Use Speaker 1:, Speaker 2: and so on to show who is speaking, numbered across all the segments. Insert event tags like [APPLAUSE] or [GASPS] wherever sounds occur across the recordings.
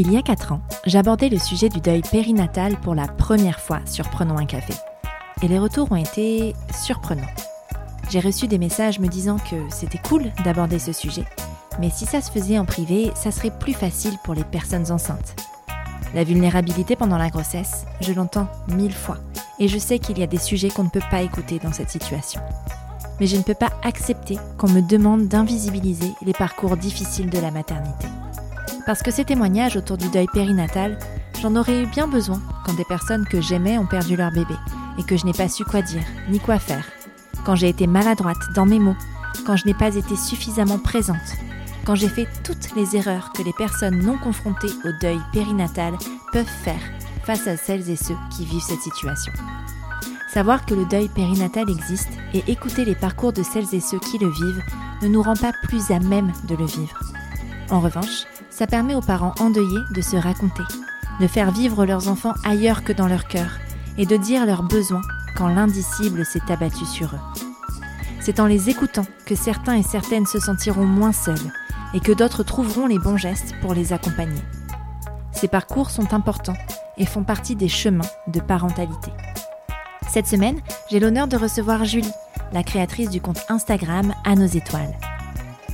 Speaker 1: Il y a 4 ans, j'abordais le sujet du deuil périnatal pour la première fois sur Prenons un café. Et les retours ont été surprenants. J'ai reçu des messages me disant que c'était cool d'aborder ce sujet, mais si ça se faisait en privé, ça serait plus facile pour les personnes enceintes. La vulnérabilité pendant la grossesse, je l'entends mille fois, et je sais qu'il y a des sujets qu'on ne peut pas écouter dans cette situation. Mais je ne peux pas accepter qu'on me demande d'invisibiliser les parcours difficiles de la maternité parce que ces témoignages autour du deuil périnatal, j'en aurais eu bien besoin quand des personnes que j'aimais ont perdu leur bébé et que je n'ai pas su quoi dire ni quoi faire, quand j'ai été maladroite dans mes mots, quand je n'ai pas été suffisamment présente, quand j'ai fait toutes les erreurs que les personnes non confrontées au deuil périnatal peuvent faire face à celles et ceux qui vivent cette situation. Savoir que le deuil périnatal existe et écouter les parcours de celles et ceux qui le vivent ne nous rend pas plus à même de le vivre. En revanche, ça permet aux parents endeuillés de se raconter, de faire vivre leurs enfants ailleurs que dans leur cœur et de dire leurs besoins quand l'indicible s'est abattu sur eux. C'est en les écoutant que certains et certaines se sentiront moins seuls et que d'autres trouveront les bons gestes pour les accompagner. Ces parcours sont importants et font partie des chemins de parentalité. Cette semaine, j'ai l'honneur de recevoir Julie, la créatrice du compte Instagram À nos étoiles.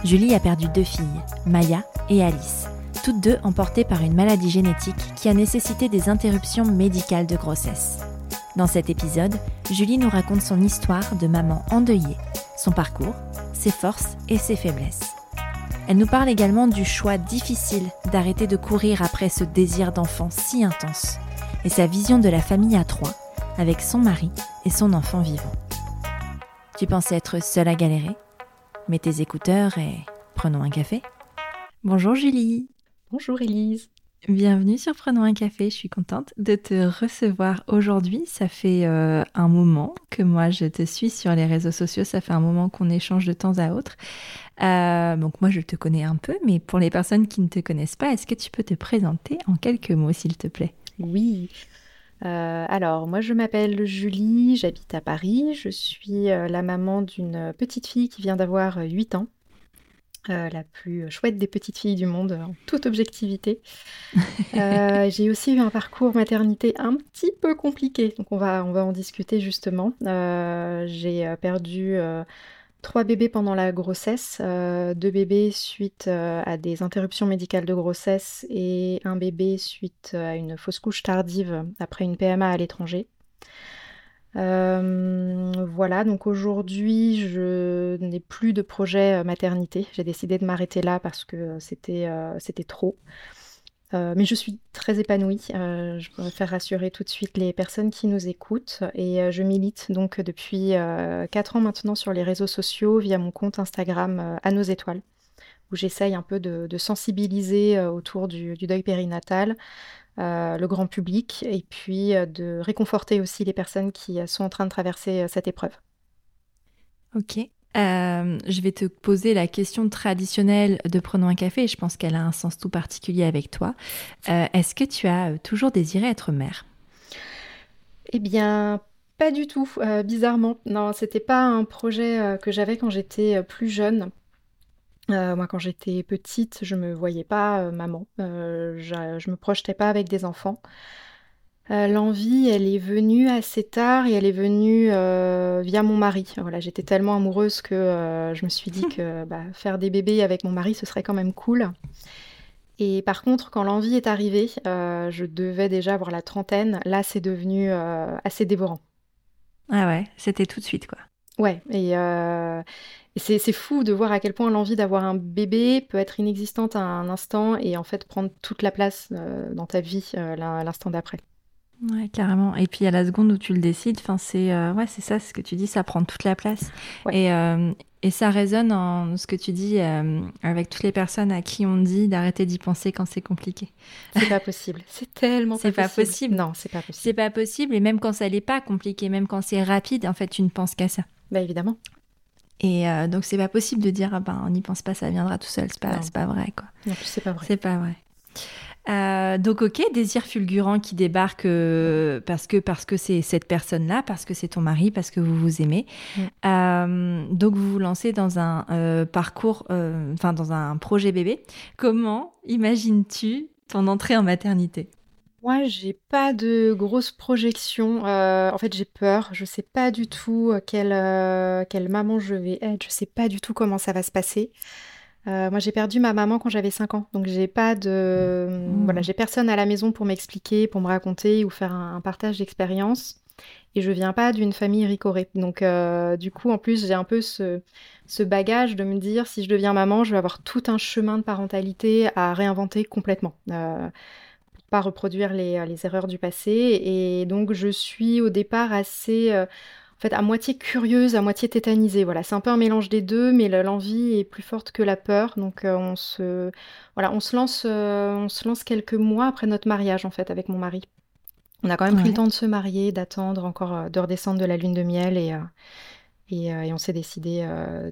Speaker 1: Julie a perdu deux filles, Maya et Alice, toutes deux emportées par une maladie génétique qui a nécessité des interruptions médicales de grossesse. Dans cet épisode, Julie nous raconte son histoire de maman endeuillée, son parcours, ses forces et ses faiblesses. Elle nous parle également du choix difficile d'arrêter de courir après ce désir d'enfant si intense et sa vision de la famille à trois avec son mari et son enfant vivant. Tu pensais être seule à galérer? Mets tes écouteurs et prenons un café. Bonjour Julie.
Speaker 2: Bonjour Elise.
Speaker 1: Bienvenue sur Prenons un café, je suis contente de te recevoir aujourd'hui. Ça fait euh, un moment que moi je te suis sur les réseaux sociaux, ça fait un moment qu'on échange de temps à autre. Euh, donc moi je te connais un peu, mais pour les personnes qui ne te connaissent pas, est-ce que tu peux te présenter en quelques mots s'il te plaît?
Speaker 2: Oui. Euh, alors moi je m'appelle Julie, j'habite à Paris, je suis la maman d'une petite fille qui vient d'avoir 8 ans. Euh, la plus chouette des petites filles du monde, en toute objectivité. [LAUGHS] Euh, j'ai aussi eu un parcours maternité un petit peu compliqué, donc on va, on va en discuter justement. Euh, j'ai perdu trois bébés pendant la grossesse, deux bébés suite à des interruptions médicales de grossesse et un bébé suite à une fausse couche tardive après une PMA à l'étranger. Euh, voilà, donc aujourd'hui, je n'ai plus de projet euh, maternité. J'ai décidé de m'arrêter là parce que euh, c'était trop. mais je suis très épanouie. je préfère rassurer tout de suite les personnes qui nous écoutent. Et je milite donc depuis 4 ans maintenant sur les réseaux sociaux via mon compte Instagram à nos étoiles, où j'essaye un peu de, sensibiliser autour du, deuil périnatal, euh, le grand public et puis euh, de réconforter aussi les personnes qui euh, sont en train de traverser cette épreuve.
Speaker 1: Ok. je vais te poser la question traditionnelle de Prenons un café et je pense qu'elle a un sens tout particulier avec toi. Est-ce que tu as toujours désiré être mère?
Speaker 2: Eh bien, pas du tout, bizarrement. Non, c'était pas un projet que j'avais quand j'étais plus jeune. Euh, moi, quand j'étais petite, je me voyais pas euh, maman. Euh, je, je me projetais pas avec des enfants. l'envie, elle est venue assez tard et elle est venue via mon mari. Voilà, j'étais tellement amoureuse que je me suis dit [LAUGHS] que bah, faire des bébés avec mon mari, ce serait quand même cool. Et par contre, quand l'envie est arrivée, je devais déjà avoir la trentaine. Là, c'est devenu assez dévorant.
Speaker 1: Ah ouais, c'était tout de suite, quoi.
Speaker 2: Ouais, et, c'est fou de voir à quel point l'envie d'avoir un bébé peut être inexistante à un instant et en fait prendre toute la place euh, dans ta vie euh, l'instant d'après.
Speaker 1: Ouais, carrément. Et puis à la seconde où tu le décides, enfin c'est ouais, c'est ça, ce que tu dis, ça prend toute la place. Et, et ça résonne en ce que tu dis avec toutes les personnes à qui on dit d'arrêter d'y penser quand c'est compliqué.
Speaker 2: C'est pas possible. C'est tellement
Speaker 1: c'est pas possible.
Speaker 2: Non, c'est pas possible.
Speaker 1: C'est pas possible. Et même quand ça n'est pas compliqué, même quand c'est rapide, en fait, tu ne penses qu'à ça.
Speaker 2: Bah évidemment.
Speaker 1: Et euh, donc, c'est pas possible de dire, ah ben, on n'y pense pas, ça viendra tout seul. C'est pas, pas vrai, quoi.
Speaker 2: Non, c'est pas vrai.
Speaker 1: C'est pas vrai. Euh, donc ok, désir fulgurant qui débarque euh, parce que parce que c'est cette personne-là, parce que c'est ton mari, parce que vous vous aimez. Donc vous vous lancez dans un parcours, enfin dans un projet bébé. Comment imagines-tu ton entrée en maternité?
Speaker 2: Moi, j'ai pas de grosses projections. Euh, en fait, j'ai peur. Je sais pas du tout euh, quelle, euh, quelle maman je vais être. Je sais pas du tout comment ça va se passer. moi, j'ai perdu ma maman quand j'avais 5 ans, donc j'ai pas de, mmh. voilà, j'ai personne à la maison pour m'expliquer, pour me raconter ou faire un, partage d'expérience. Et je viens pas d'une famille ricorée. Donc, du coup, en plus, j'ai un peu ce, ce bagage de me dire, si je deviens maman, je vais avoir tout un chemin de parentalité à réinventer complètement pas reproduire les, les, erreurs du passé. Et donc, je suis au départ assez, euh, en fait, à moitié curieuse, à moitié tétanisée. Voilà, c'est un peu un mélange des deux, mais l'envie est plus forte que la peur. Donc, euh, on se, voilà, on se lance, euh, on se lance quelques mois après notre mariage, en fait, avec mon mari. On a quand même pris le temps de se marier, d'attendre encore, de redescendre de la lune de miel, et, et, et on s'est décidé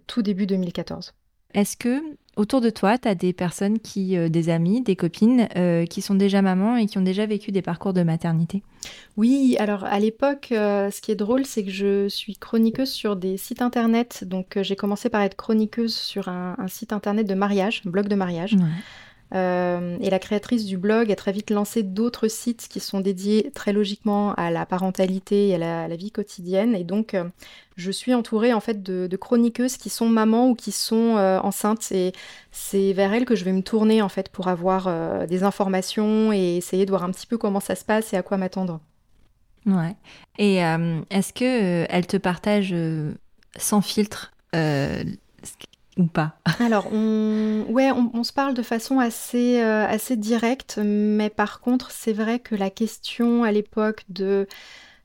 Speaker 2: tout début 2014.
Speaker 1: Est-ce que autour de toi, tu as des personnes qui, euh, des amis, des copines, euh, qui sont déjà mamans et qui ont déjà vécu des parcours de maternité?
Speaker 2: Oui, alors à l'époque, euh, ce qui est drôle, c'est que je suis chroniqueuse sur des sites internet. Donc j'ai commencé par être chroniqueuse sur un, site internet de mariage, un blog de mariage. Euh, et la créatrice du blog a très vite lancé d'autres sites qui sont dédiés très logiquement à la parentalité et à la, vie quotidienne. Et donc, euh, je suis entourée en fait de, chroniqueuses qui sont mamans ou qui sont euh, enceintes. Et c'est vers elles que je vais me tourner en fait pour avoir des informations et essayer de voir un petit peu comment ça se passe et à quoi m'attendre.
Speaker 1: Ouais. Et est-ce que elle te partage sans filtre ou pas [LAUGHS]
Speaker 2: Alors, on, ouais, on, se parle de façon assez, euh, assez directe, mais par contre, c'est vrai que la question à l'époque de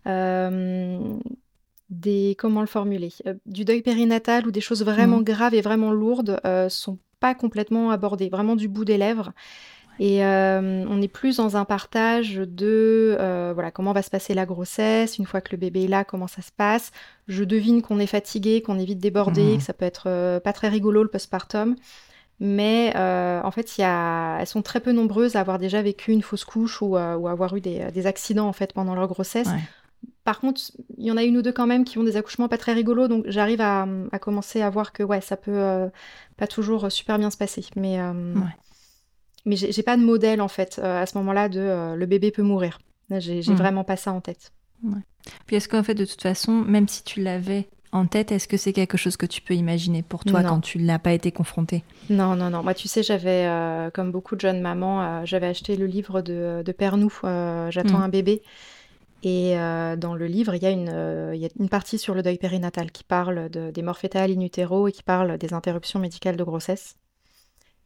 Speaker 2: euh, des comment le formuler, euh, du deuil périnatal ou des choses vraiment mmh. graves et vraiment lourdes sont pas complètement abordées, vraiment du bout des lèvres. Et euh, on est plus dans un partage de euh, voilà comment va se passer la grossesse, une fois que le bébé est là, comment ça se passe. Je devine qu'on est fatigué, qu'on est vite débordé, mmh. que ça peut être euh, pas très rigolo le postpartum. Mais en fait, y a... elles sont très peu nombreuses à avoir déjà vécu une fausse couche ou, ou avoir eu des, des, accidents en fait pendant leur grossesse. Par contre, il y en a une ou deux quand même qui ont des accouchements pas très rigolos, donc j'arrive à, à, commencer à voir que ouais, ça peut pas toujours super bien se passer. Mais ouais mais j'ai pas de modèle en fait euh, à ce moment-là de euh, le bébé peut mourir. J'ai mmh. vraiment pas ça en tête.
Speaker 1: Puis est-ce qu'en fait de toute façon, même si tu l'avais en tête, est-ce que c'est quelque chose que tu peux imaginer pour toi quand tu n'as pas été confrontée?
Speaker 2: Non, non, non. Moi, tu sais, j'avais, euh, comme beaucoup de jeunes mamans, j'avais acheté le livre de, de Pernou, J'attends mmh. un bébé. Et dans le livre, il y, a une, il y a une partie sur le deuil périnatal qui parle de, des morts fétales in utero et qui parle des interruptions médicales de grossesse.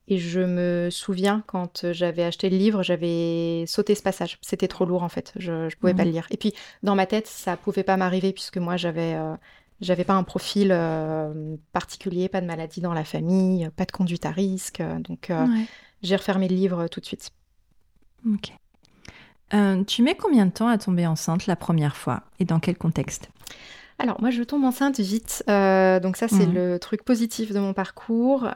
Speaker 2: Et je me souviens quand j'avais acheté le livre, j'avais sauté ce passage. C'était trop lourd en fait. Je ne pouvais pas le lire. Et puis dans ma tête, ça pouvait pas m'arriver puisque moi j'avais euh, j'avais pas un profil euh, particulier, pas de maladie dans la famille, pas de conduite à risque. Donc euh, j'ai refermé le livre tout de suite.
Speaker 1: Ok. tu mets combien de temps à tomber enceinte la première fois? Et dans quel contexte?
Speaker 2: Alors moi je tombe enceinte vite, donc ça c'est mmh. le truc positif de mon parcours.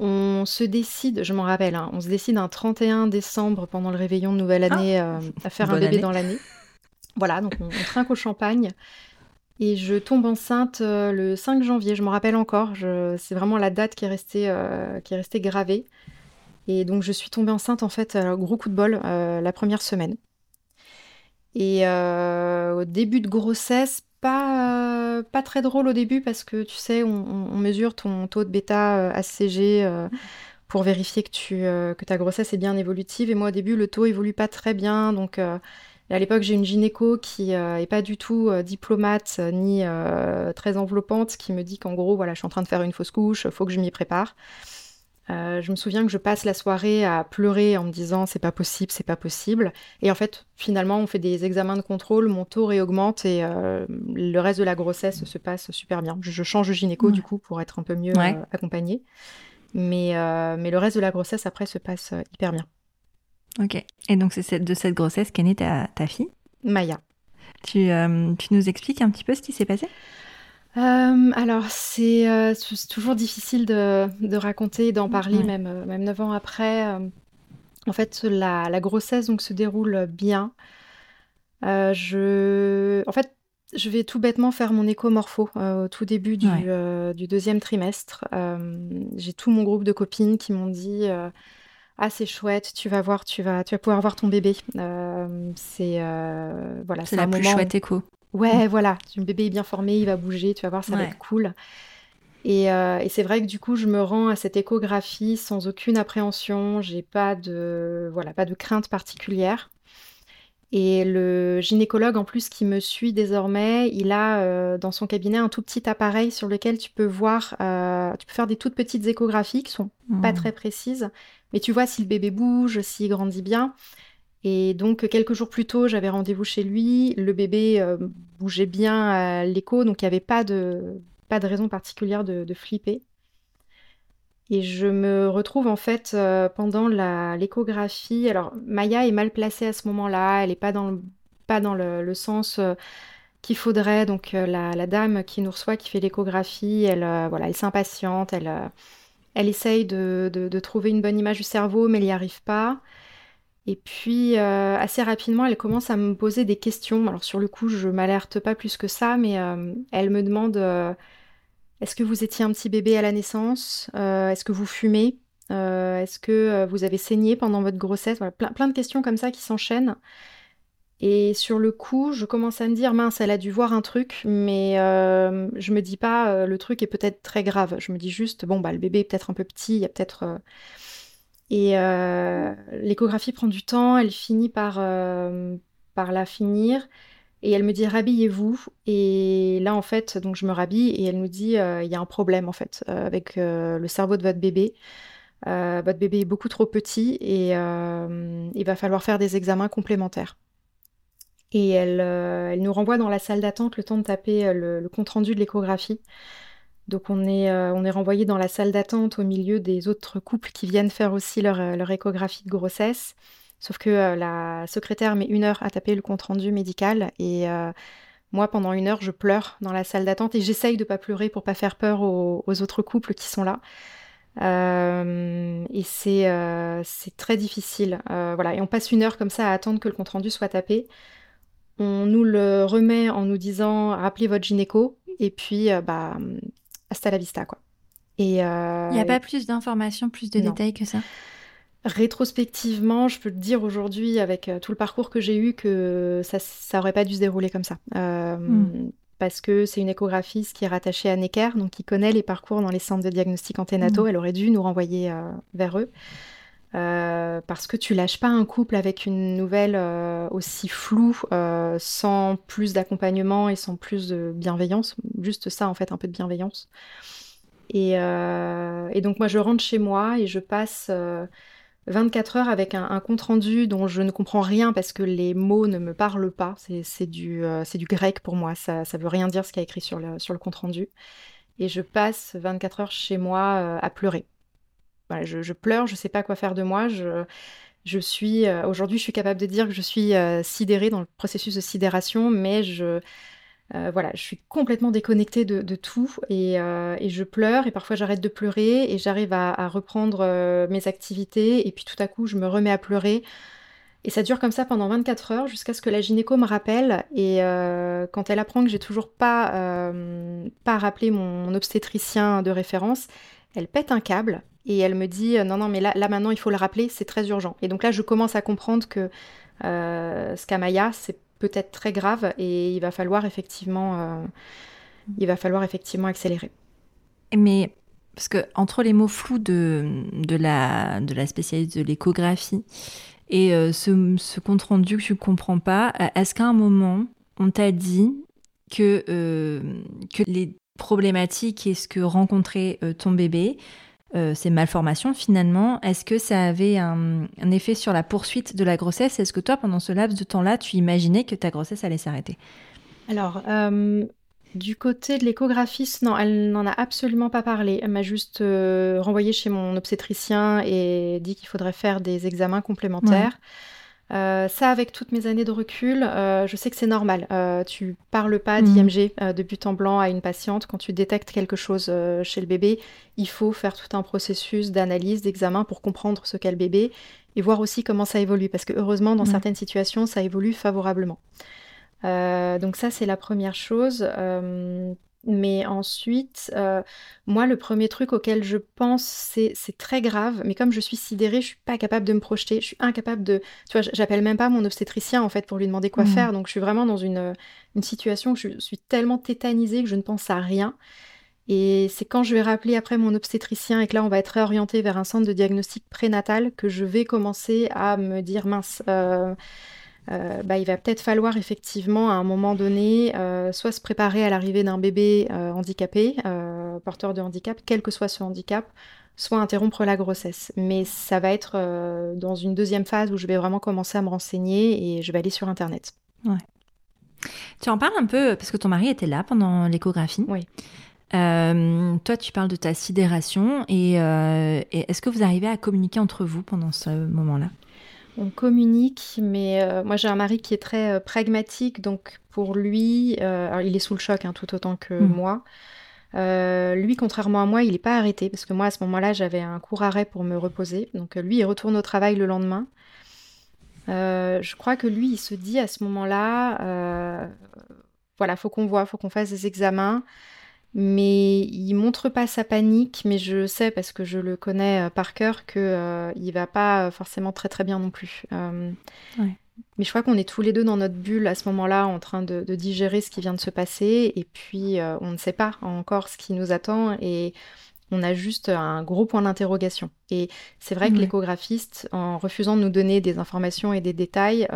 Speaker 2: On se décide, je m'en rappelle, hein, on se décide un 31 décembre pendant le réveillon de nouvelle ah, année euh, à faire un bébé dans l'année. Voilà, donc on, trinque au champagne. Et je tombe enceinte euh, le 5 janvier, je m'en rappelle encore. C'est vraiment la date qui est, restée, euh, qui est restée gravée. Et donc je suis tombée enceinte en fait, gros coup de bol, la première semaine. Et au début de grossesse, pas, euh, pas très drôle au début parce que tu sais, on, mesure ton taux de bêta ACG euh, euh, [LAUGHS] pour vérifier que, tu, que ta grossesse est bien évolutive. Et moi, au début, le taux évolue pas très bien. Donc, à l'époque, j'ai une gynéco qui est pas du tout diplomate ni très enveloppante, qui me dit qu'en gros, voilà, je suis en train de faire une fausse couche, faut que je m'y prépare. Euh, je me souviens que je passe la soirée à pleurer en me disant c'est pas possible, c'est pas possible. Et en fait, finalement, on fait des examens de contrôle, mon taux réaugmente et euh, le reste de la grossesse se passe super bien. Je, change de gynéco du coup pour être un peu mieux accompagné accompagnée. Mais, mais le reste de la grossesse après se passe hyper bien.
Speaker 1: Ok. Et donc c'est de cette grossesse qu'est née ta, ta fille?
Speaker 2: Maya.
Speaker 1: Tu, tu nous expliques un petit peu ce qui s'est passé?
Speaker 2: Euh, alors, euh, c'est toujours difficile de, de raconter, d'en parler, même, euh, même 9 ans après. en fait, la, la grossesse donc, se déroule bien. je... En fait, je vais tout bêtement faire mon écomorpho au tout début du, du deuxième trimestre. j'ai tout mon groupe de copines qui m'ont dit Ah, c'est chouette, tu vas voir, tu vas, tu vas pouvoir voir ton bébé. c'est voilà,
Speaker 1: c'est la plus chouette écho.
Speaker 2: Ouais, voilà, ton bébé est bien formé, il va bouger, tu vas voir, ça va être cool. Euh, et, c'est vrai que du coup, je me rends à cette échographie sans aucune appréhension, j'ai pas de, voilà, pas de crainte particulière. Et le gynécologue, en plus, qui me suit désormais, il a euh, dans son cabinet un tout petit appareil sur lequel tu peux voir, euh, tu peux faire des toutes petites échographies qui sont pas mmh. très précises, mais tu vois si le bébé bouge, s'il grandit bien. Et donc, quelques jours plus tôt, j'avais rendez-vous chez lui. Le bébé euh, bougeait bien à l'écho, donc il n'y avait pas de, pas de raison particulière de, flipper. Et je me retrouve en fait euh, pendant l'échographie. Alors, Maya est mal placée à ce moment-là. Elle n'est pas dans le, pas dans le, sens euh, qu'il faudrait. Donc, la, dame qui nous reçoit, qui fait l'échographie, elle, voilà, elle s'impatiente. Elle, elle essaye de, de, trouver une bonne image du cerveau, mais elle n'y arrive pas. Et puis, euh, assez rapidement, elle commence à me poser des questions. Alors, sur le coup, je m'alerte pas plus que ça, mais euh, elle me demande euh, est-ce que vous étiez un petit bébé à la naissance? Est-ce que vous fumez? Est-ce que vous avez saigné pendant votre grossesse? Voilà, plein, de questions comme ça qui s'enchaînent. Et sur le coup, je commence à me dire mince, elle a dû voir un truc, mais je me dis pas le truc est peut-être très grave. Je me dis juste bon, bah, le bébé est peut-être un peu petit, il y a peut-être et euh, l'échographie prend du temps, elle finit par, euh, par la finir. Et elle me dit rhabillez-vous. Et là, en fait, donc je me rhabille et elle nous dit euh, il y a un problème en fait avec le cerveau de votre bébé. votre bébé est beaucoup trop petit et il va falloir faire des examens complémentaires. Et elle, elle nous renvoie dans la salle d'attente le temps de taper le compte rendu de l'échographie. Donc on est, euh, on est renvoyé dans la salle d'attente au milieu des autres couples qui viennent faire aussi leur, euh, échographie de grossesse. Sauf que euh, la secrétaire met une heure à taper le compte-rendu médical et moi pendant une heure je pleure dans la salle d'attente et j'essaye de pas pleurer pour pas faire peur aux, autres couples qui sont là. et c'est c'est très difficile. voilà. Et on passe une heure comme ça à attendre que le compte-rendu soit tapé. On nous le remet en nous disant rappelez votre gynéco. Et puis, bah, hasta la vista, quoi.
Speaker 1: Et euh, il n'y a pas plus d'informations, plus de détails que ça?
Speaker 2: Rétrospectivement, je peux te dire aujourd'hui, avec euh, tout le parcours que j'ai eu, que ça, ça aurait pas dû se dérouler comme ça. Euh, hmm. Parce que c'est une échographiste qui est rattachée à Necker, donc qui connaît les parcours dans les centres de diagnostic anténataux. Hmm. Elle aurait dû nous renvoyer vers eux. Parce que tu lâches pas un couple avec une nouvelle aussi floue, sans plus d'accompagnement et sans plus de bienveillance. Juste ça, en fait, un peu de bienveillance. Et, donc, moi, je rentre chez moi et je passe 24 heures avec un, compte-rendu dont je ne comprends rien parce que les mots ne me parlent pas. C'est du, grec pour moi. Ça ne veut rien dire ce qu'il y a écrit sur le, sur le compte-rendu. Et je passe 24 heures chez moi à pleurer je, pleure, je sais pas quoi faire de moi. Je, suis euh, aujourd'hui, je suis capable de dire que je suis euh, sidérée dans le processus de sidération, mais je euh, voilà, je suis complètement déconnectée de, tout et, je pleure et parfois j'arrête de pleurer et j'arrive à, reprendre mes activités et puis tout à coup je me remets à pleurer. Et ça dure comme ça pendant 24 heures jusqu'à ce que la gynéco me rappelle. Et quand elle apprend que j'ai toujours pas, pas rappelé mon obstétricien de référence, elle pète un câble et elle me dit euh, non, non, mais là, là maintenant il faut le rappeler, c'est très urgent. Et donc là, je commence à comprendre que euh, Scamaya, c'est peut-être très grave et il va falloir effectivement, euh, il va falloir effectivement accélérer.
Speaker 1: Mais parce que entre les mots flous de, de, la, de la spécialiste de l'échographie et euh, ce, ce, compte rendu que tu comprends pas, est-ce qu'à un moment on t'a dit que, que les problématiques et ce que rencontrait ton bébé ces malformations finalement, est-ce que ça avait un, effet sur la poursuite de la grossesse? Est-ce que toi, pendant ce laps de temps-là, tu imaginais que ta grossesse allait s'arrêter?
Speaker 2: Alors, du côté de l'échographiste, non, elle n'en a absolument pas parlé. Elle m'a juste renvoyé chez mon obstétricien et dit qu'il faudrait faire des examens complémentaires. Euh, ça, avec toutes mes années de recul, euh, je sais que c'est normal. Euh, tu parles pas mhm. d'IMG de but en blanc à une patiente. Quand tu détectes quelque chose chez le bébé, il faut faire tout un processus d'analyse, d'examen pour comprendre ce qu'est le bébé et voir aussi comment ça évolue. Parce que heureusement, dans mhm. certaines situations, ça évolue favorablement. donc ça, c'est la première chose. Mais ensuite, euh, moi, le premier truc auquel je pense, c'est très grave, mais comme je suis sidérée, je suis pas capable de me projeter, je suis incapable de... Tu vois, j'appelle même pas mon obstétricien, en fait, pour lui demander quoi mmh. faire, donc je suis vraiment dans une, une situation où je suis tellement tétanisée que je ne pense à rien. Et c'est quand je vais rappeler après mon obstétricien et que là, on va être réorienté vers un centre de diagnostic prénatal que je vais commencer à me dire, mince... Euh, euh, bah, il va peut-être falloir effectivement à un moment donné euh, soit se préparer à l'arrivée d'un bébé euh, handicapé, porteur de handicap, quel que soit ce handicap, soit interrompre la grossesse. Mais ça va être dans une deuxième phase où je vais vraiment commencer à me renseigner et je vais aller sur Internet.
Speaker 1: Tu en parles un peu parce que ton mari était là pendant l'échographie.
Speaker 2: Oui.
Speaker 1: toi, tu parles de ta sidération et est-ce que vous arrivez à communiquer entre vous pendant ce moment-là?
Speaker 2: On communique, mais euh, moi j'ai un mari qui est très euh, pragmatique, donc pour lui, euh, il est sous le choc hein, tout autant que mm. moi. lui, contrairement à moi, il n'est pas arrêté, parce que moi à ce moment-là j'avais un court arrêt pour me reposer. Donc lui, il retourne au travail le lendemain. je crois que lui, il se dit à ce moment-là, voilà, faut qu'on voit, faut qu'on fasse des examens mais il montre pas sa panique, mais je sais parce que je le connais euh, par cœur que euh, il va pas euh, forcément très très bien non plus. Mais je crois qu'on est tous les deux dans notre bulle à ce moment-là, en train de, digérer ce qui vient de se passer, et puis on ne sait pas encore ce qui nous attend, et on a juste un gros point d'interrogation. Et c'est vrai que l'échographiste, en refusant de nous donner des informations et des détails,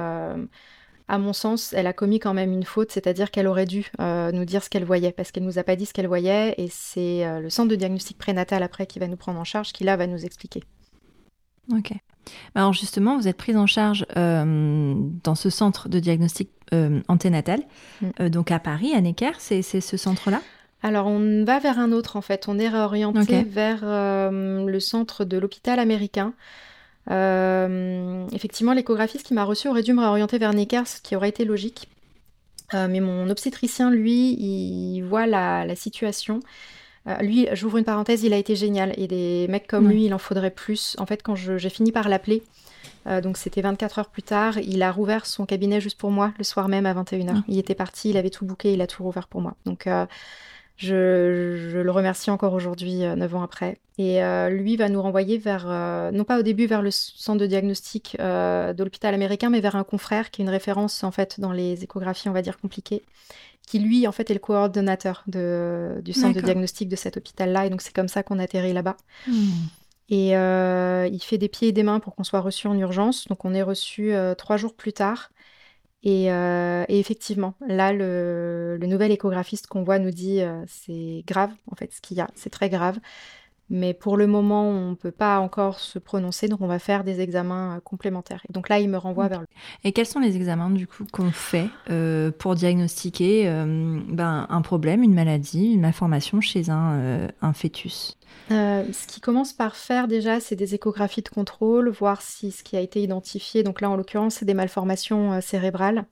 Speaker 2: à mon sens, elle a commis quand même une faute, c'est-à-dire qu'elle aurait dû euh, nous dire ce qu'elle voyait, parce qu'elle nous a pas dit ce qu'elle voyait, et c'est euh, le centre de diagnostic prénatal après qui va nous prendre en charge, qui là va nous expliquer.
Speaker 1: Ok. Alors justement, vous êtes prise en charge euh, dans ce centre de diagnostic anténatal, mm. donc à Paris, à Necker, c'est ce centre-là?
Speaker 2: Alors, on va vers un autre en fait. On est réorienté vers le centre de l'hôpital américain. Euh, effectivement, l'échographiste qui m'a reçu aurait dû me réorienter vers Necker, ce qui aurait été logique. Euh, mais mon obstétricien, lui, il voit la, situation. Euh, lui, j'ouvre une parenthèse, il a été génial. Et des mecs comme lui, il en faudrait plus. En fait, quand j'ai fini par l'appeler, donc c'était 24 heures plus tard, il a rouvert son cabinet juste pour moi le soir même à 21h. Ah. Il était parti, il avait tout booké, il a tout rouvert pour moi. Donc je, le remercie encore aujourd'hui, euh, neuf ans après. Et euh, lui va nous renvoyer vers, euh, non pas au début vers le centre de diagnostic de l'hôpital américain, mais vers un confrère qui est une référence en fait dans les échographies, on va dire compliquées, qui lui en fait est le coordonnateur de, du centre de diagnostic de cet hôpital-là. Et donc c'est comme ça qu'on atterrit là-bas. Hmm. Et il fait des pieds et des mains pour qu'on soit reçu en urgence. Donc on est reçu trois jours plus tard. Euh, et, effectivement, là, le, nouvel échographiste qu'on voit nous dit euh, c'est grave, en fait, ce qu'il y a, c'est très grave. Mais pour le moment, on ne peut pas encore se prononcer, donc on va faire des examens euh, complémentaires. Et donc là, il me renvoie vers lui.
Speaker 1: Et quels sont les examens du coup qu'on fait pour diagnostiquer ben, un problème, une maladie, une malformation chez un, un fœtus?
Speaker 2: Euh, ce qui commence par faire déjà, c'est des échographies de contrôle, voir si ce qui a été identifié, donc là en l'occurrence, c'est des malformations euh, cérébrales.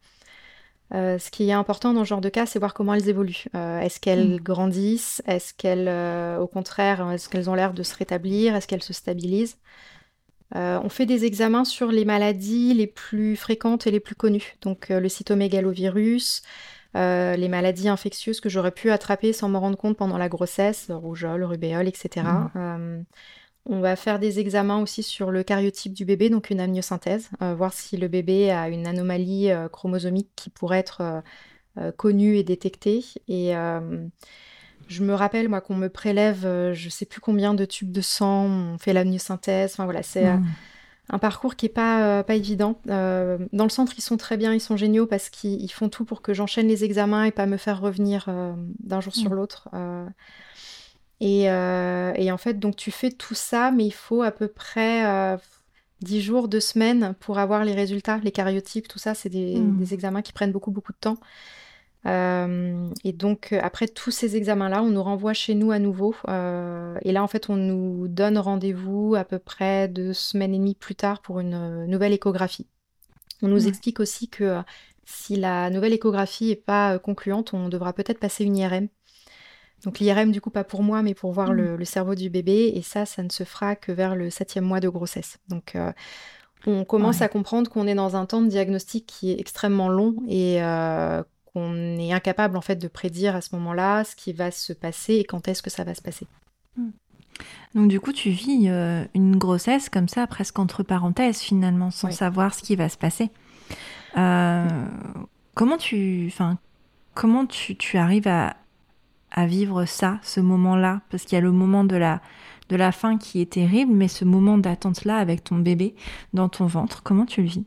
Speaker 2: Euh, ce qui est important dans ce genre de cas, c'est voir comment elles évoluent. est-ce qu'elles mm. grandissent? Est-ce qu'elles, au contraire, est-ce qu'elles ont l'air de se rétablir? Est-ce qu'elles se stabilisent? On fait des examens sur les maladies les plus fréquentes et les plus connues. Donc le cytomégalovirus, euh, les maladies infectieuses que j'aurais pu attraper sans me rendre compte pendant la grossesse, rougeole, rubéole, etc. Mmh. Euh, on va faire des examens aussi sur le cariotype du bébé, donc une amniosynthèse, euh, voir si le bébé a une anomalie chromosomique qui pourrait être connue et détectée. Et je me rappelle, moi, qu'on me prélève, je sais plus combien de tubes de sang, on fait l'amniosynthèse, enfin voilà, c'est... Mmh un parcours qui est pas, euh, pas évident. Euh, dans le centre, ils sont très bien, ils sont géniaux parce qu'ils font tout pour que j'enchaîne les examens et pas me faire revenir euh, d'un jour sur l'autre. Et, et, en fait, donc tu fais tout ça, mais il faut à peu près 10 jours, 2 semaines pour avoir les résultats, les cariotypes, tout ça, c'est des, mmh. des, examens qui prennent beaucoup, beaucoup de temps. Euh, et donc, euh, après tous ces examens-là, on nous renvoie chez nous à nouveau. Euh, et là, en fait, on nous donne rendez-vous à peu près deux semaines et demie plus tard pour une nouvelle échographie. On nous explique aussi que si la nouvelle échographie n'est pas concluante, on devra peut-être passer une IRM. Donc l'IRM, du coup, pas pour moi, mais pour voir le, mmh. cerveau du bébé. Et ça, ça ne se fera que vers le septième mois de grossesse. Donc on commence à comprendre qu'on est dans un temps de diagnostic qui est extrêmement long et qu'on est incapable en fait de prédire à ce moment-là ce qui va se passer et quand est-ce que ça va se passer. Hmm.
Speaker 1: Donc du coup, tu vis euh, une grossesse comme ça, presque entre parenthèses finalement, sans savoir ce qui va se passer. Euh, comment tu, enfin, comment tu, tu arrives à, à, vivre ça, ce moment-là Parce qu'il y a le moment de la, de la fin qui est terrible, mais ce moment d'attente-là avec ton bébé dans ton ventre, comment tu le vis?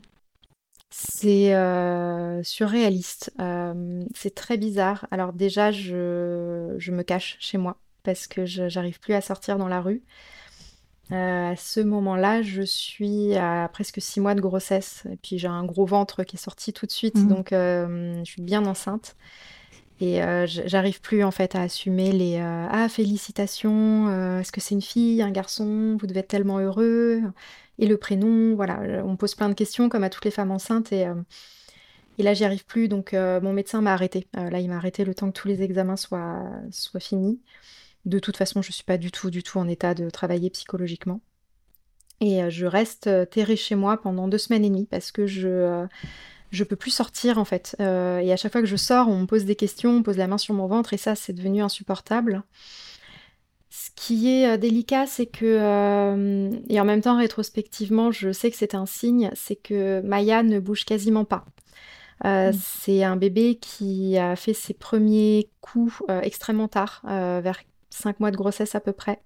Speaker 2: C'est euh, surréaliste. Euh, c'est très bizarre. Alors déjà, je, je me cache chez moi parce que je j'arrive plus à sortir dans la rue. Euh, à ce moment-là, je suis à presque six mois de grossesse et puis j'ai un gros ventre qui est sorti tout de suite, mmh. donc je suis bien enceinte. Et j'arrive plus en fait à assumer les Ah, félicitations, est-ce que c'est une fille, un garçon, vous devez être tellement heureux? Et le prénom, voilà, euh, on pose plein de questions comme à toutes les femmes enceintes et, euh, et là j'y arrive plus donc euh, mon médecin m'a arrêté. là il m'a arrêté le temps que tous les examens soient, soient finis. De toute façon je suis pas du tout du tout en état de travailler psychologiquement. Et je reste terrée chez moi pendant deux semaines et demie parce que je je peux plus sortir en fait. et à chaque fois que je sors, on me pose des questions, on pose la main sur mon ventre et ça c'est devenu insupportable. Ce qui est euh, délicat, c'est que, euh, et en même temps rétrospectivement, je sais que c'est un signe, c'est que Maya ne bouge quasiment pas. Euh, mm. C'est un bébé qui a fait ses premiers coups extrêmement tard, vers 5 mois de grossesse à peu près.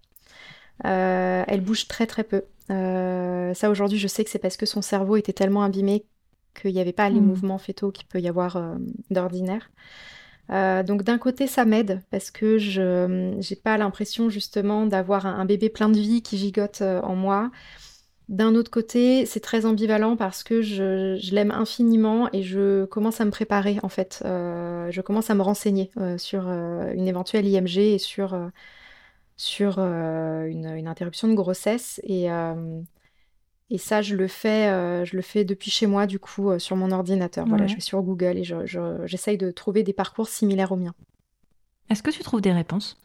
Speaker 2: elle bouge très très peu. ça aujourd'hui, je sais que c'est parce que son cerveau était tellement abîmé qu'il n'y avait pas les mm. mouvements fétaux qu'il peut y avoir d'ordinaire. Euh, donc d'un côté ça m'aide parce que je j'ai pas l'impression justement d'avoir un, bébé plein de vie qui gigote euh, en moi. D'un autre côté, c'est très ambivalent parce que je, l'aime infiniment et je commence à me préparer en fait. Euh, je commence à me renseigner sur une éventuelle IMG et sur, sur une, une, interruption de grossesse. Et, et ça, je le fais, euh, je le fais depuis chez moi, du coup, euh, sur mon ordinateur. Voilà, je vais sur Google et j'essaye de trouver des parcours similaires aux miens.
Speaker 1: Est-ce que tu trouves des réponses?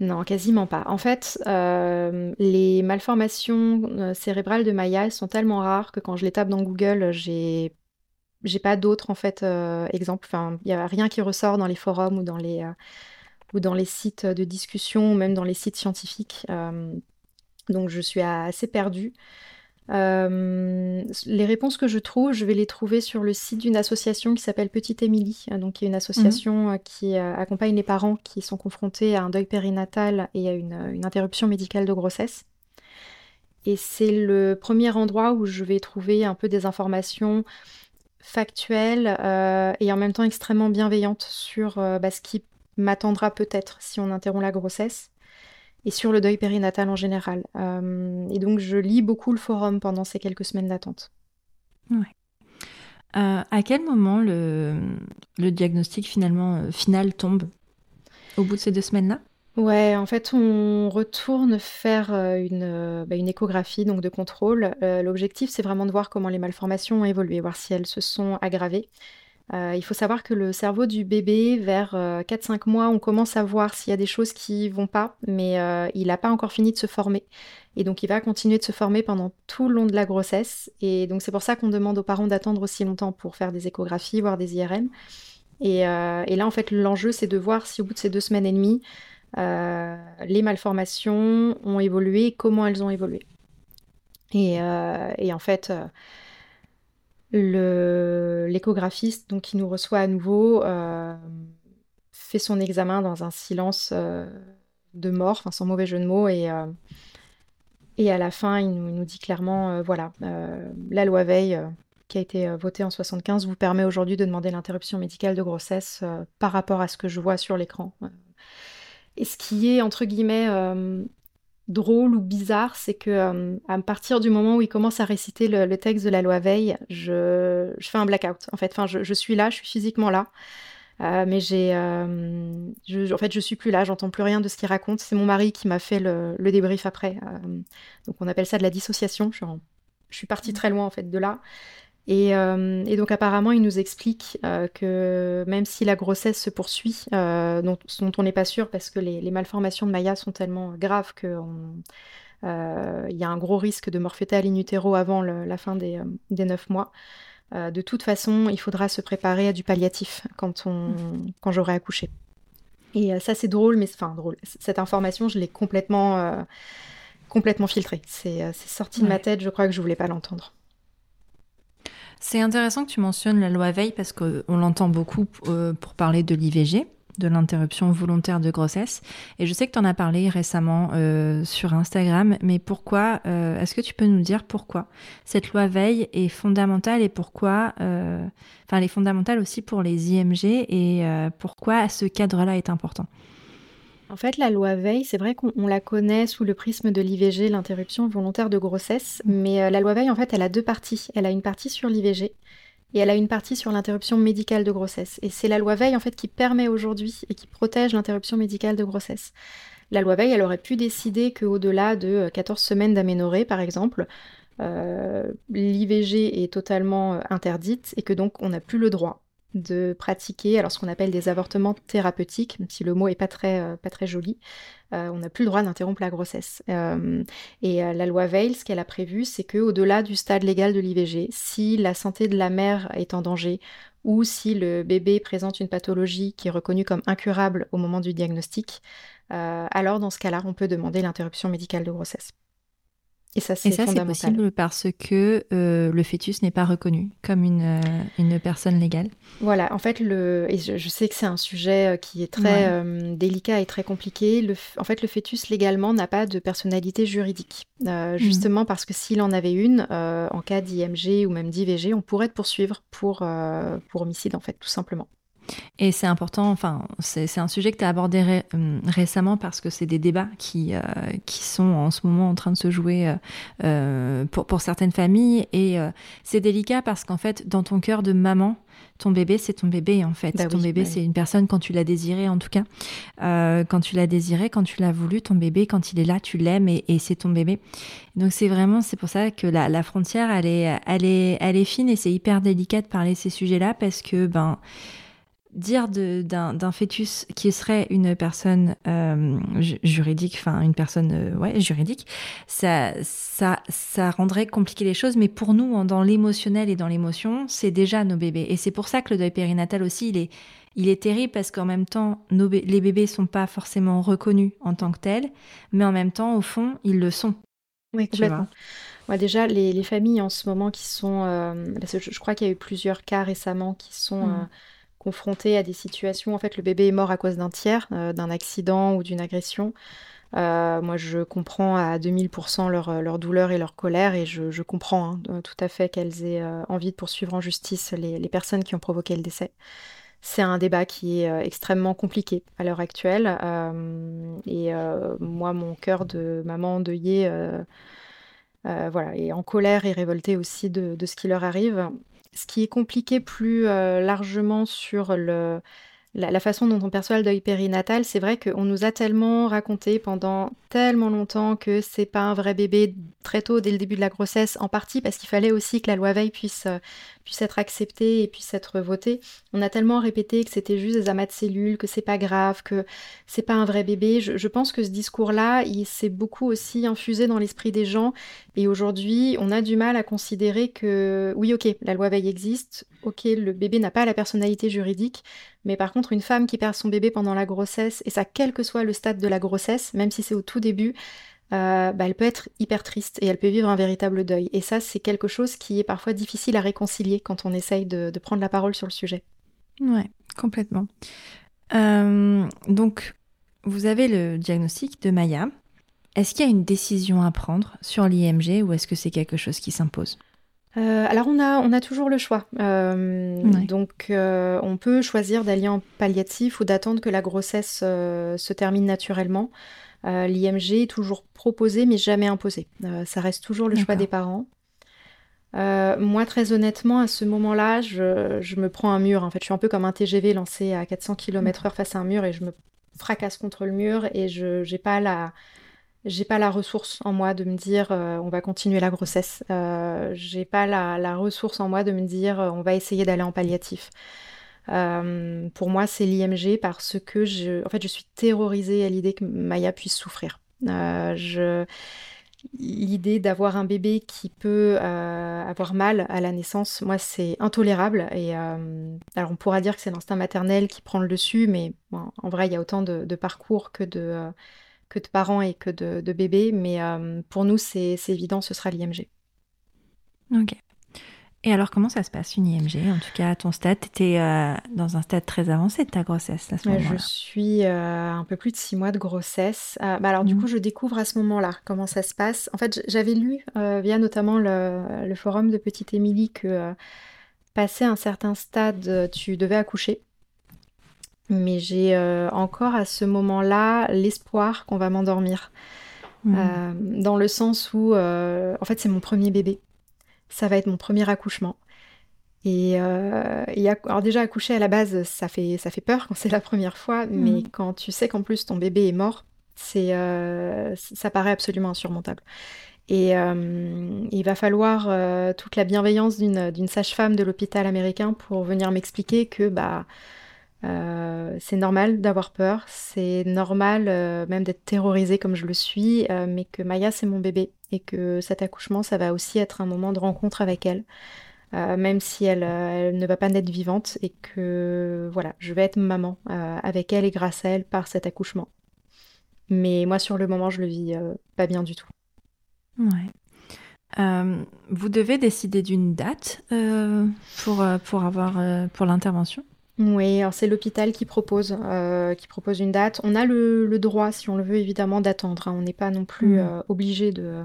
Speaker 2: Non, quasiment pas. En fait, euh, les malformations cérébrales de Maya sont tellement rares que quand je les tape dans Google, j'ai j'ai pas d'autres en fait exemples. Enfin, il y a rien qui ressort dans les forums ou dans les ou dans les sites de discussion ou même dans les sites scientifiques. donc je suis assez perdue. Euh, les réponses que je trouve, je vais les trouver sur le site d'une association qui s'appelle Petite Émilie, euh, donc qui est une association mhm. euh, qui accompagne les parents qui sont confrontés à un deuil périnatal et à une, interruption médicale de grossesse. Et c'est le premier endroit où je vais trouver un peu des informations factuelles et en même temps extrêmement bienveillantes sur bah, ce qui m'attendra peut-être si on interrompt la grossesse et sur le deuil périnatal en général. Euh, et donc je lis beaucoup le forum pendant ces quelques semaines d'attente.
Speaker 1: Ouais. Euh, à quel moment le, le diagnostic finalement euh, final tombe? Au bout de ces deux semaines-là?
Speaker 2: Ouais, en fait, on retourne faire une, bah, une échographie donc de contrôle. L'objectif, c'est vraiment de voir comment les malformations ont évolué, voir si elles se sont aggravées. Euh, il faut savoir que le cerveau du bébé, vers 4-5 euh, mois, on commence à voir s'il y a des choses qui vont pas, mais euh, il n'a pas encore fini de se former. Et donc il va continuer de se former pendant tout le long de la grossesse. Et donc c'est pour ça qu'on demande aux parents d'attendre aussi longtemps pour faire des échographies, voire des IRM. Et, là, en fait, l'enjeu, c'est de voir si au bout de ces deux semaines et demie, les malformations ont évolué, comment elles ont évolué. Et en fait l'échographiste, donc qui nous reçoit à nouveau, euh, fait son examen dans un silence euh, de mort, enfin sans mauvais jeu de mots, et, euh, à la fin, il nous, dit clairement, voilà, la loi Veil, qui a été votée en 75, vous permet aujourd'hui de demander l'interruption médicale de grossesse par rapport à ce que je vois sur l'écran. et ce qui est, entre guillemets, drôle ou bizarre, c'est que à partir du moment où il commence à réciter le, texte de la loi Veil, je, fais un blackout. En fait, enfin, je, suis là, je suis physiquement là. mais j'ai, en fait, je suis plus là, j'entends plus rien de ce qu'il raconte. C'est mon mari qui m'a fait le, débrief après. donc, on appelle ça de la dissociation. Je, je suis partie mmh. très loin en fait de là. Euh, et, donc apparemment, il nous explique euh, que même si la grossesse se poursuit, euh, dont, on n'est pas sûr parce que les, malformations de Maya sont tellement graves qu'il y a un gros risque de mort fétale in utero avant la fin des, neuf mois. de toute façon, il faudra se préparer à du palliatif quand, mmh. quand j'aurai accouché. Et ça, c'est drôle, mais enfin drôle. Cette information, je l'ai complètement, complètement filtrée. C'est sorti de ma tête. Je crois que je voulais pas l'entendre.
Speaker 1: C'est intéressant que tu mentionnes la loi Veil parce qu'on l'entend beaucoup euh, pour parler de l'IVG, de l'interruption volontaire de grossesse. Et je sais que tu en as parlé récemment euh, sur Instagram, mais pourquoi euh, Est-ce que tu peux nous dire pourquoi cette loi Veil est fondamentale et pourquoi Enfin, elle est fondamentale aussi pour les IMG et pourquoi ce cadre-là est important?
Speaker 2: En fait, la loi Veil, c'est vrai qu'on la connaît sous le prisme de l'IVG, l'interruption volontaire de grossesse, mais euh, la loi Veil, en fait, elle a deux parties. Elle a une partie sur l'IVG et elle a une partie sur l'interruption médicale de grossesse. Et c'est la loi Veil, en fait, qui permet aujourd'hui et qui protège l'interruption médicale de grossesse. La loi Veil, elle aurait pu décider qu'au-delà de 14 euh, semaines d'aménorrhée, par exemple, euh, l'IVG est totalement interdite et que donc on n'a plus le droit de pratiquer alors ce qu'on appelle des avortements thérapeutiques, même si le mot est pas très, euh, joli. Euh, on n'a plus le droit d'interrompre la grossesse. Euh, et la loi Veil, ce qu'elle a prévu, c'est qu'au-delà du stade légal de l'IVG, si la santé de la mère est en danger ou si le bébé présente une pathologie qui est reconnue comme incurable au moment du diagnostic, alors dans ce cas-là, on peut demander l'interruption médicale de grossesse.
Speaker 1: Et ça, c'est possible parce que euh, le fœtus n'est pas reconnu comme une, euh, une, personne légale.
Speaker 2: Voilà, en fait, le, et je, sais que c'est un sujet euh, qui est très délicat et très compliqué. Le, en fait, le fœtus légalement n'a pas de personnalité juridique. Hmm. Justement parce que s'il en avait une, en cas d'IMG ou même d'IVG, on pourrait te poursuivre pour, pour homicide, en fait, tout simplement.
Speaker 1: Et c'est important, enfin, c'est un sujet que tu as abordé hum, récemment parce que c'est des débats qui, euh, qui sont en ce moment en train de se jouer euh, euh, pour, pour, certaines familles. Et c'est délicat parce qu'en fait, dans ton cœur de maman, ton bébé, c'est ton bébé en fait. Bah ton bébé, bah c'est une personne quand tu l'as désiré en tout cas. quand tu l'as désiré, quand tu l'as voulu, ton bébé, quand il est là, tu l'aimes et, et c'est ton bébé. Donc c'est vraiment, c'est pour ça que la, la, frontière, elle est, elle est, elle est fine et c'est hyper délicat de parler de ces sujets-là parce que ben dire d'un fœtus qui serait une personne euh, juridique, enfin une personne euh, ouais, juridique, ça, ça, ça rendrait compliqué les choses. Mais pour nous, dans l'émotionnel et dans l'émotion, c'est déjà nos bébés. Et c'est pour ça que le deuil périnatal aussi, il est, il est terrible parce qu'en même temps, nos, les bébés sont pas forcément reconnus en tant que tels, mais en même temps, au fond, ils le sont.
Speaker 2: Oui, complètement. déjà, les, les, familles en ce moment qui sont... Euh, je, crois qu'il y a eu plusieurs cas récemment qui sont... Mmh confrontés à des situations, en fait, le bébé est mort à cause d'un tiers, euh, d'un accident ou d'une agression. Euh, moi, je comprends à 2000% leur, leur, douleur et leur colère et je, comprends hein, euh, tout à fait qu'elles aient envie de poursuivre en justice les, personnes qui ont provoqué le décès. C'est un débat qui est extrêmement compliqué à l'heure actuelle et moi, mon cœur de maman endeuillée voilà, est en colère et révolté aussi de, de, ce qui leur arrive. Ce qui est compliqué plus euh, largement sur la, façon dont on perçoit le deuil périnatal, c'est vrai qu'on nous a tellement raconté pendant tellement longtemps que c'est pas un vrai bébé très tôt, dès le début de la grossesse, en partie parce qu'il fallait aussi que la loi Veil puisse, euh, puisse être acceptée et puisse être votée. On a tellement répété que c'était juste des amas de cellules, que c'est pas grave, que c'est pas un vrai bébé. Je, pense que ce discours-là, il s'est beaucoup aussi infusé dans l'esprit des gens. Et aujourd'hui, on a du mal à considérer que, oui, ok, la loi Veil existe, ok, le bébé n'a pas la personnalité juridique, mais par contre, une femme qui perd son bébé pendant la grossesse, et ça quel que soit le stade de la grossesse, même si c'est au tout début, euh, bah, elle peut être hyper triste et elle peut vivre un véritable deuil. Et ça, c'est quelque chose qui est parfois difficile à réconcilier quand on essaye de, prendre la parole sur le sujet.
Speaker 1: Ouais, complètement. Euh, donc, vous avez le diagnostic de Maya. Est-ce qu'il y a une décision à prendre sur l'IMG ou est-ce que c'est quelque chose qui s'impose?
Speaker 2: Alors on a, on a toujours le choix. Donc on peut choisir d'aller en palliatif ou d'attendre que la grossesse se termine naturellement. L'IMG est toujours proposé mais jamais imposé. ça reste toujours le choix des parents. moi, très honnêtement, à ce moment-là, je, je, me prends un mur. En fait, je suis un peu comme un TGV lancé à 400 km/h face à un mur et je me fracasse contre le mur et je n'ai pas la j'ai pas la ressource en moi de me dire euh, on va continuer la grossesse. Euh, j'ai pas la, ressource en moi de me dire euh, on va essayer d'aller en palliatif. Euh, pour moi, c'est l'IMG parce que je, en fait, je suis terrorisée à l'idée que Maya puisse souffrir. je, l'idée d'avoir un bébé qui peut avoir mal à la naissance, moi, c'est intolérable. Et alors, on pourra dire que c'est l'instinct maternel qui prend le dessus, mais en vrai, il y a autant de parcours que de de parents et que de, bébés, mais euh, pour nous, c'est évident, ce sera l'IMG.
Speaker 1: Ok. Et alors, comment ça se passe une IMG En tout cas, à ton stade, tu étais euh, dans un stade très avancé de ta grossesse à ce moment-là.
Speaker 2: Je suis euh, un peu plus de six mois de grossesse. bah alors, du mmh. coup, je découvre à ce moment-là comment ça se passe. En fait, j'avais lu via notamment le, le, forum de Petite Émilie que passé un certain stade, tu devais accoucher. Mais j'ai euh, encore à ce moment-là l'espoir qu'on va m'endormir. Mmh. Euh, dans le sens où, euh, en fait, c'est mon premier bébé. Ça va être mon premier accouchement. Et, alors déjà accoucher à la base, ça fait, ça fait peur quand c'est la première fois, mmh. mais quand tu sais qu'en plus ton bébé est mort, c'est, ça paraît absolument insurmontable. Et il va falloir toute la bienveillance d'une, d'une sage-femme de l'hôpital américain pour venir m'expliquer que bah euh, c'est normal d'avoir peur, c'est normal euh, même d'être terrorisée comme je le suis, euh, mais que Maya c'est mon bébé et que cet accouchement ça va aussi être un moment de rencontre avec elle, même si elle, elle, ne va pas naître vivante et que voilà, je vais être maman avec elle et grâce à elle par cet accouchement. Mais moi sur le moment je le vis pas bien du tout.
Speaker 1: Ouais. vous devez décider d'une date pour, pour avoir pour l'intervention?
Speaker 2: Oui, alors c'est l'hôpital qui propose, euh, qui propose une date. On a le, droit, si on le veut, évidemment, d'attendre. Hein. On n'est pas non plus mmh. euh, obligé de,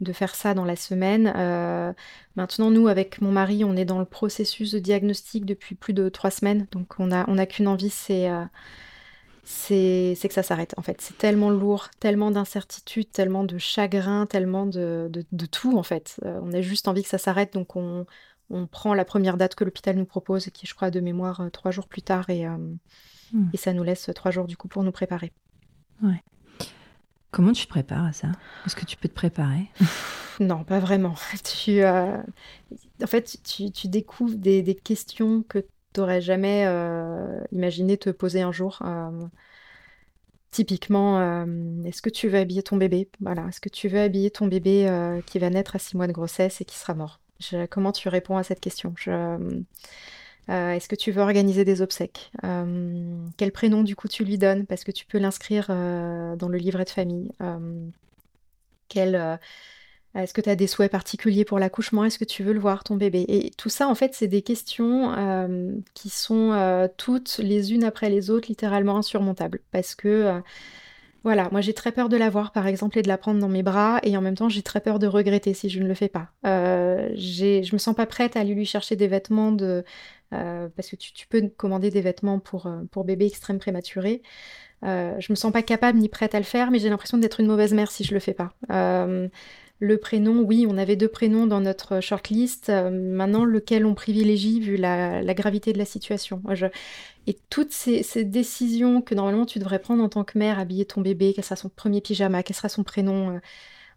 Speaker 2: de faire ça dans la semaine. Euh, maintenant, nous, avec mon mari, on est dans le processus de diagnostic depuis plus de trois semaines. Donc, on a qu'une envie, c'est c'est que ça s'arrête. En fait, c'est tellement lourd, tellement d'incertitudes, tellement de chagrin, tellement de, de, de tout, en fait. on a juste envie que ça s'arrête. Donc, on on prend la première date que l'hôpital nous propose, qui est, je crois, de mémoire, euh, trois jours plus tard, et, euh, hmm. et ça nous laisse trois jours du coup pour nous préparer.
Speaker 1: Ouais. Comment tu te prépares à ça? Est-ce que tu peux te préparer?
Speaker 2: Non, pas vraiment. [LAUGHS] Tu, euh, En fait, tu, découvres des, questions que tu n'aurais jamais imaginé te poser un jour. Typiquement, est-ce que tu veux habiller ton bébé? Voilà, est-ce que tu veux habiller ton bébé qui va naître à six mois de grossesse et qui sera mort? Comment tu réponds à cette question? Euh, Est-ce que tu veux organiser des obsèques? Euh, Quel prénom du coup tu lui donnes? Parce que tu peux l'inscrire euh, dans le livret de famille. est-ce que tu as des souhaits particuliers pour l'accouchement? Est-ce que tu veux le voir, ton bébé? Et tout ça, en fait, c'est des questions qui sont toutes les unes après les autres, littéralement insurmontables. Parce que voilà, moi j'ai très peur de l'avoir par exemple et de la prendre dans mes bras et en même temps j'ai très peur de regretter si je ne le fais pas. Euh, je me sens pas prête à aller lui chercher des vêtements de euh, parce que tu, peux commander des vêtements pour, euh, pour bébé extrême prématuré. Euh, je me sens pas capable ni prête à le faire, mais j'ai l'impression d'être une mauvaise mère si je le fais pas. Le prénom, oui, on avait deux prénoms dans notre shortlist. Euh, maintenant, lequel on privilégie vu la, gravité de la situation? Et toutes ces, décisions que normalement tu devrais prendre en tant que mère, habiller ton bébé, quel sera son premier pyjama, quel sera son prénom, euh,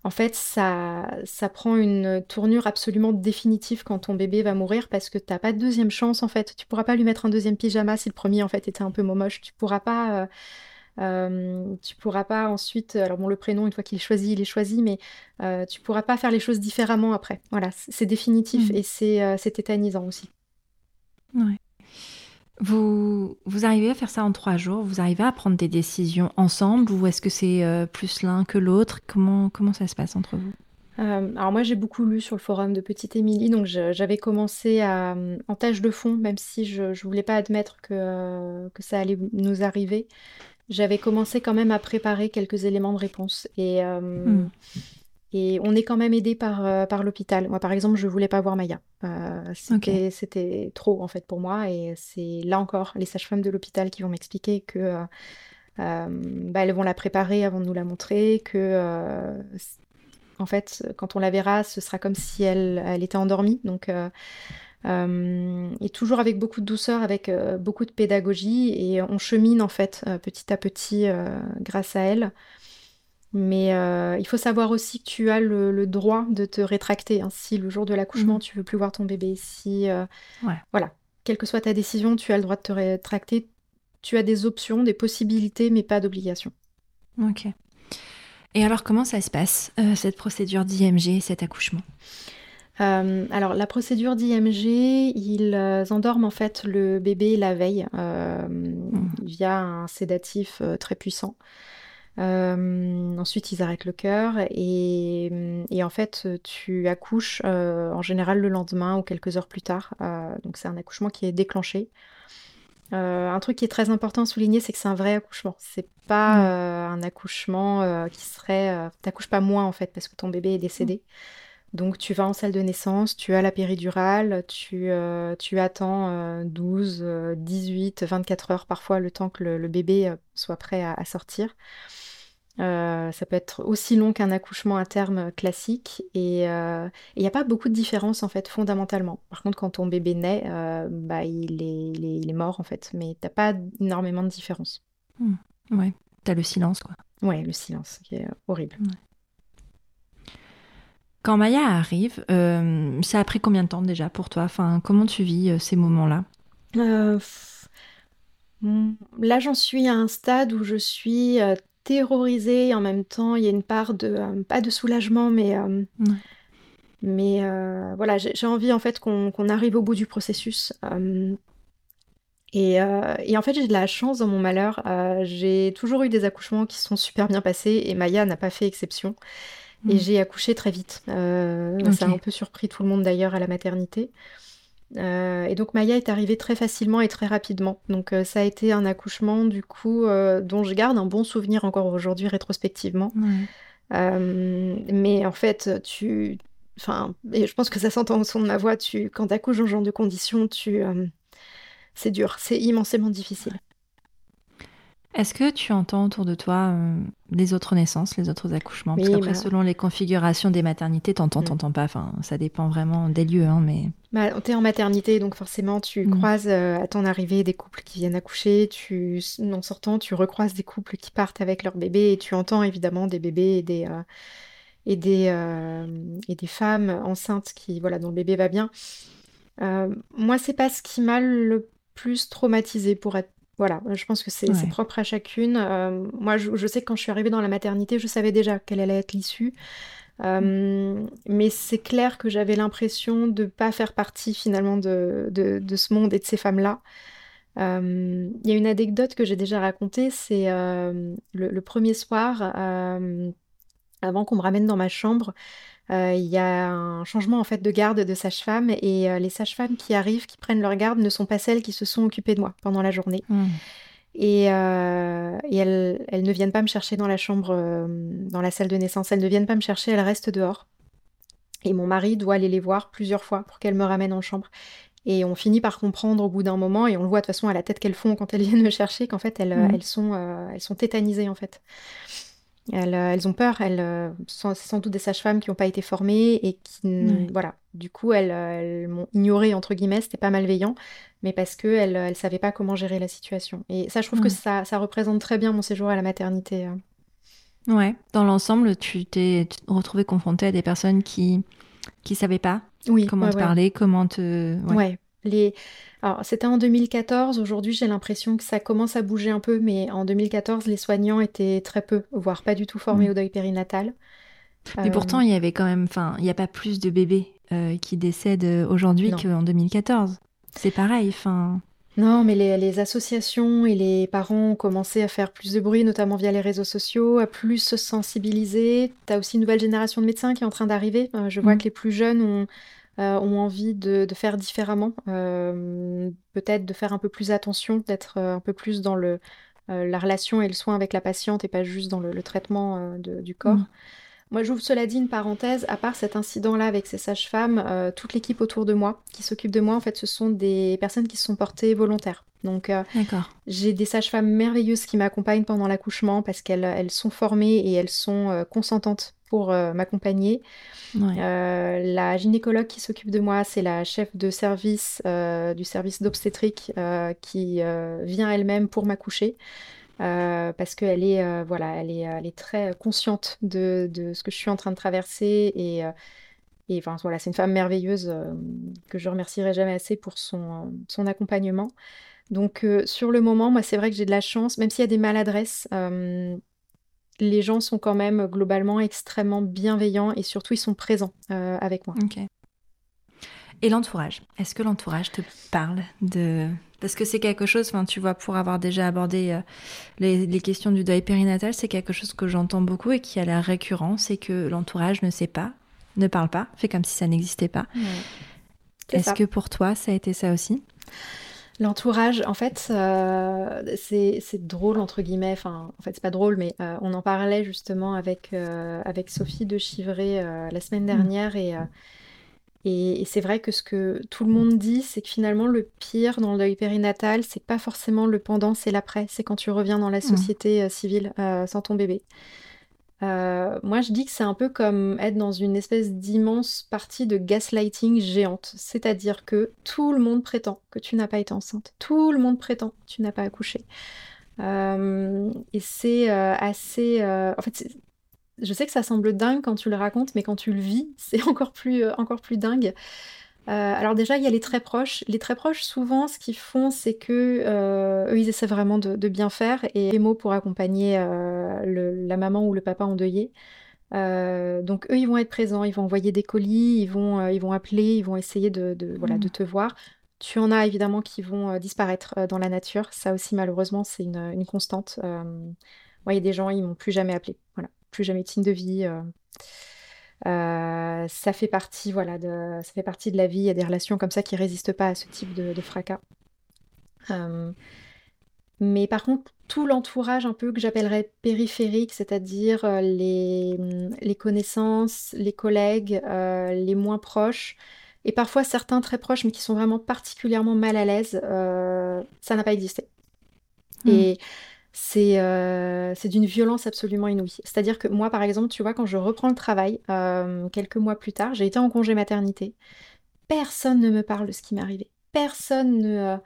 Speaker 2: en fait, ça, ça prend une tournure absolument définitive quand ton bébé va mourir parce que tu n'as pas de deuxième chance en fait. Tu pourras pas lui mettre un deuxième pyjama si le premier en fait était un peu moche. Tu pourras pas. Euh, euh, tu pourras pas ensuite, alors bon, le prénom, une fois qu'il est choisi, il est choisi, mais euh, tu pourras pas faire les choses différemment après. Voilà, c'est définitif mmh. et euh, c'est tétanisant aussi.
Speaker 1: Ouais. Vous, vous arrivez à faire ça en trois jours? Vous arrivez à prendre des décisions ensemble ou est-ce que c'est plus l'un que l'autre? Comment, comment ça se passe entre vous?
Speaker 2: Alors moi j'ai beaucoup lu sur le forum de Petite Émilie, donc j'avais commencé à, en tâche de fond, même si je ne voulais pas admettre que, que ça allait nous arriver j'avais commencé quand même à préparer quelques éléments de réponse. Et, euh, hmm. Et on est quand même aidé par, par l'hôpital. Moi, par exemple, je voulais pas voir Maya. c'était trop, en fait, pour moi. Et c'est là encore les sages-femmes de l'hôpital qui vont m'expliquer que bah, elles vont la préparer avant de nous la montrer, que en fait, quand on la verra, ce sera comme si elle, elle était endormie. Donc, euh, euh, et toujours avec beaucoup de douceur, avec euh, beaucoup de pédagogie, et on chemine en fait petit à petit grâce à elle. Mais il faut savoir aussi que tu as le, droit de te rétracter. Hein. si le jour de l'accouchement, mmh. tu veux plus voir ton bébé, si voilà, quelle que soit ta décision, tu as le droit de te rétracter. Tu as des options, des possibilités, mais pas d'obligation.
Speaker 1: Ok. Et alors, comment ça se passe, euh, cette procédure d'IMG, cet accouchement?
Speaker 2: Euh, alors la procédure d'IMG, ils euh, endorment en fait le bébé la veille mmh. via un sédatif très puissant. ensuite, ils arrêtent le cœur et, et, en fait, tu accouches en général le lendemain ou quelques heures plus tard. donc c'est un accouchement qui est déclenché. Euh, un truc qui est très important à souligner, c'est que c'est un vrai accouchement. C'est pas mm. euh, un accouchement euh, qui serait. T'accouches pas moins en fait parce que ton bébé est décédé. Donc tu vas en salle de naissance, tu as la péridurale, tu, tu attends 12, 18, 24 heures parfois le temps que le, bébé soit prêt à sortir. Euh, ça peut être aussi long qu'un accouchement à terme classique et il euh, n'y a pas beaucoup de différence en fait fondamentalement. Par contre, quand ton bébé naît, euh, bah, il, est, il, est, mort en fait, mais t'as pas énormément de différence.
Speaker 1: Mmh. Ouais, t'as le silence quoi.
Speaker 2: Ouais, le silence qui est horrible.
Speaker 1: Quand Maya arrive, ça a pris combien de temps déjà pour toi? Enfin, comment tu vis ces moments-là?
Speaker 2: Là, j'en suis à un stade où je suis terrorisée. En même temps, il y a une part de, euh, pas de soulagement, mais, euh, mais euh, voilà, j'ai envie en fait qu'on arrive au bout du processus. Et, et, en fait, j'ai de la chance dans mon malheur. j'ai toujours eu des accouchements qui sont super bien passés et Maya n'a pas fait exception. Et mm. j'ai accouché très vite. Ça a un peu surpris tout le monde d'ailleurs à la maternité. Euh, et donc Maya est arrivée très facilement et très rapidement. Donc euh, ça a été un accouchement du coup euh, dont je garde un bon souvenir encore aujourd'hui rétrospectivement. mais en fait, tu, enfin, et je pense que ça s'entend au son de ma voix. Tu, quand accouches dans ce genre de conditions, tu, c'est dur, c'est immensément difficile.
Speaker 1: Est-ce que tu entends autour de toi euh, les autres naissances, les autres accouchements? Parce qu'après, bah selon les configurations des maternités, t'entends, mm. t'entends pas. Enfin, ça dépend vraiment des lieux, hein, mais.
Speaker 2: Bah, t'es en maternité, donc forcément, tu mm. croises euh, à ton arrivée des couples qui viennent accoucher. Tu, en sortant, tu recroises des couples qui partent avec leur bébé et tu entends évidemment des bébés et des euh, et des et des femmes enceintes qui, voilà, dont le bébé va bien. moi, c'est pas ce qui m'a le plus traumatisé pour être voilà, je pense que c'est propre à chacune. Euh, moi, je, sais que quand je suis arrivée dans la maternité, je savais déjà quelle allait être l'issue. Euh, mm. Mais c'est clair que j'avais l'impression de ne pas faire partie finalement de, de, ce monde et de ces femmes-là. Euh, il y a une anecdote que j'ai déjà racontée, c'est le, premier soir, avant qu'on me ramène dans ma chambre, euh, il y a un changement en fait de garde de sage-femme et euh, les sages-femmes qui arrivent, qui prennent leur garde, ne sont pas celles qui se sont occupées de moi pendant la journée. Mmh. Et, euh, et elles, elles, ne viennent pas me chercher dans la chambre, dans la salle de naissance. Elles ne viennent pas me chercher, elles restent dehors. Et mon mari doit aller les voir plusieurs fois pour qu'elles me ramènent en chambre. Et on finit par comprendre au bout d'un moment, et on le voit de toute façon à la tête qu'elles font quand elles [LAUGHS] viennent me chercher, qu'en fait elles, mmh. elles, sont, elles sont tétanisées en fait. Elles, euh, elles, ont peur, elles, euh, sont, c'est sans doute des sages-femmes qui n'ont pas été formées et qui, voilà, du coup, elles, euh, elles m'ont ignoré, entre guillemets, c'était pas malveillant, mais parce qu'elles ne savaient pas comment gérer la situation. Et ça, je trouve que ça, ça représente très bien mon séjour à la maternité. Hein.
Speaker 1: Ouais, dans l'ensemble, tu t'es retrouvée confrontée à des personnes qui qui savaient pas oui, comment te parler, comment te...
Speaker 2: Ouais. Les... Alors, c'était en 2014. Aujourd'hui, j'ai l'impression que ça commence à bouger un peu, mais en 2014, les soignants étaient très peu, voire pas du tout formés mm. au deuil périnatal.
Speaker 1: Mais pourtant, il y avait quand même, enfin, il n'y a pas plus de bébés euh, qui décèdent euh, aujourd'hui qu'en 2014. C'est pareil, enfin.
Speaker 2: Non, mais les, associations et les parents ont commencé à faire plus de bruit, notamment via les réseaux sociaux, à plus se sensibiliser. Tu as aussi une nouvelle génération de médecins qui est en train d'arriver. Euh, je vois mm. que les plus jeunes ont euh, ont envie de, faire différemment, euh, peut-être de faire un peu plus attention, d'être euh, un peu plus dans le, la relation et le soin avec la patiente et pas juste dans le, traitement du corps. Moi, j'ouvre cela dit une parenthèse, à part cet incident-là avec ces sages-femmes, euh, toute l'équipe autour de moi qui s'occupe de moi, en fait, ce sont des personnes qui se sont portées volontaires. Donc, euh, j'ai des sages-femmes merveilleuses qui m'accompagnent pendant l'accouchement parce qu'elles elles sont formées et elles sont euh, consentantes pour m'accompagner. la gynécologue qui s'occupe de moi, c'est la chef de service du service d'obstétrique qui vient elle-même pour m'accoucher. Euh, parce qu'elle est, euh, voilà, est, elle est très consciente de, ce que je suis en train de traverser et, euh, enfin, voilà, c'est une femme merveilleuse que je remercierai jamais assez pour son accompagnement. Donc sur le moment, moi c'est vrai que j'ai de la chance, même s'il y a des maladresses, les gens sont quand même globalement extrêmement bienveillants et surtout ils sont présents avec moi.
Speaker 1: Et l'entourage Est-ce que l'entourage te parle de parce que c'est quelque chose, enfin, tu vois, pour avoir déjà abordé euh, les, questions du deuil périnatal, c'est quelque chose que j'entends beaucoup et qui a l'air récurrent, c'est que l'entourage ne sait pas, ne parle pas, fait comme si ça n'existait pas. Est-ce que pour toi, ça a été ça aussi?
Speaker 2: L'entourage, en fait, euh, c'est drôle, entre guillemets. Enfin, en fait, c'est pas drôle, mais euh, on en parlait justement avec, avec Sophie de Chivray la semaine mmh. dernière et et, c'est vrai que ce que tout le monde dit, c'est que finalement, le pire dans le deuil périnatal, c'est pas forcément le pendant, c'est l'après. C'est quand tu reviens dans la mmh. société euh, civile euh, sans ton bébé. Euh, moi, je dis que c'est un peu comme être dans une espèce d'immense partie de gaslighting géante. C'est-à-dire que tout le monde prétend que tu n'as pas été enceinte. Tout le monde prétend que tu n'as pas accouché. et c'est assez. en fait, je sais que ça semble dingue quand tu le racontes, mais quand tu le vis, [LAUGHS] c'est encore plus, euh, encore plus dingue. Euh, alors déjà, il y a les très proches. Les très proches, souvent, ce qu'ils font, c'est que euh, eux, ils essaient vraiment de, bien faire et des mots pour accompagner la maman ou le papa endeuillé. donc eux, ils vont être présents, ils vont envoyer des colis, ils vont, ils vont appeler, ils vont essayer de, voilà, de mmh. te voir. Tu en as évidemment qui vont disparaître dans la nature. Ça aussi, malheureusement, c'est une, une, constante. Moi, il y a des gens, ils m'ont plus jamais appelé. Voilà plus jamais de signe de vie. Euh, euh, ça fait partie, voilà, de, ça fait partie de la vie. Il y a des relations comme ça qui résistent pas à ce type de, fracas. Euh, mais par contre, tout l'entourage un peu que j'appellerais périphérique, c'est-à-dire les, les, connaissances, les collègues, les moins proches, et parfois certains très proches, mais qui sont vraiment particulièrement mal à l'aise, ça n'a pas existé. Et euh, c'est d'une violence absolument inouïe. C'est-à-dire que moi, par exemple, tu vois, quand je reprends le travail, euh, quelques mois plus tard, j'ai été en congé maternité. Personne ne me parle de ce qui m'est arrivé. Personne ne...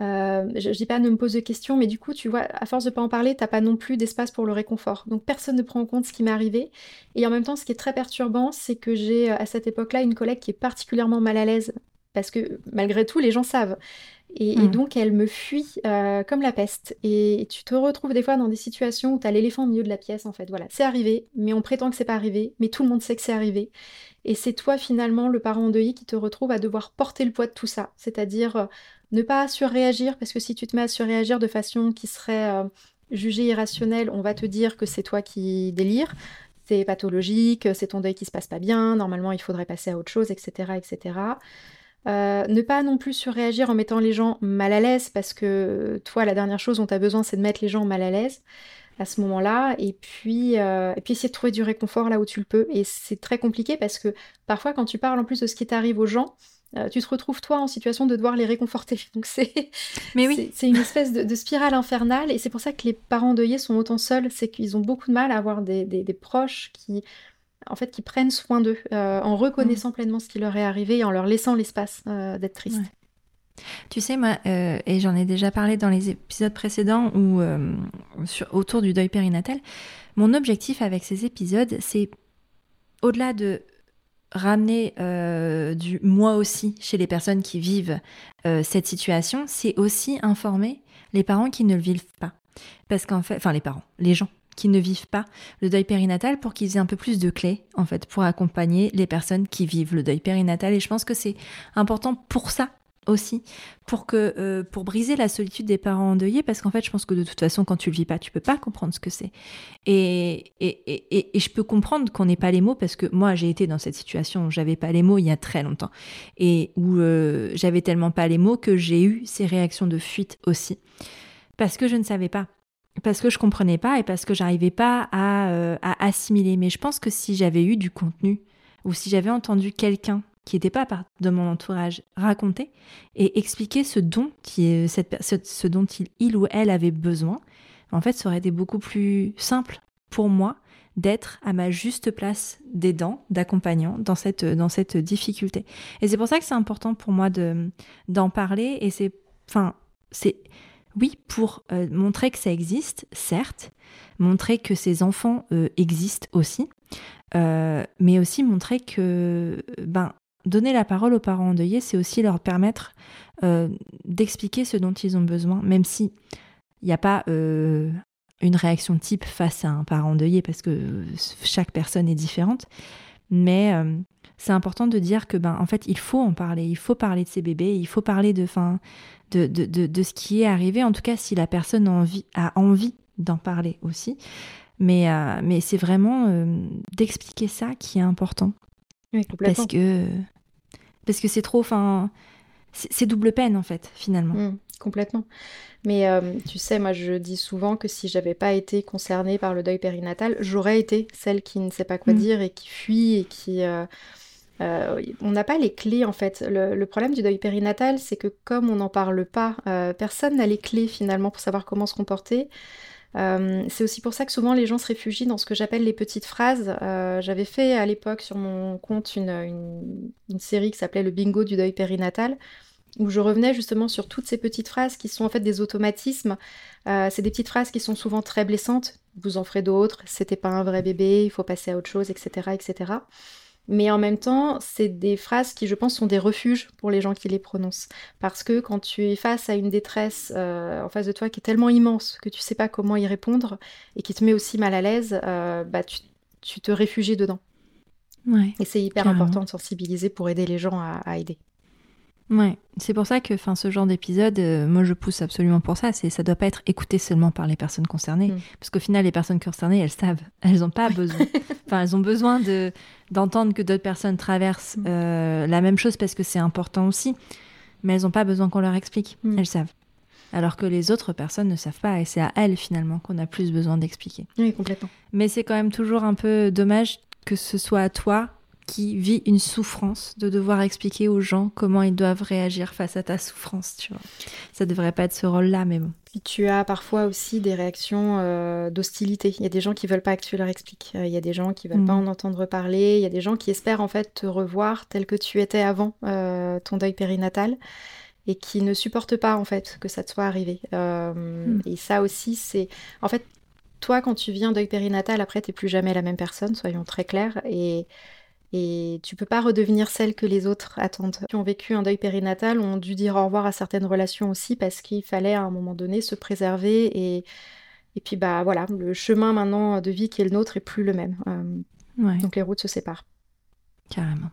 Speaker 2: Euh, je, pas ne me pose de questions, mais du coup, tu vois, à force de pas en parler, t'as pas non plus d'espace pour le réconfort. Donc personne ne prend en compte ce qui m'est arrivé. Et en même temps, ce qui est très perturbant, c'est que j'ai à cette époque-là une collègue qui est particulièrement mal à l'aise parce que malgré tout, les gens savent. Et, mm. donc, elle me fuit euh, comme la peste. Et tu te retrouves des fois dans des situations où tu as l'éléphant au milieu de la pièce, en fait. Voilà, c'est arrivé, mais on prétend que c'est pas arrivé, mais tout le monde sait que c'est arrivé. Et c'est toi, finalement, le parent endeuillé, qui te retrouve à devoir porter le poids de tout ça. C'est-à-dire euh, ne pas surréagir, parce que si tu te mets à surréagir de façon qui serait euh, jugée irrationnelle, on va te dire que c'est toi qui délire. C'est pathologique, c'est ton deuil qui se passe pas bien, normalement il faudrait passer à autre chose, etc. etc. Euh, ne pas non plus surréagir en mettant les gens mal à l'aise, parce que toi, la dernière chose dont tu as besoin, c'est de mettre les gens mal à l'aise à ce moment-là, et puis, euh, et puis essayer de trouver du réconfort là où tu le peux. Et c'est très compliqué parce que parfois, quand tu parles en plus de ce qui t'arrive aux gens, euh, tu te retrouves toi en situation de devoir les réconforter. [LAUGHS] Donc c'est oui. c'est une espèce de, spirale infernale, et c'est pour ça que les parents deuillés sont autant seuls, c'est qu'ils ont beaucoup de mal à avoir des, des proches qui en fait, qui prennent soin d'eux, euh, en reconnaissant mm. pleinement ce qui leur est arrivé et en leur laissant l'espace euh, d'être triste.
Speaker 1: Tu sais, moi, euh, et j'en ai déjà parlé dans les épisodes précédents ou autour du deuil périnatal, mon objectif avec ces épisodes, c'est au-delà de ramener du moi aussi chez les personnes qui vivent cette situation, c'est aussi informer les parents qui ne le vivent pas. Parce qu'en fait, enfin les parents, les gens qui ne vivent pas le deuil périnatal pour qu'ils aient un peu plus de clés en fait pour accompagner les personnes qui vivent le deuil périnatal. Et je pense que c'est important pour ça aussi pour que euh, pour briser la solitude des parents endeuillés parce qu'en fait je pense que de toute façon quand tu le vis pas tu peux pas comprendre ce que c'est. Et et, et, et, je peux comprendre qu'on n'ait pas les mots parce que moi j'ai été dans cette situation où j'avais pas les mots il y a très longtemps et où euh, j'avais tellement pas les mots que j'ai eu ces réactions de fuite aussi parce que je ne savais pas parce que je comprenais pas et parce que j'arrivais pas à, à, assimiler. Mais je pense que si j'avais eu du contenu ou si j'avais entendu quelqu'un qui n'était pas part de mon entourage raconter et expliquer ce dont, qui cette, ce, dont il, il ou elle avait besoin, en fait, ça aurait été beaucoup plus simple pour moi d'être à ma juste place d'aidant, d'accompagnant dans cette, dans cette difficulté. Et c'est pour ça que c'est important pour moi de, d'en parler. Et c'est, enfin, c'est, oui, pour euh, montrer que ça existe, certes, montrer que ces enfants euh, existent aussi, euh, mais aussi montrer que, ben, donner la parole aux parents endeuillés, c'est aussi leur permettre d'expliquer ce dont ils ont besoin, même si il n'y a pas une réaction type face à un parent endeuillé parce que chaque personne est différente. Mais euh, c'est important de dire que ben en fait il faut en parler, il faut parler de ses bébés, il faut parler de fin de, de, de, ce qui est arrivé. En tout cas, si la personne a envie, a envie d'en parler aussi. Mais, euh, mais c'est vraiment euh, d'expliquer ça qui est important.
Speaker 2: Oui, complètement.
Speaker 1: Parce que parce que c'est trop, enfin, c'est double peine en fait finalement.
Speaker 2: Mmh, complètement. Mais euh, tu sais, moi je dis souvent que si j'avais pas été concernée par le deuil périnatal, j'aurais été celle qui ne sait pas quoi mm. dire et qui fuit et qui... Euh, euh, on n'a pas les clés en fait. Le, problème du deuil périnatal, c'est que comme on n'en parle pas, personne n'a les clés finalement pour savoir comment se comporter. c'est aussi pour ça que souvent les gens se réfugient dans ce que j'appelle les petites phrases. J'avais fait à l'époque sur mon compte une série qui s'appelait Le bingo du deuil périnatal où je revenais justement sur toutes ces petites phrases qui sont en fait des automatismes. Euh, c'est des petites phrases qui sont souvent très blessantes. Vous en ferez d'autres. C'était pas un vrai bébé. Il faut passer à autre chose, etc., etc. Mais en même temps, c'est des phrases qui, je pense, sont des refuges pour les gens qui les prononcent. Parce que quand tu es face à une détresse euh, en face de toi qui est tellement immense que tu sais pas comment y répondre et qui te met aussi mal à l'aise, euh, bah, tu, te réfugies dedans. et c'est hyper important de sensibiliser pour aider les gens à aider.
Speaker 1: Ouais, c'est pour ça que enfin ce genre d'épisode, euh, moi je pousse absolument pour ça. C'est ça doit pas être écouté seulement par les personnes concernées, mm. parce qu'au final les personnes concernées elles savent, elles n'ont pas besoin. [LAUGHS] enfin elles ont besoin de d'entendre que d'autres personnes traversent mm. euh, la même chose parce que c'est important aussi, mais elles n'ont pas besoin qu'on leur explique. Mm. Elles savent. Alors que les autres personnes ne savent pas, et c'est à elles finalement qu'on a plus besoin d'expliquer.
Speaker 2: Oui, complètement.
Speaker 1: Mais c'est quand même toujours un peu dommage que ce soit à toi qui vit une souffrance, de devoir expliquer aux gens comment ils doivent réagir face à ta souffrance, tu vois. Ça devrait pas être ce rôle-là, mais bon.
Speaker 2: Puis tu as parfois aussi des réactions euh, d'hostilité. Il y a des gens qui veulent pas que tu leur expliques. Euh, il y a des gens qui veulent pas mm. en entendre parler. Il y a des gens qui espèrent en fait te revoir tel que tu étais avant euh, ton deuil périnatal et qui ne supportent pas en fait que ça te soit arrivé. Mm. Et ça aussi, c'est en fait toi quand tu un deuil périnatal, après t'es plus jamais la même personne. Soyons très clairs et et tu peux pas redevenir celle que les autres attendent. Qui ont vécu un deuil périnatal ont dû dire au revoir à certaines relations aussi parce qu'il fallait à un moment donné se préserver et, et puis bah voilà, le chemin maintenant de vie qui est le nôtre est plus le même. Euh, donc les routes se séparent.
Speaker 1: Carrément.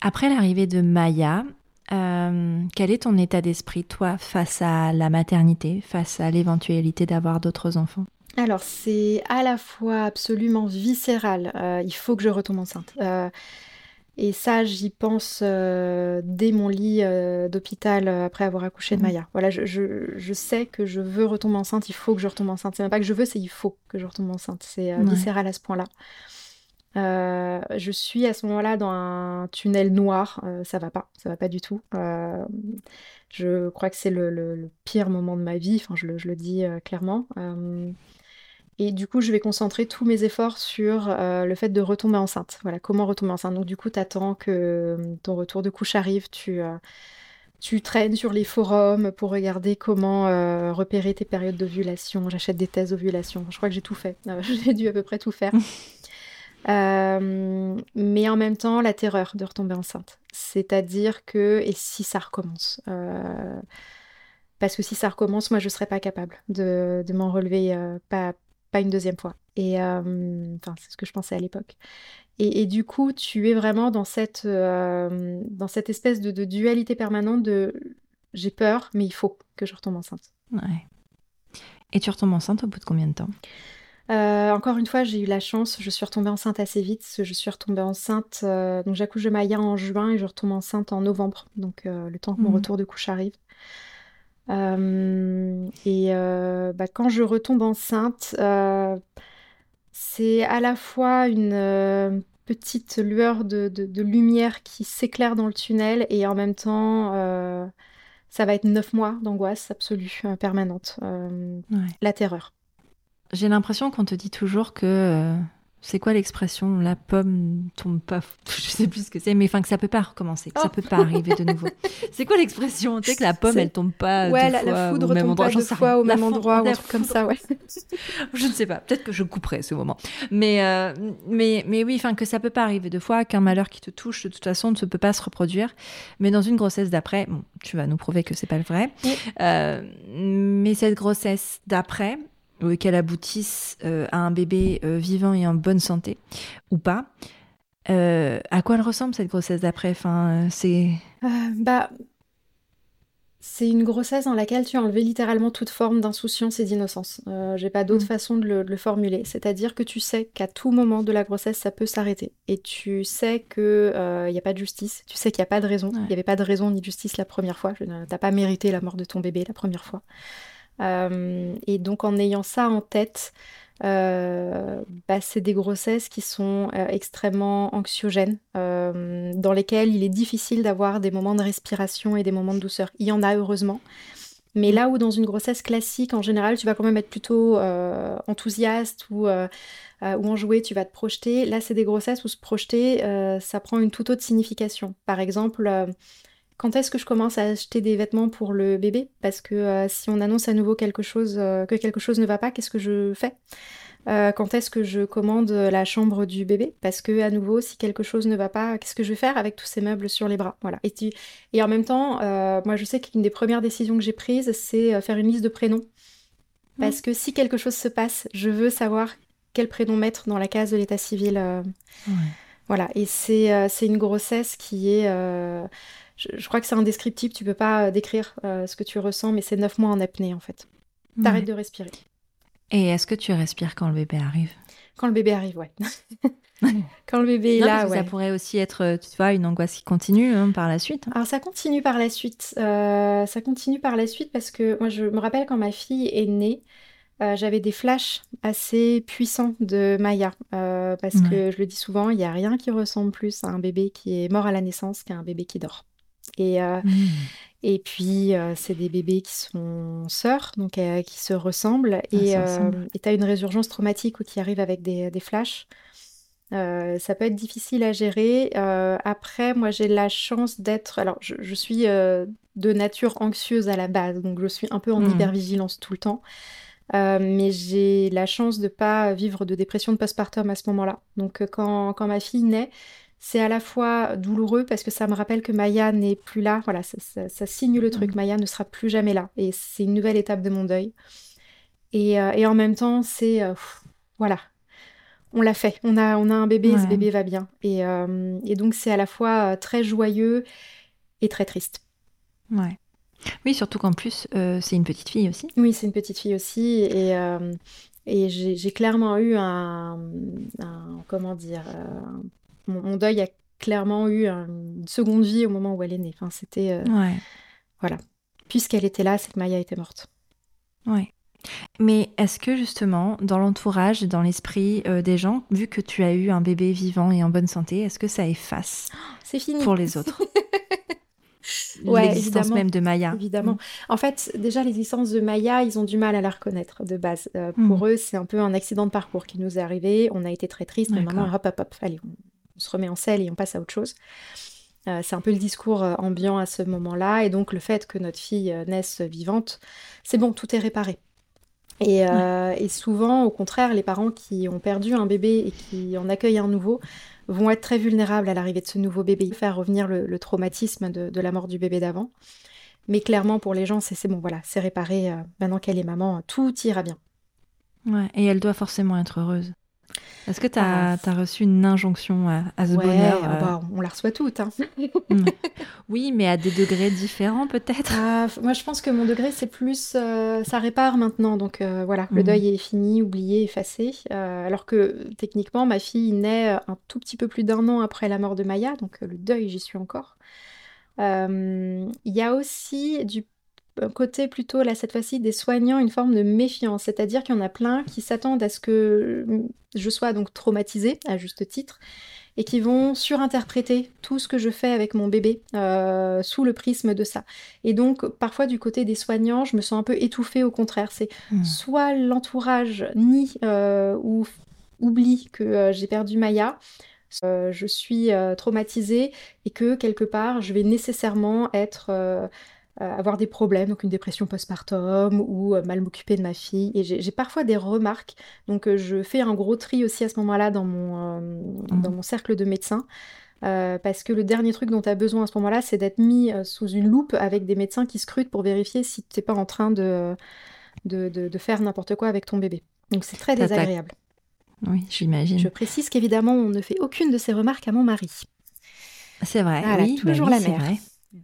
Speaker 1: Après l'arrivée de Maya, euh, quel est ton état d'esprit, toi, face à la maternité, face à l'éventualité d'avoir d'autres enfants?
Speaker 2: Alors, c'est à la fois absolument viscéral. Euh, il faut que je retombe enceinte. Euh, et ça, j'y pense euh, dès mon lit d'hôpital après avoir accouché de mmh. Maya. Voilà, je, sais que je veux retomber enceinte, il faut que je retombe enceinte. C'est même pas que je veux, c'est il faut que je retombe enceinte. C'est viscéral à ce point-là. je suis à ce moment-là dans un tunnel noir, ça va pas, ça va pas du tout. je crois que c'est le, pire moment de ma vie, enfin je le, dis clairement. Et du coup, je vais concentrer tous mes efforts sur euh, le fait de retomber enceinte. Voilà, comment retomber enceinte. Donc du coup, tu attends que euh, ton retour de couche arrive, tu, euh, tu traînes sur les forums pour regarder comment repérer tes périodes d'ovulation. J'achète des thèses d'ovulation. Je crois que j'ai tout fait. [LAUGHS] j'ai dû à peu près tout faire. [LAUGHS] mais en même temps, la terreur de retomber enceinte. C'est-à-dire que, et si ça recommence parce que si ça recommence, moi, je ne serais pas capable de, de m'en relever, pas, pas une deuxième fois. Et euh, enfin, c'est ce que je pensais à l'époque. Et, du coup, tu es vraiment dans cette, euh, dans cette espèce de, dualité permanente de j'ai peur, mais il faut que je retombe enceinte.
Speaker 1: Ouais. Et tu retombes enceinte au bout de combien de temps?
Speaker 2: Euh, encore une fois, j'ai eu la chance, je suis retombée enceinte assez vite. Je suis retombée enceinte, donc j'accouche de Maya en juin et je retombe enceinte en novembre, donc le temps que mon mmh. retour de couche arrive. Et bah, quand je retombe enceinte, c'est à la fois une petite lueur de, lumière qui s'éclaire dans le tunnel et en même temps, ça va être neuf mois d'angoisse absolue, permanente. La terreur.
Speaker 1: J'ai l'impression qu'on te dit toujours que c'est quoi l'expression La pomme tombe pas. [LAUGHS] Je sais plus ce que c'est, mais enfin que ça peut pas recommencer, que ça oh. peut pas arriver de nouveau. [LAUGHS] c'est quoi l'expression Tu sais que la pomme elle tombe pas
Speaker 2: ouais,
Speaker 1: deux
Speaker 2: la,
Speaker 1: fois
Speaker 2: la foudre au même endroit. Pas deux fois au même endroit, ou un truc comme ça, ouais. [LAUGHS]
Speaker 1: je ne sais pas. Peut-être que je couperai ce moment. Mais euh, mais mais oui, enfin que ça peut pas arriver deux fois, qu'un malheur qui te touche de toute façon ne peut pas se reproduire. Mais dans une grossesse d'après, bon, tu vas nous prouver que c'est pas le vrai. Euh, mais cette grossesse d'après, qu'elle aboutisse euh, à un bébé euh, vivant et en bonne santé ou pas. Euh, à quoi elle ressemble cette grossesse d'après? Enfin, c'est...
Speaker 2: bah, c'est une grossesse dans laquelle tu as enlevé littéralement toute forme d'insouciance et d'innocence. J'ai pas d'autre mm. façon de le, formuler. C'est-à-dire que tu sais qu'à tout moment de la grossesse, ça peut s'arrêter. Et tu sais qu'il n'y a pas de justice. Tu sais qu'il n'y a pas de raison. Il n'y avait pas de raison ni de justice la première fois. Tu n'as pas mérité la mort de ton bébé la première fois. Euh, et donc en ayant ça en tête, euh, bah, c'est des grossesses qui sont euh, extrêmement anxiogènes, dans lesquelles il est difficile d'avoir des moments de respiration et des moments de douceur. Il y en a heureusement. Mais là où dans une grossesse classique, en général, tu vas quand même être plutôt enthousiaste ou, ou enjoué, tu vas te projeter. Là, c'est des grossesses où se projeter, ça prend une toute autre signification. Par exemple, quand est-ce que je commence à acheter des vêtements pour le bébé? Parce que euh, si on annonce à nouveau quelque chose, euh, que quelque chose ne va pas, qu'est-ce que je fais? Euh, Quand est-ce que je commande la chambre du bébé? Parce que à nouveau, si quelque chose ne va pas, qu'est-ce que je vais faire avec tous ces meubles sur les bras? Voilà. Et, et en même temps, moi, je sais qu'une des premières décisions que j'ai prises, c'est faire une liste de prénoms. Mmh. Parce que si quelque chose se passe, je veux savoir quel prénom mettre dans la case de l'état civil. Voilà. Et c'est une grossesse qui est je, crois que c'est indescriptible, tu peux pas euh, décrire euh, ce que tu ressens, mais c'est neuf mois en apnée en fait. T'arrêtes de respirer.
Speaker 1: Et est-ce que tu respires quand le bébé arrive?
Speaker 2: Quand le bébé arrive, ouais. [LAUGHS] quand le bébé est là, ouais.
Speaker 1: Ça pourrait aussi être, euh, tu vois, une angoisse qui continue hein, par la suite.
Speaker 2: Alors ça continue par la suite. ça continue par la suite parce que moi je me rappelle quand ma fille est née, j'avais des flashs assez puissants de Maya. parce que je le dis souvent, il n'y a rien qui ressemble plus à un bébé qui est mort à la naissance qu'à un bébé qui dort. Et, euh, mmh. et puis, euh, c'est des bébés qui sont sœurs, donc euh, qui se ressemblent. Ah, et tu as une résurgence traumatique ou qui arrive avec des, des flashs. ça peut être difficile à gérer. après, moi, j'ai la chance d'être. Alors, je, suis de nature anxieuse à la base, donc je suis un peu en mmh. hypervigilance tout le temps. mais j'ai la chance de ne pas vivre de dépression de postpartum à ce moment-là. Donc, quand, quand ma fille naît, c'est à la fois douloureux parce que ça me rappelle que Maya n'est plus là. Voilà, ça, signe le truc. Mm. Maya ne sera plus jamais là. Et c'est une nouvelle étape de mon deuil. Et, euh, en même temps, c'est. Euh, voilà. On l'a fait. On a, on a un bébé et ce bébé va bien. Et, euh, et donc, c'est à la fois très joyeux et très triste.
Speaker 1: Ouais. Oui, surtout qu'en plus, c'est une petite fille aussi.
Speaker 2: Oui, c'est une petite fille aussi. Et. Et j'ai clairement eu un, un comment dire, mon, deuil a clairement eu une seconde vie au moment où elle est née. Enfin, c'était. Euh, ouais. Voilà. Puisqu'elle était là, c'est que Maya était morte.
Speaker 1: Ouais. Mais est-ce que justement, dans l'entourage, dans l'esprit euh, des gens, vu que tu as eu un bébé vivant et en bonne santé, est-ce que ça efface [GASPS]
Speaker 2: C'est fini.
Speaker 1: pour les autres? [LAUGHS]
Speaker 2: Ouais,
Speaker 1: l'existence même de Maya.
Speaker 2: Évidemment. Mm. En fait, déjà, l'existence de Maya, ils ont du mal à la reconnaître de base. Euh, pour mm. eux, c'est un peu un accident de parcours qui nous est arrivé. On a été très tristes, mais maintenant, hop, hop, hop, allez, on se remet en selle et on passe à autre chose. Euh, c'est un peu le discours euh, ambiant à ce moment-là. Et donc le fait que notre fille euh, naisse vivante, c'est bon, tout est réparé. Et, souvent, au contraire, les parents qui ont perdu un bébé et qui en accueillent un nouveau vont être très vulnérables à l'arrivée de ce nouveau bébé, faire revenir le, traumatisme de, la mort du bébé d'avant. Mais clairement, pour les gens, c'est bon, voilà, c'est réparé. maintenant qu'elle est maman, tout ira bien.
Speaker 1: Ouais, et elle doit forcément être heureuse. Est-ce que tu as, ah, reçu une injonction à, ce bonheur
Speaker 2: ah bah, On la reçoit toutes. Hein. [LAUGHS] [LAUGHS]
Speaker 1: oui, mais à des degrés différents peut-être.
Speaker 2: Ah, moi, je pense que mon degré, c'est plus... Euh, ça répare maintenant. Donc euh, voilà, le mm. deuil est fini, oublié, effacé. Euh, alors que techniquement, ma fille naît un tout petit peu plus d'un an après la mort de Maya. Donc le deuil, j'y suis encore. Il y a aussi du côté plutôt, là, cette fois-ci, des soignants, une forme de méfiance. C'est-à-dire qu'il y en a plein qui s'attendent à ce que je sois donc traumatisée, à juste titre, et qui vont surinterpréter tout ce que je fais avec mon bébé euh, sous le prisme de ça. Et donc, parfois, du côté des soignants, je me sens un peu étouffée, au contraire. C'est hmm. soit l'entourage nie euh, ou oublie que euh, j'ai perdu Maya, je suis traumatisée et que quelque part, je vais nécessairement être avoir des problèmes, donc une dépression postpartum ou euh, mal m'occuper de ma fille. Et j'ai parfois des remarques. Donc euh, je fais un gros tri aussi à ce moment-là dans, mon mmh. dans mon cercle de médecins. parce que le dernier truc dont tu as besoin à ce moment-là, c'est d'être mis sous une loupe avec des médecins qui scrutent pour vérifier si tu n'es pas en train de, de, de, faire n'importe quoi avec ton bébé. Donc c'est très désagréable.
Speaker 1: Oui, j'imagine.
Speaker 2: Je précise qu'évidemment, on ne fait aucune de ces remarques à mon mari.
Speaker 1: C'est vrai, oui,
Speaker 2: toujours bah la mère.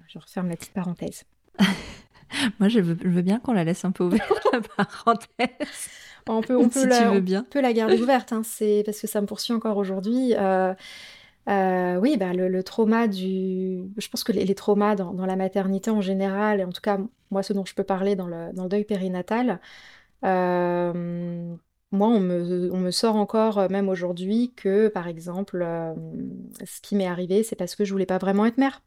Speaker 2: Je referme la petite parenthèse. [LAUGHS]
Speaker 1: Moi, je veux, bien qu'on la laisse un peu ouverte, [LAUGHS] la parenthèse.
Speaker 2: On peut, on peut, la, bien. peut la garder ouverte, hein, c'est parce que ça me poursuit encore aujourd'hui. Euh, euh, oui, bah, le, trauma du. Je pense que les, traumas dans, la maternité en général, et en tout cas, moi, ce dont je peux parler dans le, deuil périnatal, euh, moi, on me, on me, sort encore, même aujourd'hui, que, par exemple, ce qui m'est arrivé, c'est parce que je voulais pas vraiment être mère.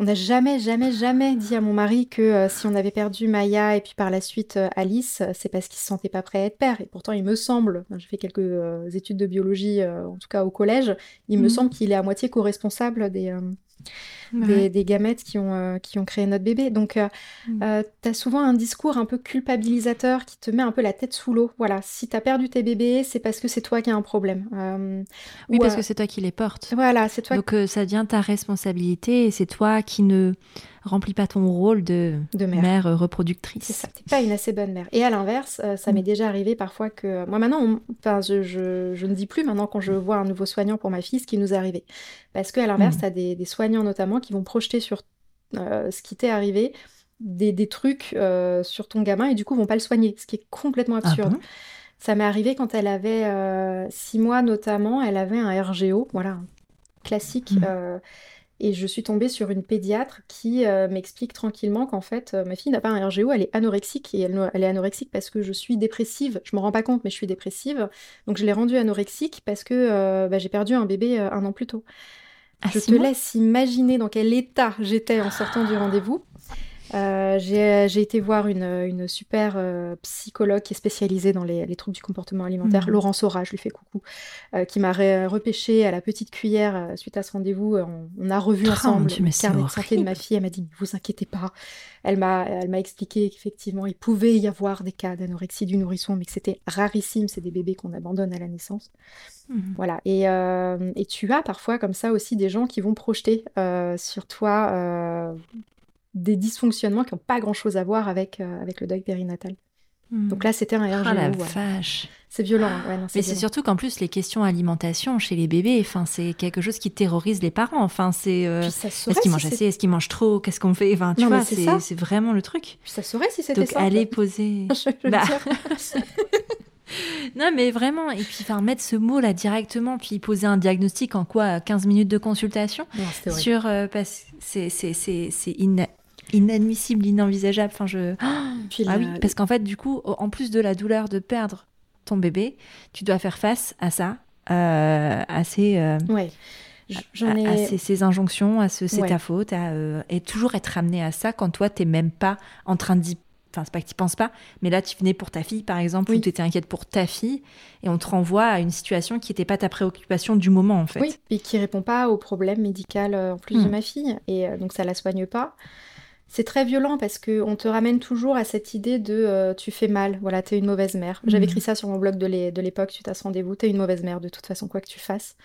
Speaker 2: On n'a jamais, jamais, jamais dit à mon mari que euh, si on avait perdu Maya et puis par la suite euh, Alice, euh, c'est parce qu'il se sentait pas prêt à être père. Et pourtant, il me semble, j'ai fait quelques études de biologie, en tout cas au collège, il me mmh. semble qu'il est à moitié co-responsable des, des, gamètes qui ont, euh, qui ont créé notre bébé. Donc, euh, mm. euh, tu as souvent un discours un peu culpabilisateur qui te met un peu la tête sous l'eau. Voilà, si tu as perdu tes bébés, c'est parce que c'est toi qui as un problème.
Speaker 1: oui, parce que c'est toi qui les portes.
Speaker 2: Voilà, c'est toi.
Speaker 1: Donc, ça devient ta responsabilité et c'est toi qui ne remplis pas ton rôle de, mère. reproductrice.
Speaker 2: C'est ça, t'es pas une assez bonne mère. Et à l'inverse, ça m'est mm. déjà arrivé parfois que... Moi maintenant, enfin, je, je, ne dis plus maintenant quand je vois un nouveau soignant pour ma fille ce qui nous est arrivé. Parce qu'à l'inverse, mm. tu as des, des soignants notamment qui vont projeter sur euh, ce qui t'est arrivé des, trucs euh, sur ton gamin et du coup vont pas le soigner, ce qui est complètement ah absurde. ça m'est arrivé quand elle avait euh, six mois notamment, elle avait un RGO, voilà, classique. Mmh. et je suis tombée sur une pédiatre qui m'explique tranquillement qu'en fait, ma fille n'a pas un RGO, elle est anorexique. Et elle, elle, est anorexique parce que je suis dépressive. Je me rends pas compte, mais je suis dépressive. Donc je l'ai rendue anorexique parce que bah, j'ai perdu un bébé un an plus tôt je te laisse imaginer dans quel état j'étais en sortant du rendez-vous. Euh, j'ai été voir une, super euh, psychologue qui est spécialisée dans les, troubles du comportement alimentaire, mmh. Laurence Aura, je lui fais coucou, euh, qui m'a repêché à la petite cuillère suite à ce rendez-vous. On, a revu oh, ensemble le carnet de santé de ma fille. Elle m'a dit, ne vous inquiétez pas. Elle m'a expliqué qu'effectivement, il pouvait y avoir des cas d'anorexie du nourrisson, mais que c'était rarissime. C'est des bébés qu'on abandonne à la naissance. Mmh. Voilà. Et, et, tu as parfois comme ça aussi des gens qui vont projeter sur toi des dysfonctionnements qui n'ont pas grand-chose à voir avec, euh, avec le deuil périnatal. Hmm. Donc là, c'était un RGO.
Speaker 1: Ah la vache
Speaker 2: C'est violent.
Speaker 1: Mais c'est surtout qu'en plus, les questions alimentation chez les bébés, enfin, c'est quelque chose qui terrorise les parents. Enfin, c'est euh, est-ce qu'ils mangent assez, est-ce qu'ils mangent trop, qu'est-ce qu'on fait? Enfin, tu vois, c'est vraiment le truc.
Speaker 2: ça saurait si c'était
Speaker 1: ça. Donc aller poser. [LAUGHS] bah... [LAUGHS] non, mais vraiment, et puis enfin, mettre ce mot là directement, puis poser un diagnostic en quoi 15 minutes de consultation sur euh, c'est c'est inadmissible, inenvisageable. Enfin, je. ah oui, parce qu'en fait, du coup, en plus de la douleur de perdre ton bébé, tu dois faire face à ça, euh, à ces. Euh,
Speaker 2: ouais.
Speaker 1: J'en ai... à, ces, injonctions, à ce c'est ta faute, à, euh, et toujours être amené à ça quand toi, t'es même pas en train d'y enfin c'est pas que tu penses pas, mais là tu venais pour ta fille par exemple, ou tu étais inquiète pour ta fille, et on te renvoie à une situation qui n'était pas ta préoccupation du moment en fait.
Speaker 2: Oui, et qui répond pas au problème médical en plus de hmm. ma fille, et donc ça la soigne pas c'est très violent parce qu'on te ramène toujours à cette idée de euh, tu fais mal, voilà, t'es une mauvaise mère. J'avais mm. écrit ça sur mon blog de l'époque à ce rendez-vous, t'es une mauvaise mère de toute façon, quoi que tu fasses.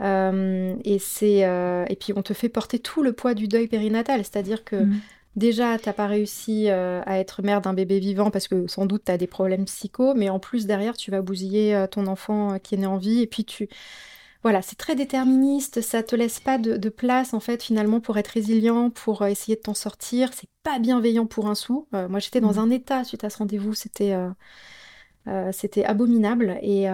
Speaker 2: Euh, et, c'est, euh, et puis on te fait porter tout le poids du deuil périnatal, c'est-à-dire que mm. déjà, t'as pas réussi à être mère d'un bébé vivant parce que sans doute t'as des problèmes psycho, mais en plus derrière, tu vas bousiller ton enfant qui est né en vie, et puis tu voilà, c'est très déterministe, ça te laisse pas de, place en fait finalement pour être résilient, pour euh, essayer de t'en sortir. C'est pas bienveillant pour un sou. Euh, moi j'étais dans mmh. un état suite à ce rendez-vous, c'était euh, c'était abominable et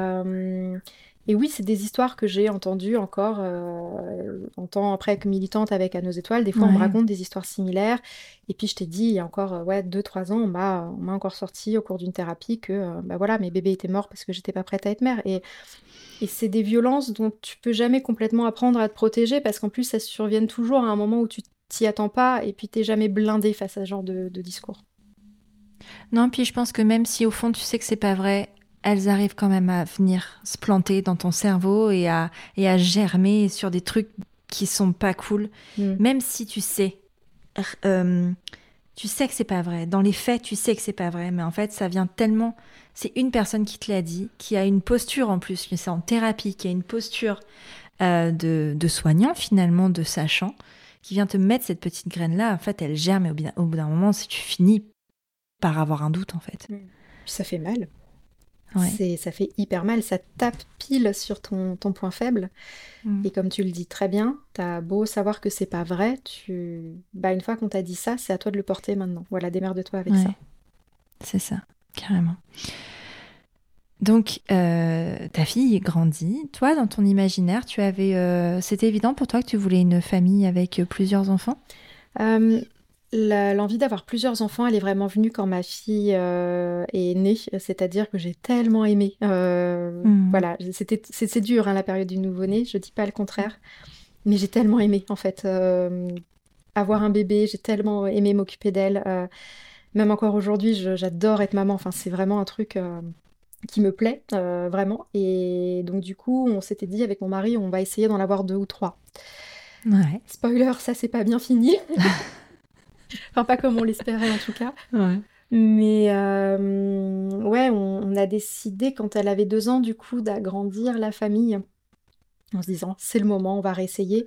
Speaker 2: et oui, c'est des histoires que j'ai entendues encore euh, en temps après que militante avec À nos étoiles. Des fois, on me raconte des histoires similaires. Et puis, je t'ai dit, il y a encore ouais, 2-3 ans, on m'a, on m'a encore sorti au cours d'une thérapie que euh, bah voilà, mes bébés étaient morts parce que j'étais pas prête à être mère. Et, et c'est des violences dont tu peux jamais complètement apprendre à te protéger parce qu'en plus, elles surviennent toujours à un moment où tu t'y attends pas et puis t'es jamais blindé face à ce genre de, de discours.
Speaker 1: Non, puis je pense que même si au fond tu sais que c'est pas vrai, elles arrivent quand même à venir se planter dans ton cerveau et à, et à germer sur des trucs qui sont pas cool.
Speaker 2: Mm.
Speaker 1: Même si tu sais, euh, tu sais que c'est pas vrai. Dans les faits, tu sais que c'est pas vrai, mais en fait, ça vient tellement. C'est une personne qui te l'a dit, qui a une posture en plus, qui c'est en thérapie, qui a une posture euh, de, de soignant finalement, de sachant, qui vient te mettre cette petite graine là. En fait, elle germe et au bout d'un- au bout d'un moment, si tu finis par avoir un doute en fait.
Speaker 2: Ça fait mal.
Speaker 1: Ouais.
Speaker 2: C'est, ça fait hyper mal, ça tape pile sur ton, ton point faible.
Speaker 1: Mm.
Speaker 2: Et comme tu le dis très bien, t'as beau savoir que c'est pas vrai, tu... bah, une fois qu'on t'a dit ça, c'est à toi de le porter maintenant. Voilà, démerde-toi avec
Speaker 1: Ouais.
Speaker 2: ça.
Speaker 1: C'est ça, carrément. Donc, euh, ta fille grandit. Toi, dans ton imaginaire, tu avais, euh, c'était évident pour toi que tu voulais une famille avec euh, plusieurs enfants?
Speaker 2: Euh, l'envie d'avoir plusieurs enfants, elle est vraiment venue quand ma fille euh, est née. C'est-à-dire que j'ai tellement aimé. Euh,
Speaker 1: Mhm.
Speaker 2: Voilà, c'était, c'est, dur hein, la période du nouveau-né, je dis pas le contraire. Mais j'ai tellement aimé, en fait, euh, avoir un bébé. J'ai tellement aimé m'occuper d'elle. euh, même encore aujourd'hui, j'adore être maman. Enfin, c'est vraiment un truc qui me plaît, vraiment. Et donc, du coup, on s'était dit avec mon mari, on va essayer d'en avoir deux ou trois.
Speaker 1: Ouais.
Speaker 2: Spoiler, ça, c'est pas bien fini. [LAUGHS] Enfin, pas comme on l'espérait en tout cas.
Speaker 1: Ouais.
Speaker 2: Mais euh, ouais, on, on a décidé quand elle avait deux ans, du coup, d'agrandir la famille en se disant, c'est le moment, on va réessayer.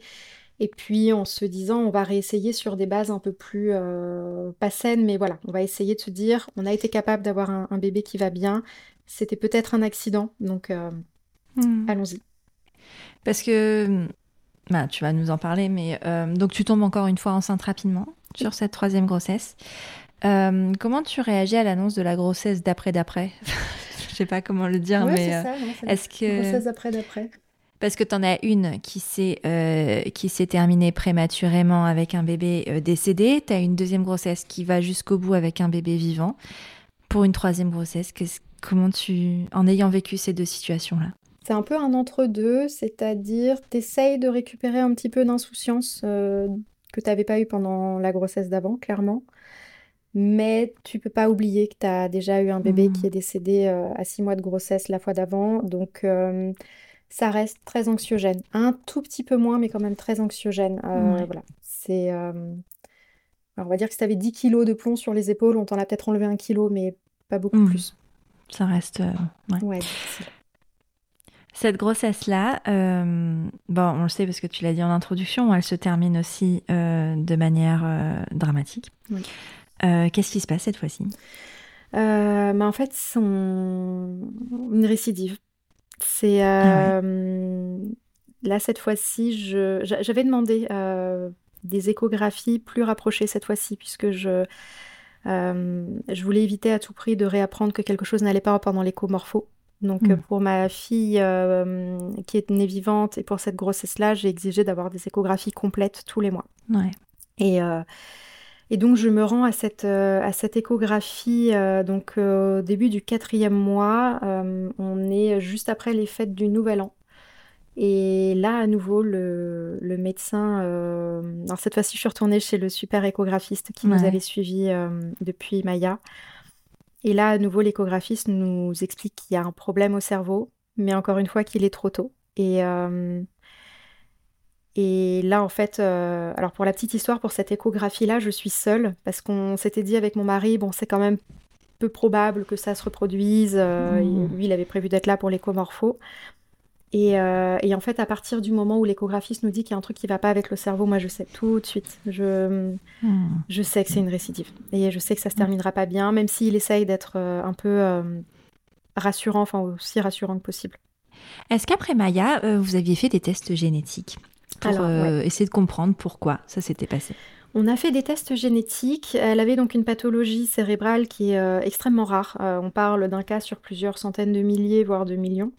Speaker 2: Et puis en se disant, on va réessayer sur des bases un peu plus euh, pas saines, mais voilà, on va essayer de se dire, on a été capable d'avoir un, un bébé qui va bien. C'était peut-être un accident, donc euh,
Speaker 1: Mm.
Speaker 2: allons-y.
Speaker 1: Parce que, bah, tu vas nous en parler, mais euh, donc tu tombes encore une fois enceinte rapidement sur cette troisième grossesse. Euh, comment tu réagis à l'annonce de la grossesse d'après d'après? [LAUGHS] Je sais pas comment le dire,
Speaker 2: Ouais,
Speaker 1: mais
Speaker 2: c'est
Speaker 1: euh, est-ce que
Speaker 2: grossesse après d'après.
Speaker 1: Parce que tu en as une qui s'est euh, qui s'est terminée prématurément avec un bébé euh, décédé. Tu as une deuxième grossesse qui va jusqu'au bout avec un bébé vivant. Pour une troisième grossesse, comment tu, en ayant vécu ces deux situations-là?
Speaker 2: C'est un peu un entre-deux, c'est-à-dire t'essayes de récupérer un petit peu d'insouciance euh, que t'avais pas eu pendant la grossesse d'avant, clairement. Mais tu peux pas oublier que t'as déjà eu un bébé qui est décédé euh, à six mois de grossesse la fois d'avant. Donc euh, ça reste très anxiogène. Un tout petit peu moins, mais quand même très anxiogène. Euh,
Speaker 1: Ouais.
Speaker 2: Voilà. C'est, alors, on va dire que si t'avais 10 kilos de plomb sur les épaules, on t'en a peut-être enlevé un kilo, mais pas beaucoup
Speaker 1: Mhm.
Speaker 2: plus.
Speaker 1: Ça reste. ouais.
Speaker 2: Ouais, difficile.
Speaker 1: Cette grossesse-là, euh, bon, on le sait parce que tu l'as dit en introduction, elle se termine aussi euh, de manière euh, dramatique.
Speaker 2: Oui.
Speaker 1: Qu'est-ce qui se passe cette fois-ci?
Speaker 2: Mais en fait, c'est une récidive. C'est
Speaker 1: Ah
Speaker 2: là cette fois-ci, j'avais demandé des échographies plus rapprochées cette fois-ci puisque je je voulais éviter à tout prix de réapprendre que quelque chose n'allait pas pendant l'échomorpho. Donc
Speaker 1: Mm.
Speaker 2: pour ma fille euh, qui est née vivante et pour cette grossesse-là, j'ai exigé d'avoir des échographies complètes tous les mois.
Speaker 1: Ouais.
Speaker 2: Et, euh, et donc, je me rends à cette, euh, à cette échographie euh, donc, au début du quatrième mois. On est juste après les fêtes du Nouvel An. Et là, à nouveau, le, le médecin. alors, cette fois-ci, je suis retournée chez le super échographiste qui nous avait suivis depuis Maya. Et là, à nouveau, l'échographiste nous explique qu'il y a un problème au cerveau, mais encore une fois, qu'il est trop tôt. Et. euh, et là, en fait, euh, alors pour la petite histoire, pour cette échographie-là, je suis seule parce qu'on s'était dit avec mon mari, bon, c'est quand même peu probable que ça se reproduise. euh,
Speaker 1: Mhm.
Speaker 2: lui, il avait prévu d'être là pour l'échomorpho. Et, euh, et en fait, à partir du moment où l'échographiste nous dit qu'il y a un truc qui va pas avec le cerveau, moi, je sais tout de suite. Je,
Speaker 1: Hmm.
Speaker 2: je sais que c'est une récidive. Et je sais que ça se terminera pas bien, même s'il essaye d'être euh, un peu euh, rassurant, enfin aussi rassurant que possible.
Speaker 1: Est-ce qu'après Maya, euh, vous aviez fait des tests génétiques pour
Speaker 2: Alors,
Speaker 1: essayer de comprendre pourquoi ça s'était passé?
Speaker 2: On a fait des tests génétiques. Elle avait donc une pathologie cérébrale qui est extrêmement rare. On parle d'un cas sur plusieurs centaines de milliers, voire de millions.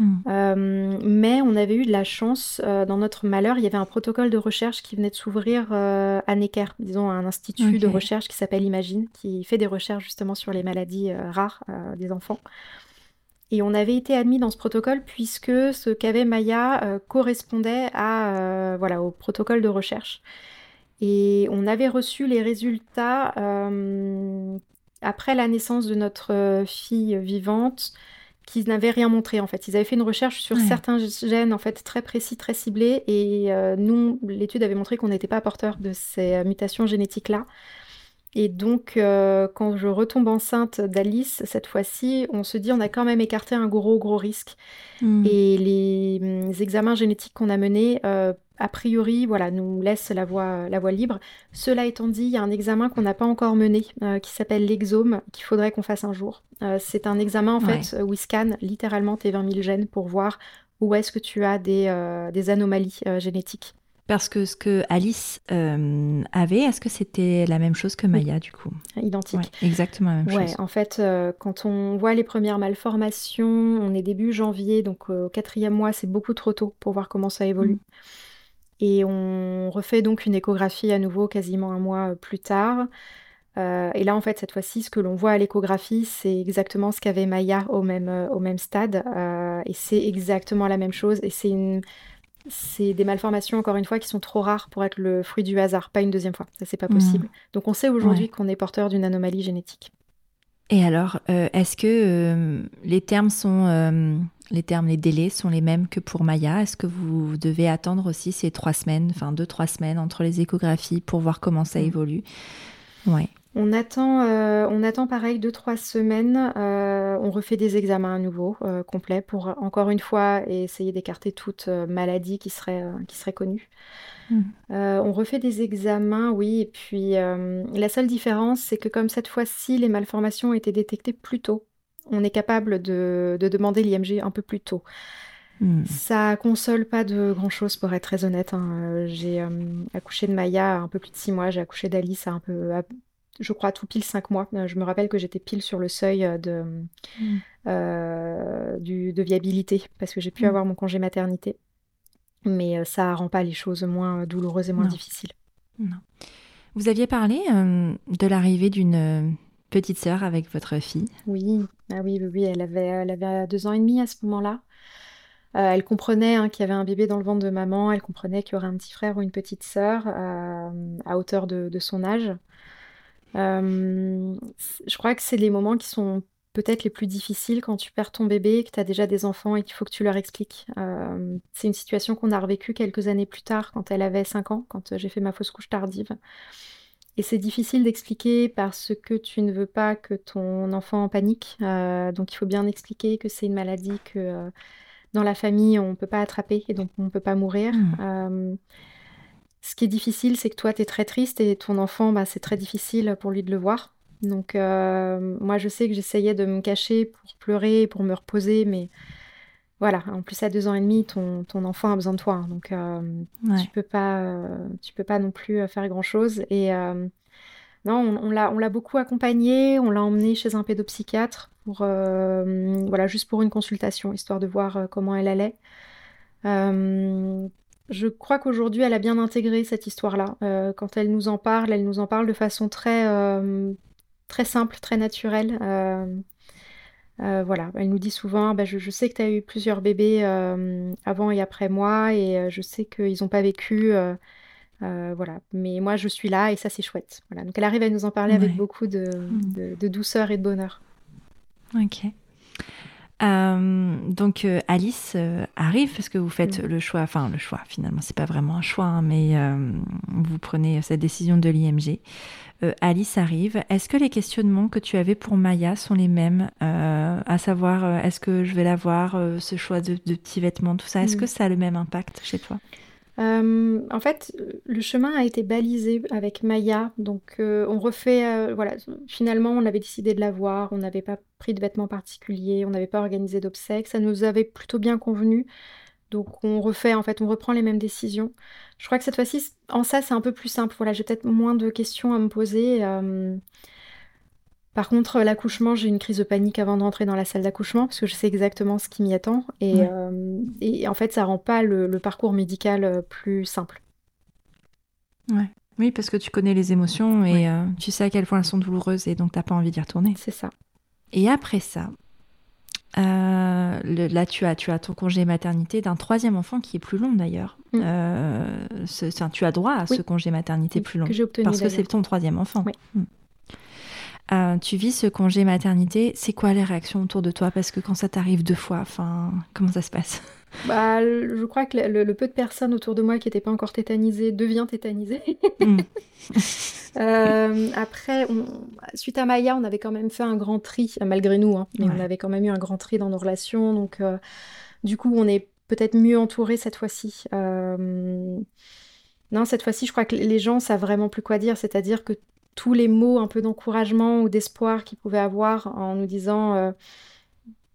Speaker 2: Hmm. mais on avait eu de la chance, dans notre malheur, il y avait un protocole de recherche qui venait de s'ouvrir à Necker, disons un institut de recherche qui s'appelle Imagine, qui fait des recherches justement sur les maladies rares des enfants. Et on avait été admis dans ce protocole puisque ce qu'avait Maya euh, correspondait à, euh, voilà, au protocole de recherche. Et on avait reçu les résultats euh, après la naissance de notre fille vivante qui n'avaient rien montré en fait. Ils avaient fait une recherche sur certains gènes en fait très précis, très ciblés et nous, l'étude avait montré qu'on n'était pas porteur de ces mutations génétiques-là. Et donc, euh, quand je retombe enceinte d'Alice, cette fois-ci, on se dit on a quand même écarté un gros, gros risque. Hmm. Et les, hum, examens génétiques qu'on a menés, euh, a priori, voilà, nous laissent la voie, la voie libre. Cela étant dit, il y a un examen qu'on n'a pas encore mené, euh, qui s'appelle l'exome, qu'il faudrait qu'on fasse un jour. c'est un examen, en fait, où il scanne littéralement tes 20 000 gènes pour voir où est-ce que tu as des, des anomalies génétiques.
Speaker 1: Parce que ce que Alice euh, avait, est-ce que c'était la même chose que Maya du coup?
Speaker 2: Identique.
Speaker 1: exactement la même
Speaker 2: ouais, En fait, euh, quand on voit les premières malformations, on est début janvier, donc euh, au quatrième mois, c'est beaucoup trop tôt pour voir comment ça évolue. Mm. Et on refait donc une échographie à nouveau quasiment un mois plus tard. et là, en fait, cette fois-ci, ce que l'on voit à l'échographie, c'est exactement ce qu'avait Maya au même, au même stade. et c'est exactement la même chose. Et c'est une c'est des malformations, encore une fois, qui sont trop rares pour être le fruit du hasard, pas une deuxième fois. Ça, c'est pas possible. Mmh. Donc, on sait aujourd'hui qu'on est porteur d'une anomalie génétique.
Speaker 1: Et alors, euh, est-ce que euh, les termes sont, euh, les termes, les délais sont les mêmes que pour Maya? Est-ce que vous devez attendre aussi ces trois semaines, enfin deux trois semaines entre les échographies pour voir comment ça mmh. évolue?
Speaker 2: Ouais. On attend, euh, on attend pareil deux trois semaines. Euh, on refait des examens à nouveau euh, complets pour encore une fois essayer d'écarter toute maladie qui serait qui serait connue. Mmh. on refait des examens, oui, et puis la seule différence, c'est que comme cette fois-ci les malformations ont été détectées plus tôt, on est capable de, demander l'IMG un peu plus tôt. Mmh. Ça console pas de grand chose pour être très honnête. Hein. J'ai accouché de Maya un peu plus de six mois, j'ai accouché d'Alice un peu, je crois, tout pile cinq mois. Euh, je me rappelle que j'étais pile sur le seuil euh, de, mm. euh, de viabilité parce que j'ai pu mm. avoir mon congé maternité. Mais ça rend pas les choses moins douloureuses et moins difficiles.
Speaker 1: Non. Vous aviez parlé de l'arrivée d'une petite sœur avec votre fille.
Speaker 2: Oui, ah oui, oui, elle avait, elle avait deux ans et demi à ce moment-là. elle comprenait hein, qu'il y avait un bébé dans le ventre de maman, elle comprenait qu'il y aurait un petit frère ou une petite sœur à hauteur de, de, son âge. Euh, je crois que c'est les moments qui sont peut-être les plus difficiles quand tu perds ton bébé, que tu as déjà des enfants et qu'il faut que tu leur expliques. Euh, c'est une situation qu'on a revécue quelques années plus tard, quand elle avait 5 ans, quand j'ai fait ma fausse couche tardive. Et c'est difficile d'expliquer parce que tu ne veux pas que ton enfant en panique. Euh, donc il faut bien expliquer que c'est une maladie que dans la famille on ne peut pas attraper et donc on ne peut pas mourir. Mmh. Ce qui est difficile, c'est que toi, tu es très triste et ton enfant, bah, c'est très difficile pour lui de le voir. Donc, euh, moi, je sais que j'essayais de me cacher pour pleurer, pour me reposer, mais voilà. En plus, à deux ans et demi, ton, ton enfant a besoin de toi. Hein. donc, euh, tu peux pas, euh, tu peux pas non plus faire grand-chose. Et non, on, l'a, on l'a beaucoup accompagné. On l'a emmené chez un pédopsychiatre pour, voilà, juste pour une consultation, histoire de voir comment elle allait. Je crois qu'aujourd'hui, elle a bien intégré cette histoire-là. Euh, quand elle nous en parle, elle nous en parle de façon très, euh, très simple, très naturelle. Euh, voilà, elle nous dit souvent, bah, je, sais que tu as eu plusieurs bébés avant et après moi, et je sais qu'ils n'ont pas vécu. voilà, mais moi je suis là et ça c'est chouette. Voilà, donc elle arrive à nous en parler avec beaucoup de, mm. de, douceur et de bonheur.
Speaker 1: Ok. Euh, donc euh, Alice euh, arrive parce que vous faites mm. le choix, enfin le choix finalement c'est pas vraiment un choix, hein, mais vous prenez cette décision de l'IMG. Alice arrive. Est-ce que les questionnements que tu avais pour Maya sont les mêmes, à savoir est-ce que je vais la voir, ce choix de, petits vêtements, tout ça, est-ce mm. que ça a le même impact chez toi?
Speaker 2: Euh, en fait, le chemin a été balisé avec Maya, donc euh, on refait, euh, voilà, finalement on avait décidé de la voir, on n'avait pas pris de vêtements particuliers, on n'avait pas organisé d'obsèques, ça nous avait plutôt bien convenu, donc on refait, en fait, on reprend les mêmes décisions. Je crois que cette fois-ci, en ça, c'est un peu plus simple, voilà, j'ai peut-être moins de questions à me poser. Par contre, l'accouchement, j'ai une crise de panique avant d'entrer dans la salle d'accouchement parce que je sais exactement ce qui m'y attend. Et, et, en fait, ça rend pas le, le parcours médical plus simple.
Speaker 1: Ouais. Oui, parce que tu connais les émotions et euh, tu sais à quel point elles sont douloureuses et donc t'as pas envie d'y retourner.
Speaker 2: C'est ça.
Speaker 1: Et après ça, euh, là tu as, tu as ton congé maternité d'un troisième enfant qui est plus long d'ailleurs. Mm. Euh, tu as droit à ce congé maternité plus long.
Speaker 2: Que obtenu,
Speaker 1: parce que c'est ton troisième enfant. Mm. tu vis ce congé maternité, c'est quoi les réactions autour de toi? Parce que quand ça t'arrive deux fois, enfin, comment ça se passe? [LAUGHS]
Speaker 2: Bah, je crois que le, peu de personnes autour de moi qui n'étaient pas encore tétanisées devient tétanisées. Mm. [LAUGHS] Euh, après, suite à Maya, on avait quand même fait un grand tri, malgré nous, hein, mais on avait quand même eu un grand tri dans nos relations. Donc, euh, du coup, on est peut-être mieux entouré cette fois-ci. Euh, non, cette fois-ci, je crois que les gens savent vraiment plus quoi dire. C'est-à-dire que tous les mots un peu d'encouragement ou d'espoir qu'ils pouvaient avoir en nous disant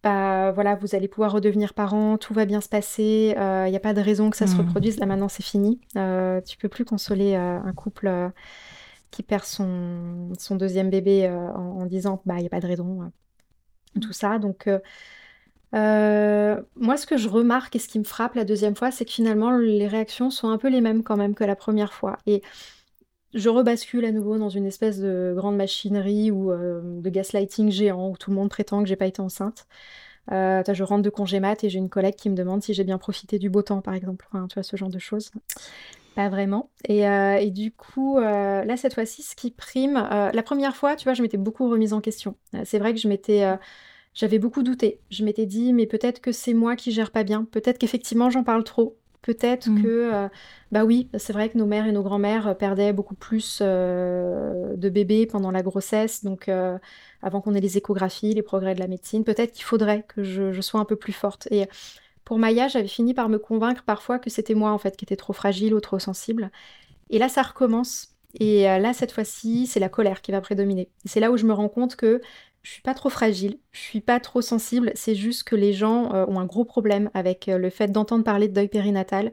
Speaker 2: bah, voilà, vous allez pouvoir redevenir parent, tout va bien se passer, il euh, n'y a pas de raison que ça se hmm. reproduise, là maintenant c'est fini. Euh, tu peux plus consoler euh, un couple qui perd son, son deuxième bébé en, disant bah il n'y a pas de raison, tout ça. Donc moi ce que je remarque et ce qui me frappe la deuxième fois, c'est que finalement les réactions sont un peu les mêmes quand même que la première fois. Et je rebascule à nouveau dans une espèce de grande machinerie ou euh, de gaslighting géant où tout le monde prétend que j'ai pas été enceinte. Euh, je rentre de congé mat et j'ai une collègue qui me demande si j'ai bien profité du beau temps, par exemple. tu vois, ce genre de choses. Pas vraiment. Et, euh, du coup, là, cette fois-ci, ce qui prime, la première fois, tu vois, je m'étais beaucoup remise en question. c'est vrai que je m'étais. j'avais beaucoup douté. Je m'étais dit, mais peut-être que c'est moi qui gère pas bien. Peut-être qu'effectivement, j'en parle trop. Peut-être mmh. que, euh, bah oui, c'est vrai que nos mères et nos grands-mères euh, perdaient beaucoup plus euh, de bébés pendant la grossesse, donc avant qu'on ait les échographies, les progrès de la médecine, peut-être qu'il faudrait que je, sois un peu plus forte. Et pour Maya, j'avais fini par me convaincre parfois que c'était moi en fait qui était trop fragile ou trop sensible. Et là, ça recommence. Et là, cette fois-ci, c'est la colère qui va prédominer. C'est là où je me rends compte que je suis pas trop fragile, je suis pas trop sensible, c'est juste que les gens euh, ont un gros problème avec euh, le fait d'entendre parler de deuil périnatal,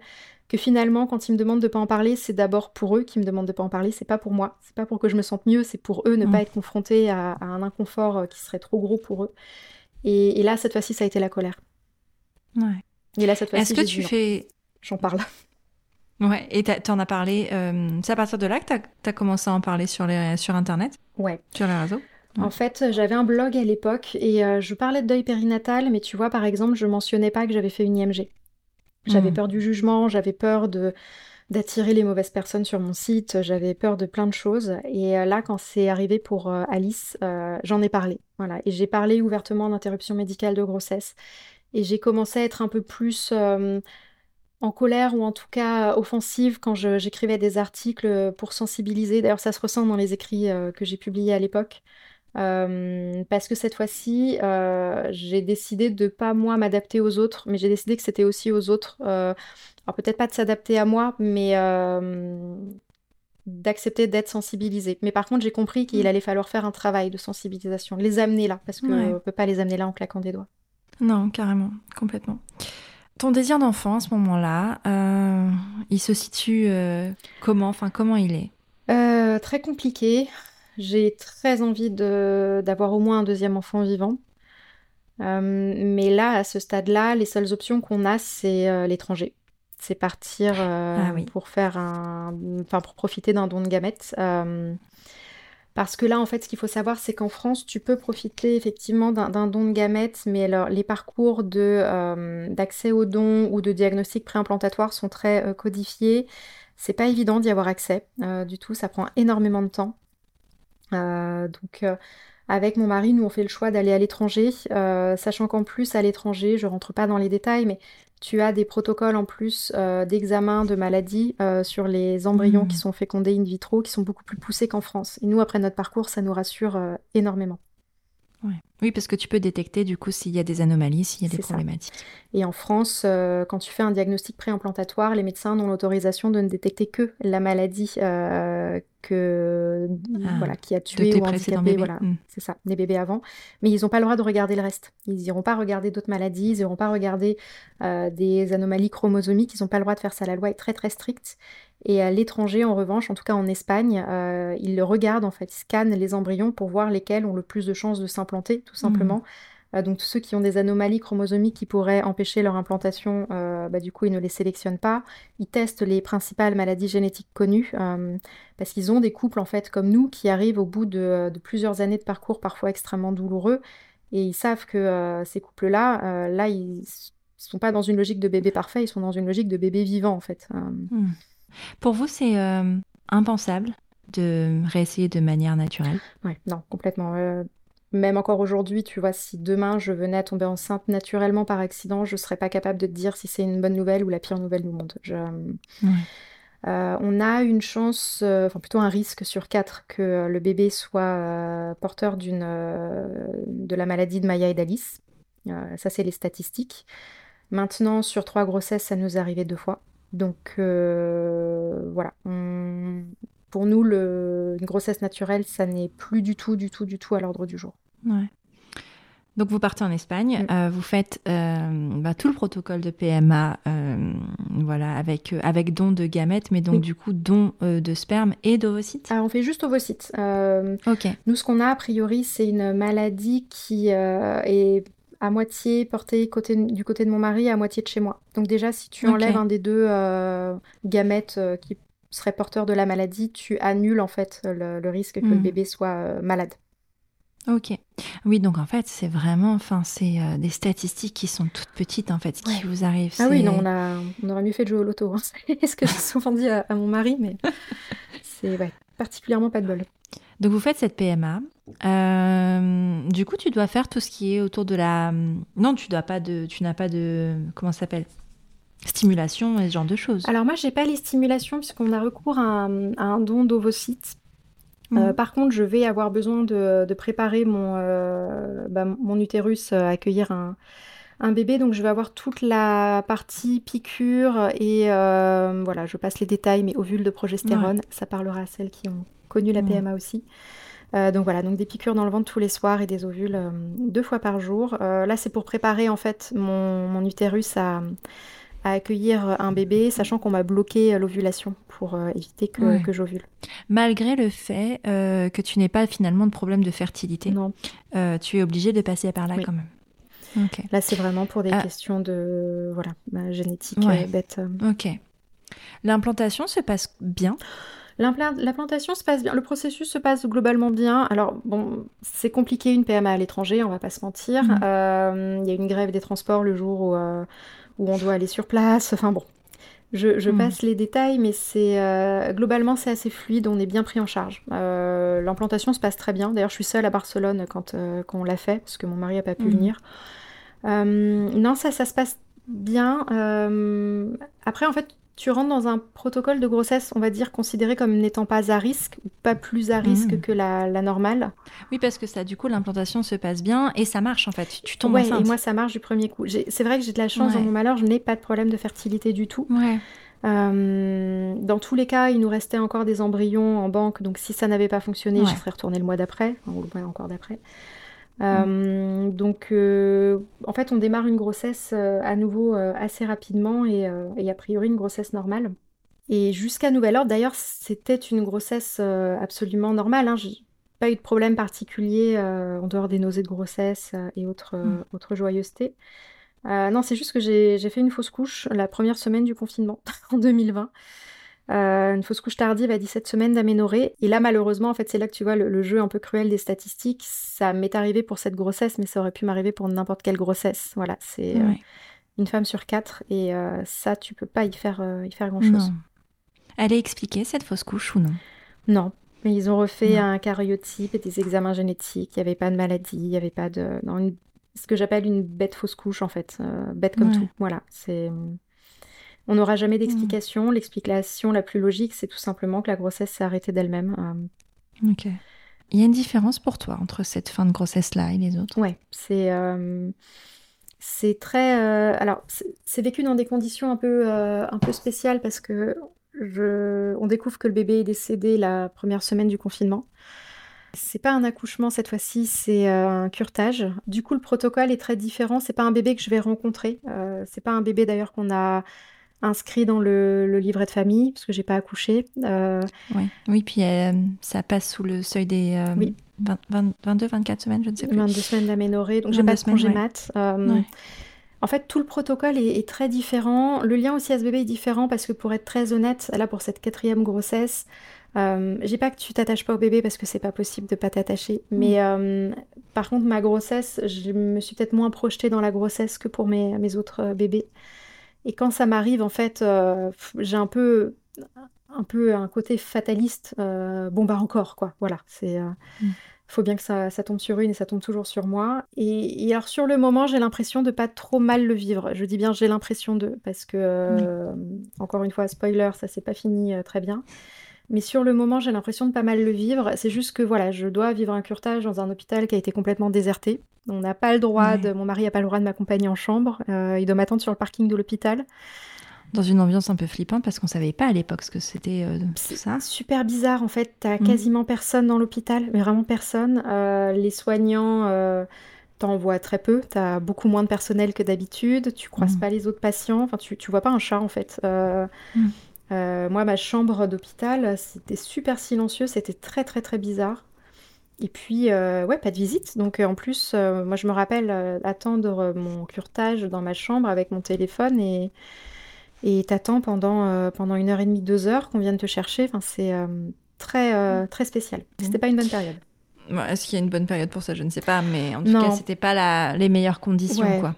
Speaker 2: que finalement quand ils me demandent de pas en parler, c'est d'abord pour eux qui me demandent de pas en parler, c'est pas pour moi, c'est pas pour que je me sente mieux, c'est pour eux ne pas mm. être confrontés à, un inconfort euh, qui serait trop gros pour eux. Et, là cette fois-ci ça a été la colère.
Speaker 1: Ouais.
Speaker 2: Et là cette fois-ci
Speaker 1: Est-ce que tu fais
Speaker 2: J'en parle.
Speaker 1: Ouais, et tu en as parlé. c'est à partir de là que tu as, commencé à en parler sur, les, sur Internet?
Speaker 2: Ouais.
Speaker 1: Sur les réseaux?
Speaker 2: En fait, j'avais un blog à l'époque et euh, je parlais de deuil périnatal, mais tu vois, par exemple, je mentionnais pas que j'avais fait une IMG. J'avais hmm. peur du jugement, j'avais peur de d'attirer les mauvaises personnes sur mon site, j'avais peur de plein de choses. Et euh, là, quand c'est arrivé pour euh, Alice, j'en ai parlé. Voilà, et j'ai parlé ouvertement d'interruption médicale de grossesse. Et j'ai commencé à être un peu plus en colère ou en tout cas offensive quand j'écrivais des articles pour sensibiliser. D'ailleurs, ça se ressent dans les écrits que j'ai publiés à l'époque. Euh, parce que cette fois-ci, euh, j'ai décidé de pas moi m'adapter aux autres, mais j'ai décidé que c'était aussi aux autres. Euh, alors peut-être pas de s'adapter à moi, mais d'accepter d'être sensibilisé. Mais par contre, j'ai compris qu'il mm. allait falloir faire un travail de sensibilisation, les amener là, parce qu'on ne peut pas les amener là en claquant des doigts.
Speaker 1: Non, carrément, complètement. Ton désir d'enfant à ce moment-là, il se situe comment Enfin, comment il est?
Speaker 2: Très compliqué. J'ai très envie d'avoir au moins un deuxième enfant vivant. Euh, mais là, à ce stade-là, les seules options qu'on a, c'est euh, l'étranger. C'est partir euh, ah pour faire un, enfin pour profiter d'un don de gamètes. parce que là, en fait, ce qu'il faut savoir, c'est qu'en France, tu peux profiter effectivement d'un don de gamètes, mais alors les parcours d'accès aux dons ou de diagnostic préimplantatoire sont très codifiés. C'est pas évident d'y avoir accès du tout. Ça prend énormément de temps. Euh, donc euh, avec mon mari, nous on fait le choix d'aller à l'étranger, euh, sachant qu'en plus à l'étranger, je rentre pas dans les détails, mais tu as des protocoles en plus d'examen de maladie sur les embryons qui mmh. sont fécondés in vitro, qui sont beaucoup plus poussés qu'en France. Et nous, après notre parcours, ça nous rassure énormément.
Speaker 1: Oui, parce que tu peux détecter du coup s'il y a des anomalies, s'il y a des problématiques.
Speaker 2: Et en France, euh, quand tu fais un diagnostic préimplantatoire, les médecins n'ont l'autorisation de ne détecter que la maladie euh, que, ah, voilà, qui a tué ou handicapé. Voilà, hmm. c'est ça, des bébés avant. Mais ils n'ont pas le droit de regarder le reste. Ils n'iront pas regarder d'autres maladies, ils n'iront pas regarder euh, des anomalies chromosomiques. Ils n'ont pas le droit de faire ça. La loi est très très stricte. Et à l'étranger, en revanche, en tout cas en Espagne, ils le regardent, en fait, ils scannent les embryons pour voir lesquels ont le plus de chances de s'implanter, tout simplement. Mmh. Euh, donc tous ceux qui ont des anomalies chromosomiques qui pourraient empêcher leur implantation, euh, bah, du coup, ils ne les sélectionnent pas. Ils testent les principales maladies génétiques connues euh, parce qu'ils ont des couples, en fait, comme nous, qui arrivent au bout de, plusieurs années de parcours parfois extrêmement douloureux. Et ils savent que ces couples-là, là, ils ne sont pas dans une logique de bébé parfait, ils sont dans une logique de bébé vivant, en fait. Hmm.
Speaker 1: Pour vous, c'est impensable de réessayer de manière naturelle?
Speaker 2: Oui, non, complètement même encore aujourd'hui, tu vois, si demain je venais à tomber enceinte naturellement par accident, je ne serais pas capable de te dire si c'est une bonne nouvelle ou la pire nouvelle du monde. Euh, on a une chance, euh, enfin plutôt un risque sur quatre que le bébé soit euh, porteur d'une, de la maladie de Maya et d'Alice. ça, c'est les statistiques. Maintenant, sur trois grossesses, ça nous est arrivé deux fois. Donc voilà, pour nous, le... une grossesse naturelle, ça n'est plus du tout, du tout, du tout à l'ordre du jour.
Speaker 1: Ouais. Donc vous partez en Espagne, mm. euh, vous faites euh, bah, tout le protocole de PMA, euh, voilà, avec avec don de gamètes, mais donc du coup don de sperme et d'ovocytes.
Speaker 2: Alors on fait juste ovocytes.
Speaker 1: ok.
Speaker 2: Nous ce qu'on a a priori c'est une maladie qui est à moitié portée côté, du côté de mon mari, à moitié de chez moi. Donc déjà si tu enlèves un des deux gamètes qui serait porteur de la maladie, tu annules en fait le, risque que le mm. bébé soit malade.
Speaker 1: Ok. Oui, donc en fait, c'est vraiment, enfin, c'est euh, des statistiques qui sont toutes petites en fait, qui vous arrivent.
Speaker 2: Ah oui, non, on, a, on aurait mieux fait de jouer au loto. Hein. [LAUGHS] C'est ce que j'ai souvent dit à, mon mari, mais [LAUGHS] c'est ouais, particulièrement pas de bol.
Speaker 1: Donc vous faites cette PMA. Euh, du coup, tu dois faire tout ce qui est autour de la. Non, tu dois pas de, tu n'as pas de, comment ça s'appelle? Stimulation et ce genre de choses.
Speaker 2: Alors moi, j'ai pas les stimulations puisqu'on a recours à un, à un don d'ovocytes euh, mhm. par contre, je vais avoir besoin de, préparer mon, euh, bah, mon utérus à accueillir un, bébé. Donc, je vais avoir toute la partie piqûre et voilà, je passe les détails, mais ovules de progestérone, ça parlera à celles qui ont connu la PMA aussi. Donc voilà, donc des piqûres dans le ventre tous les soirs et des ovules deux fois par jour. là, c'est pour préparer en fait mon utérus à, à accueillir un bébé, sachant qu'on m'a bloqué l'ovulation pour euh, éviter que, j'ovule.
Speaker 1: Malgré le fait euh, que tu n'aies pas finalement de problème de fertilité,
Speaker 2: non.
Speaker 1: Euh, tu es obligée de passer par là quand même.
Speaker 2: Là, c'est vraiment pour des ah. questions de voilà, bah, génétique bête.
Speaker 1: Ok. L'implantation se passe bien?
Speaker 2: L'implantation se passe bien, le processus se passe globalement bien. Alors, bon, c'est compliqué une PMA à l'étranger, on va pas se mentir. Mhm. Il y a une grève des transports le jour où où on doit aller sur place. Enfin bon, je, hmm. passe les détails, mais c'est euh, globalement c'est assez fluide, on est bien pris en charge. Euh, l'implantation se passe très bien. D'ailleurs, je suis seule à Barcelone quand, euh, quand on l'a fait, parce que mon mari n'a pas pu hmm. venir. non, ça, ça se passe bien. après, en fait, tu rentres dans un protocole de grossesse, on va dire, considéré comme n'étant pas à risque, ou pas plus à risque mmh. que la, normale.
Speaker 1: Oui, parce que ça, du coup, l'implantation se passe bien et ça marche en fait. Tu tombes ouais,
Speaker 2: et moi, ça marche du premier coup. C'est vrai que j'ai de la chance dans mon malheur, je n'ai pas de problème de fertilité du tout.
Speaker 1: Ouais.
Speaker 2: Euh, dans tous les cas, il nous restait encore des embryons en banque, donc si ça n'avait pas fonctionné, je serais retournée le mois d'après, ou le mois encore d'après. Euh, donc, euh, en fait, on démarre une grossesse euh, à nouveau assez rapidement et, a priori une grossesse normale. Et jusqu'à nouvel ordre, d'ailleurs, c'était une grossesse absolument normale. Hein. J'ai pas eu de problème particulier en dehors des nausées de grossesse et autres, mmh. autres joyeusetés. non, c'est juste que j'ai fait une fausse couche la première semaine du confinement [LAUGHS] en 2020. Euh, une fausse couche tardive à 17 semaines d'aménorrhée. Et là, malheureusement, en fait, c'est là que tu vois le, jeu un peu cruel des statistiques. Ça m'est arrivé pour cette grossesse, mais ça aurait pu m'arriver pour n'importe quelle grossesse. Voilà, c'est euh, une femme sur quatre. Et euh, ça, tu peux pas y faire, y faire grand-chose.
Speaker 1: Elle est expliquée, cette fausse couche, ou non?
Speaker 2: Non. Mais ils ont refait un cariotype et des examens génétiques. Il n'y avait pas de maladie, il n'y avait pas de... ce que j'appelle une bête fausse couche, en fait. bête comme tout. Voilà, c'est... On n'aura jamais mmh. d'explication. L'explication la plus logique, c'est tout simplement que la grossesse s'est arrêtée d'elle-même.
Speaker 1: Euh. Ok. Il y a une différence pour toi entre cette fin de grossesse-là et les autres?
Speaker 2: Ouais, c'est euh, c'est très. Euh, alors, c'est vécu dans des conditions un peu un peu spéciales parce que je, on découvre que le bébé est décédé la première semaine du confinement. C'est pas un accouchement cette fois-ci, c'est un curtage. Du coup, le protocole est très différent. C'est pas un bébé que je vais rencontrer. c'est pas un bébé d'ailleurs qu'on a inscrit dans le, livret de famille, parce que j'ai pas accouché.
Speaker 1: Oui. oui, puis ça passe sous le seuil des 22, 24 semaines, je ne sais plus.
Speaker 2: 22 semaines d'aménorrhée, donc j'ai pas de congé mat. En fait, tout le protocole est, très différent. Le lien aussi à ce bébé est différent parce que pour être très honnête, là pour cette quatrième grossesse, euh, j'ai pas que tu t'attaches pas au bébé parce que c'est pas possible de pas t'attacher. Mm. Mais euh, par contre, ma grossesse, je me suis peut-être moins projetée dans la grossesse que pour mes, mes autres euh, bébés. Et quand ça m'arrive, en fait, j'ai un peu, un peu un côté fataliste. bon bah encore quoi. Voilà, c'est. Mm faut bien que ça, tombe sur une et ça tombe toujours sur moi. Et, alors sur le moment, j'ai l'impression de pas trop mal le vivre. Je dis bien j'ai l'impression de, parce que, euh, encore une fois, spoiler, ça s'est pas fini euh, très bien. Mais sur le moment, j'ai l'impression de pas mal le vivre. C'est juste que voilà, je dois vivre un curtage dans un hôpital qui a été complètement déserté. On n'a pas le droit de, mon mari n'a pas le droit de m'accompagner en chambre. Euh, il doit m'attendre sur le parking de l'hôpital
Speaker 1: dans une ambiance un peu flippante parce qu'on savait pas à l'époque ce que c'était euh, ça.
Speaker 2: Super bizarre en fait, t'as mm. quasiment personne dans l'hôpital, mais vraiment personne. Euh, les soignants, euh, t'en vois très peu, t'as beaucoup moins de personnel que d'habitude, tu croises mm. pas les autres patients, enfin tu, tu vois pas un chat en fait. Mm. moi ma chambre d'hôpital, c'était super silencieux, c'était très très très bizarre. Et puis, ouais, pas de visite. Donc, en plus, moi, je me rappelle attendre mon curtage dans ma chambre avec mon téléphone et, et t'attends pendant, euh, pendant une heure et demie, deux heures qu'on vienne te chercher. Enfin, c'est euh, très, euh, très spécial. C'était pas une bonne période.
Speaker 1: Est-ce qu'il y a une bonne période pour ça? Je ne sais pas, mais en tout cas, c'était pas la... les meilleures conditions. quoi.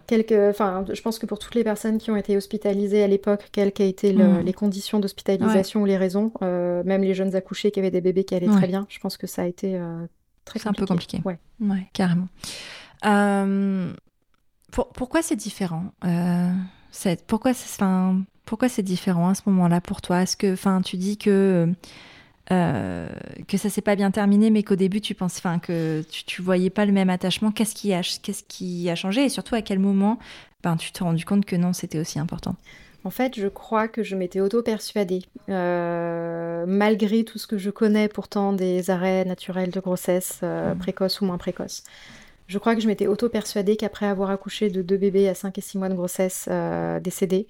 Speaker 2: Enfin, je pense que pour toutes les personnes qui ont été hospitalisées à l'époque, quelles qu'aient été mm. les conditions d'hospitalisation ou les raisons, même les jeunes accouchés qui avaient des bébés qui allaient très bien, je pense que ça a été très compliqué.
Speaker 1: C'est un peu compliqué. Ouais, carrément. Pour... pourquoi c'est différent Pourquoi c'est... Pourquoi c'est différent à ce moment-là pour toi? Est-ce que, enfin, tu dis que euh, que ça s'est pas bien terminé, mais qu'au début tu penses, enfin, que tu, tu voyais pas le même attachement. Qu'est-ce qui a, qu'est-ce qui a changé Et surtout, à quel moment, ben, tu t'es rendu compte que non, c'était aussi important?
Speaker 2: En fait, je crois que je m'étais auto-persuadée, euh, malgré tout ce que je connais pourtant des arrêts naturels de grossesse, euh, mmh. précoces ou moins précoces. Je crois que je m'étais auto-persuadée qu'après avoir accouché de deux bébés à 5 et 6 mois de grossesse décédés,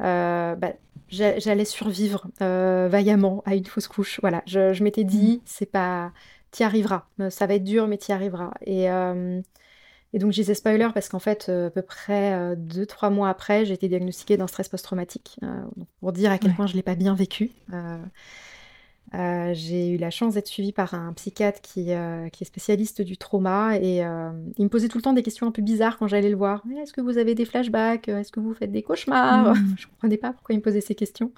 Speaker 2: euh, bah, j'allais survivre euh, vaillamment à une fausse couche. Voilà, je, m'étais dit, mm. c'est pas, t'y arriveras. Euh, ça va être dur, mais t'y arriveras. Et, et donc, je disais spoiler parce qu'en fait, à peu près deux, trois mois après, j'ai été diagnostiquée d'un stress post-traumatique. pour dire à quel point je l'ai pas bien vécu. Euh, j'ai eu la chance d'être suivie par un psychiatre qui, euh, qui est spécialiste du trauma et euh, il me posait tout le temps des questions un peu bizarres quand j'allais le voir. Est-ce que vous avez des flashbacks? Est-ce que vous faites des cauchemars mmh. [LAUGHS] Je ne comprenais pas pourquoi il me posait ces questions.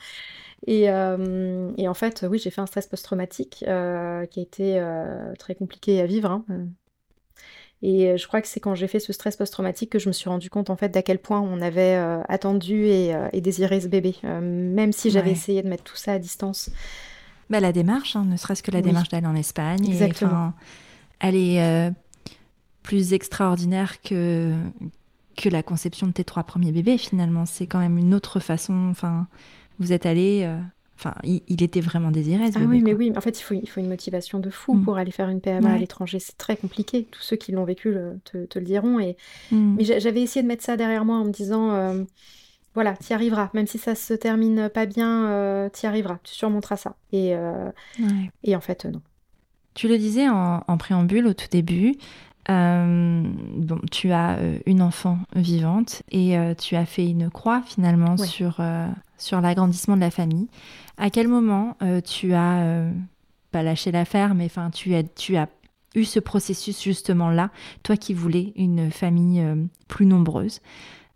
Speaker 2: Et, et en fait, oui, j'ai fait un stress post-traumatique qui a été très compliqué à vivre. Hein. Et je crois que c'est quand j'ai fait ce stress post-traumatique que je me suis rendu compte en fait d'à quel point on avait attendu et, et, désiré ce bébé, même si j'avais essayé de mettre tout ça à distance.
Speaker 1: Bah, la démarche, hein, ne serait-ce que la démarche d'aller en Espagne. Exactement. elle est euh, plus extraordinaire que, que la conception de tes trois premiers bébés, finalement. C'est quand même une autre façon. Enfin, vous êtes allé. Euh, enfin, il, était vraiment désiré. Ce
Speaker 2: ah oui, mais oui, en fait, il faut, il faut une motivation de fou mm. pour aller faire une PMA à l'étranger. C'est très compliqué. Tous ceux qui l'ont vécu te, le diront. Et... Mm. Mais j'avais essayé de mettre ça derrière moi en me disant euh, voilà, tu y arriveras. Même si ça se termine pas bien, euh, tu y arriveras. Tu surmonteras ça. Et, euh, et en fait, non.
Speaker 1: Tu le disais en, préambule au tout début. Euh, bon, tu as une enfant vivante et tu as fait une croix finalement sur, sur l'agrandissement de la famille. À quel moment tu as pas lâché l'affaire, mais enfin tu as, tu as eu ce processus justement là, toi qui voulais une famille plus nombreuse.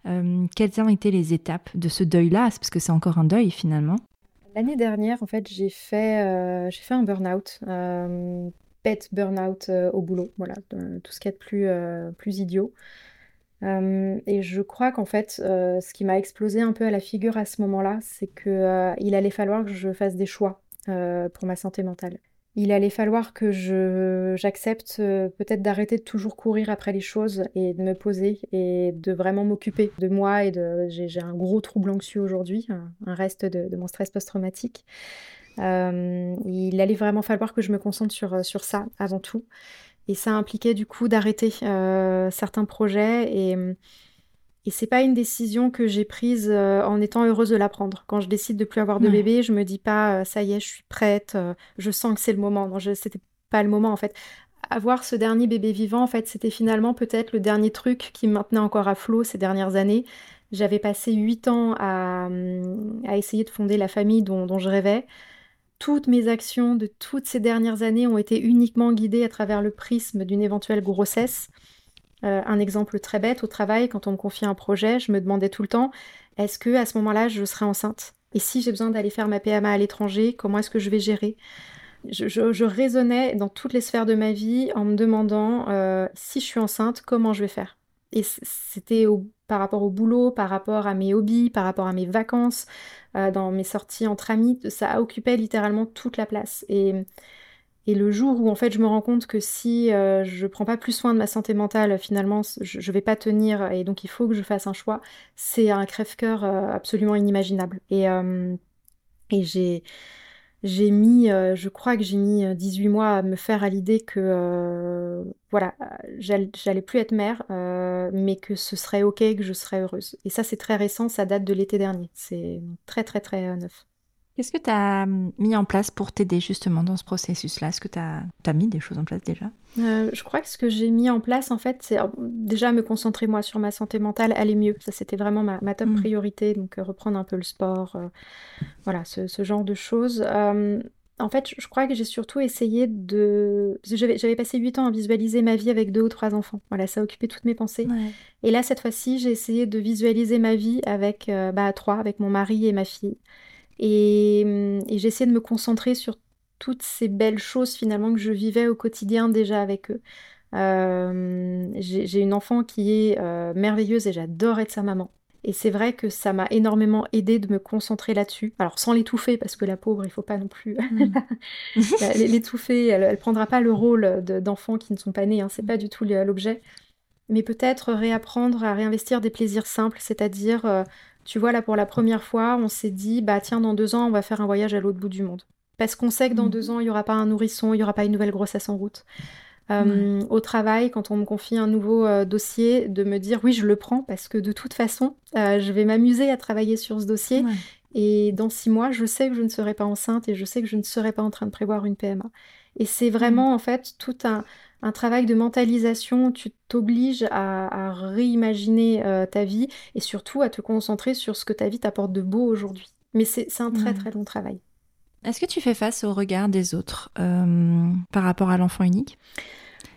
Speaker 1: Euh, quelles ont été les étapes de ce deuil-là? Parce que c'est encore un deuil finalement?
Speaker 2: L'année dernière, en fait, j'ai fait, euh, un burn-out, euh, pet burn-out au boulot, voilà, tout ce qui est de plus, plus idiot. et je crois qu'en fait, ce qui m'a explosé un peu à la figure à ce moment-là, c'est qu'il allait falloir que je fasse des choix pour ma santé mentale il allait falloir que j'accepte euh, peut-être d'arrêter de toujours courir après les choses et de me poser et de vraiment m'occuper de moi et de j'ai, un gros trouble anxieux aujourd'hui, un, reste de, mon stress post-traumatique. Euh, il allait vraiment falloir que je me concentre sur, sur ça avant tout. Et ça impliquait du coup d'arrêter euh, certains projets et Et c'est pas une décision que j'ai prise en étant heureuse de la prendre. Quand je décide de plus avoir de bébé, je me dis pas ça y est, je suis prête, je sens que c'est le moment. Non, c'était pas le moment en fait. Avoir ce dernier bébé vivant, en fait, c'était finalement peut-être le dernier truc qui me maintenait encore à flot ces dernières années. J'avais passé huit ans à, hum, essayer de fonder la famille dont, je rêvais. Toutes mes actions de toutes ces dernières années ont été uniquement guidées à travers le prisme d'une éventuelle grossesse. Euh, un exemple très bête au travail, quand on me confiait un projet, je me demandais tout le temps est-ce que à ce moment-là je serai enceinte? Et si j'ai besoin d'aller faire ma PMA à l'étranger, comment est-ce que je vais gérer? Je, raisonnais dans toutes les sphères de ma vie en me demandant euh, si je suis enceinte, comment je vais faire? Et c'était par rapport au boulot, par rapport à mes hobbies, par rapport à mes vacances, euh, dans mes sorties entre amis, ça occupait littéralement toute la place. Et, et le jour où en fait je me rends compte que si euh, je prends pas plus soin de ma santé mentale, finalement je, je vais pas tenir et donc il faut que je fasse un choix, c'est un crève-cœur absolument inimaginable. Et, et j'ai mis, euh, je crois que j'ai mis 18 euh, mois à me faire à l'idée que, euh, voilà, j'allais plus être mère, mais que ce serait OK, que je serais heureuse. Et ça, c'est très récent, ça date de l'été dernier. C'est très, très, très neuf.
Speaker 1: Qu'est-ce que tu as hum, mis en place pour t'aider justement dans ce processus-là? Est-ce que tu as, mis des choses en place déjà?
Speaker 2: Euh, Je crois que ce que j'ai mis en place, en fait, c'est déjà me concentrer moi sur ma santé mentale, aller mieux. Ça, c'était vraiment ma, top mmh. priorité. Donc, euh, reprendre un peu le sport, euh, voilà, ce, genre de choses. en fait, je crois que j'ai surtout essayé de... J'avais passé huit ans à visualiser ma vie avec deux ou trois enfants. Voilà, ça occupait toutes mes pensées. Et là, cette fois-ci, j'ai essayé de visualiser ma vie avec bah, trois, avec mon mari et ma fille. Et, et j'ai essayé de me concentrer sur toutes ces belles choses finalement que je vivais au quotidien déjà avec eux. Euh, j'ai une enfant qui est euh, merveilleuse et j'adore être sa maman. Et c'est vrai que ça m'a énormément aidé de me concentrer là-dessus. Alors sans l'étouffer, parce que la pauvre, il faut pas non plus [LAUGHS] mm. l'étouffer. Elle, elle prendra pas le rôle d'enfants qui ne sont pas nés. Hein, c'est pas du tout l'objet. Mais peut-être réapprendre à réinvestir des plaisirs simples, c'est-à-dire euh, tu vois, là, pour la première fois, on s'est dit, bah tiens, dans deux ans, on va faire un voyage à l'autre bout du monde. Parce qu'on sait que dans mmh. deux ans, il n'y aura pas un nourrisson, il n'y aura pas une nouvelle grossesse en route. Euh, au travail, quand on me confie un nouveau euh, dossier, de me dire oui, je le prends parce que de toute façon, euh, je vais m'amuser à travailler sur ce dossier. Et dans six mois, je sais que je ne serai pas enceinte et je sais que je ne serai pas en train de prévoir une PMA. Et c'est vraiment, en fait, tout un, un travail de mentalisation, tu t'obliges à, réimaginer euh, ta vie et surtout à te concentrer sur ce que ta vie t'apporte de beau aujourd'hui. Mais c'est un très très long travail.
Speaker 1: Est-ce que tu fais face au regard des autres euh, par rapport à l'enfant unique?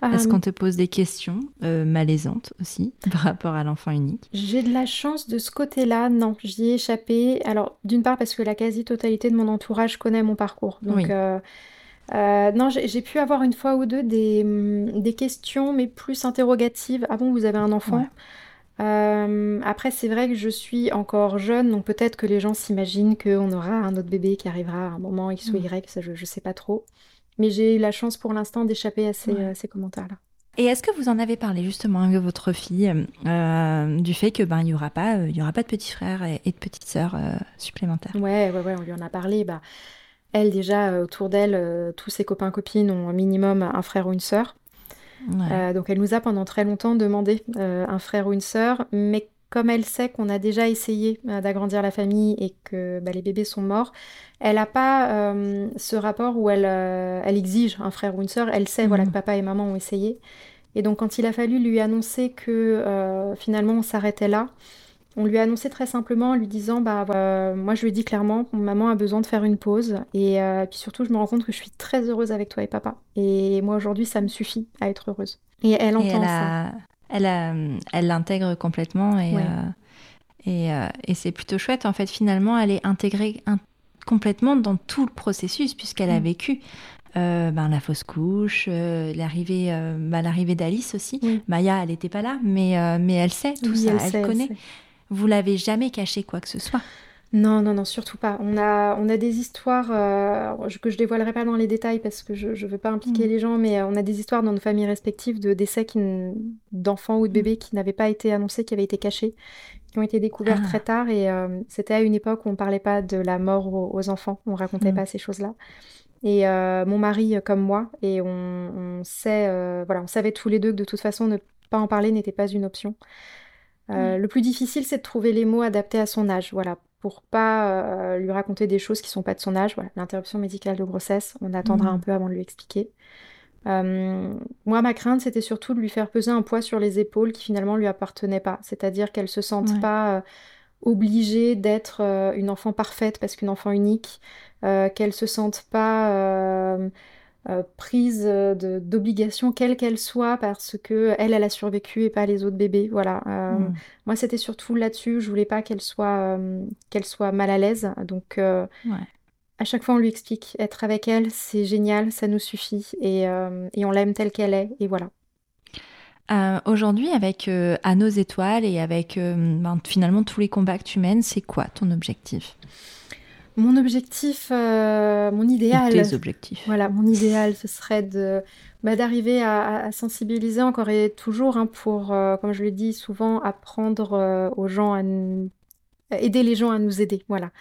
Speaker 1: Est-ce qu'on te pose des questions malaisantes aussi [LAUGHS] par rapport à l'enfant unique?
Speaker 2: J'ai de la chance de ce côté-là, non, j'y ai échappé. Alors d'une part parce que la quasi-totalité de mon entourage connaît mon parcours. Donc euh, non, j'ai pu avoir une fois ou deux des, mm, des, questions, mais plus interrogatives. Ah bon, vous avez un enfant? Euh, Après, c'est vrai que je suis encore jeune, donc peut-être que les gens s'imaginent qu'on aura un autre bébé qui arrivera à un moment X ou. Y, ça je, ne sais pas trop. Mais j'ai eu la chance pour l'instant d'échapper à ces, ces commentaires-là.
Speaker 1: Et est-ce que vous en avez parlé justement avec votre fille euh, du fait que ben il y aura pas il y aura pas de petits frères et, de petites sœurs supplémentaires?
Speaker 2: Ouais ouais ouais on lui en a parlé bah elle, déjà, euh, autour d'elle, euh, tous ses copains-copines ont un minimum un frère ou une sœur. Euh, donc elle nous a pendant très longtemps demandé un frère ou une sœur, mais comme elle sait qu'on a déjà essayé d'agrandir la famille et que bah, les bébés sont morts, elle n'a pas ce rapport où elle, elle, exige un frère ou une sœur. Elle sait voilà, que mhm. papa et maman ont essayé. Et donc quand il a fallu lui annoncer que finalement on s'arrêtait là, on lui a annoncé très simplement en lui disant bah moi je lui ai dit clairement maman a besoin de faire une pause. Et euh, puis surtout je me rends compte que je suis très heureuse avec toi et papa. Et moi aujourd'hui ça me suffit à être heureuse. Et elle entend ça.
Speaker 1: elle elle l'intègre complètement et euh, euh, et, c'est plutôt chouette. En fait finalement elle est intégrée complètement dans tout le processus puisqu'elle a mm. vécu ben, la fausse couche, l'arrivée, bah, l'arrivée d'Alice aussi. Maya, elle n'était pas là, mais, mais elle sait tout ça, elle, connaît. Vous l'avez jamais caché quoi que ce soit
Speaker 2: non, non, non, surtout pas. On a, on a des histoires euh, que je dévoilerai pas dans les détails parce que je ne veux pas impliquer mm. les gens, mais euh, on a des histoires dans nos familles respectives de décès d'enfants ou de mm. bébés qui n'avaient pas été annoncés, qui avaient été cachés, qui ont été découverts ah. très tard. Et euh, c'était à une époque où on parlait pas de la mort aux, enfants, on racontait mm. pas ces choses-là. Et mon mari comme moi, et on, on sait, voilà, on savait tous les deux que de toute façon ne pas en parler n'était pas une option. Euh, le plus difficile, c'est de trouver les mots adaptés à son âge, voilà, pour pas lui raconter des choses qui sont pas de son âge. Voilà, l'interruption médicale de grossesse, on attendra un peu avant de lui expliquer. moi, ma crainte, c'était surtout de lui faire peser un poids sur les épaules qui finalement lui appartenait pas. C'est-à-dire qu'elle se sente pas obligée d'être une enfant parfaite parce qu'une enfant unique, qu'elle se sente pas euh, prise euh, d'obligation, quelle qu'elle soit, parce que elle, elle a survécu et pas les autres bébés. Voilà. Euh, mm. Moi, c'était surtout là-dessus. Je voulais pas qu'elle soit, qu'elle soit mal à l'aise. Donc, à chaque fois, on lui explique. Être avec elle, c'est génial, ça nous suffit. Et, et on l'aime telle qu'elle est. Et voilà.
Speaker 1: Aujourd'hui, avec À nos étoiles et avec ben, finalement tous les combats que tu mènes, c'est quoi ton objectif?
Speaker 2: Mon objectif, euh, mon idéal.
Speaker 1: Tes objectifs.
Speaker 2: Voilà, mon idéal, ce serait de bah, d'arriver à, sensibiliser encore et toujours hein, pour, euh, comme je le dis souvent, apprendre euh, aux gens à aider les gens à nous aider. Voilà,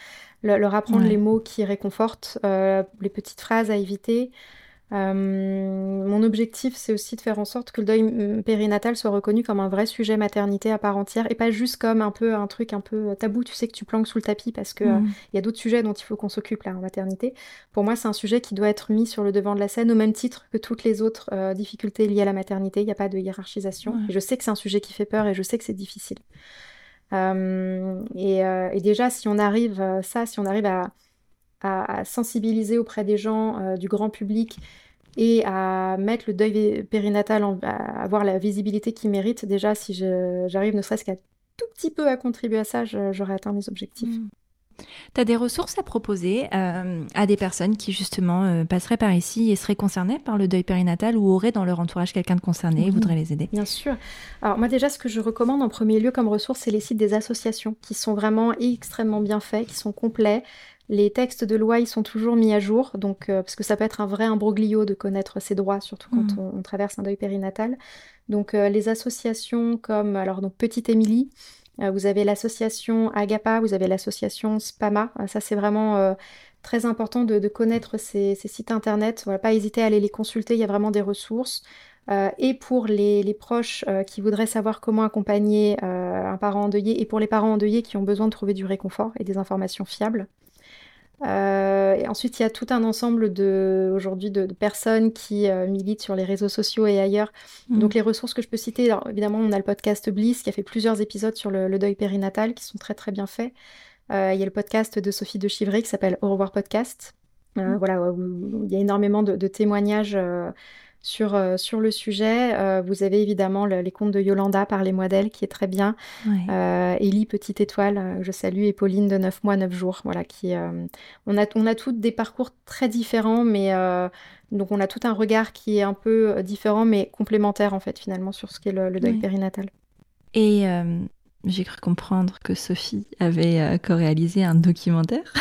Speaker 2: leur apprendre les mots qui réconfortent, les petites phrases à éviter. Euh, mon objectif, c'est aussi de faire en sorte que le deuil mm, périnatal soit reconnu comme un vrai sujet maternité à part entière et pas juste comme un peu un truc un peu tabou, tu sais, que tu planques sous le tapis parce que mm. il y a d'autres sujets dont il faut qu'on s'occupe là en maternité. Pour moi, c'est un sujet qui doit être mis sur le devant de la scène au même titre que toutes les autres euh, difficultés liées à la maternité. Il n'y a pas de hiérarchisation. je sais que c'est un sujet qui fait peur et je sais que c'est difficile. Euh, et, et, déjà, si on arrive ça, si on arrive à à, sensibiliser auprès des gens, euh, du grand public, et à mettre le deuil périnatal, à avoir la visibilité qu'il mérite, déjà, si j'arrive ne serait-ce qu'à tout petit peu à contribuer à ça, j'aurais atteint mes objectifs.
Speaker 1: Mmh. Tu as des ressources à proposer euh, à des personnes qui justement euh, passeraient par ici et seraient concernées par le deuil périnatal ou auraient dans leur entourage quelqu'un de concerné et voudraient les aider?
Speaker 2: Bien sûr. Alors moi déjà ce que je recommande en premier lieu comme ressource c'est les sites des associations qui sont vraiment extrêmement bien faits, qui sont complets, les textes de loi, ils sont toujours mis à jour, donc, euh, parce que ça peut être un vrai imbroglio de connaître ses droits, surtout quand mmh. on, traverse un deuil périnatal. Donc, euh, les associations comme, alors, donc, Petite Émilie, euh, vous avez l'association Agapa, vous avez l'association Spama. ça, c'est vraiment très important de, connaître ces, sites internet. On va pas hésiter à aller les consulter, il y a vraiment des ressources. et pour les, les proches qui voudraient savoir comment accompagner un parent endeuillé, et pour les parents endeuillés qui ont besoin de trouver du réconfort et des informations fiables. Euh, et ensuite, il y a tout un ensemble de, aujourd'hui de, personnes qui euh, militent sur les réseaux sociaux et ailleurs. Mm. Donc, les ressources que je peux citer, évidemment, on a le podcast Bliss qui a fait plusieurs épisodes sur le, deuil périnatal qui sont très très bien faits. Euh, il y a le podcast de Sophie de Chivray qui s'appelle Au revoir podcast. Mm. Voilà, où, il y a énormément de, de témoignages sur, euh, sur le sujet. Euh, vous avez évidemment les contes de Yolanda par les d'elle qui est très bien. Euh, Élie Petite Étoile, je salue, et Pauline de 9 mois, 9 jours. Voilà, qui, on, a, on a toutes des parcours très différents, mais donc on a tout un regard qui est un peu différent, mais complémentaire en fait, finalement, sur ce qu'est le, le, deuil périnatal.
Speaker 1: Et j'ai cru comprendre que Sophie avait co-réalisé un documentaire.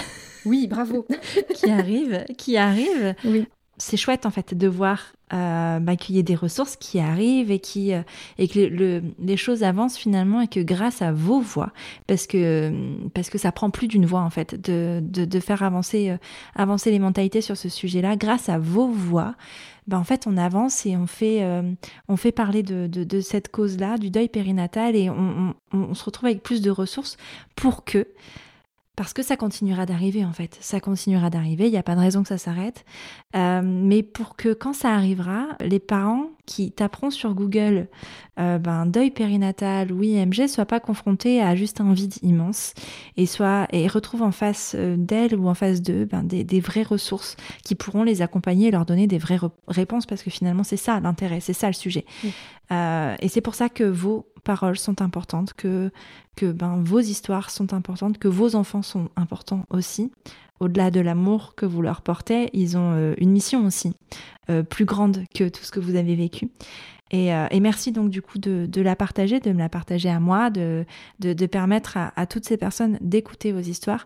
Speaker 2: Oui, bravo. [LAUGHS]
Speaker 1: qui arrive, qui arrive.
Speaker 2: Oui
Speaker 1: c'est chouette en fait de voir euh, bah, qu'il y ait des ressources qui arrivent et, qui, euh, et que le, les choses avancent finalement et que grâce à vos voix, parce que, parce que ça prend plus d'une voix en fait, de, de, faire avancer, euh, avancer les mentalités sur ce sujet-là, grâce à vos voix, bah, en fait on avance et on fait, on fait parler de, de, cette cause-là, du deuil périnatal et on, on se retrouve avec plus de ressources pour que parce que ça continuera d'arriver en fait. Ça continuera d'arriver, il n'y a pas de raison que ça s'arrête. Euh, mais pour que quand ça arrivera, les parents qui taperont sur Google euh, ben, deuil périnatal ou IMG soient pas confrontés à juste un vide immense et, soit, et retrouvent en face euh, d'elles ou en face d'eux ben, des, vraies ressources qui pourront les accompagner et leur donner des vraies réponses parce que finalement c'est ça l'intérêt, c'est ça le sujet. et c'est pour ça que vos paroles sont importantes, que, que ben, vos histoires sont importantes, que vos enfants sont importants aussi. Au-delà de l'amour que vous leur portez, ils ont euh, une mission aussi, euh, plus grande que tout ce que vous avez vécu. Et, euh, merci donc du coup de, la partager, de me la partager à moi, de, de, permettre à, toutes ces personnes d'écouter vos histoires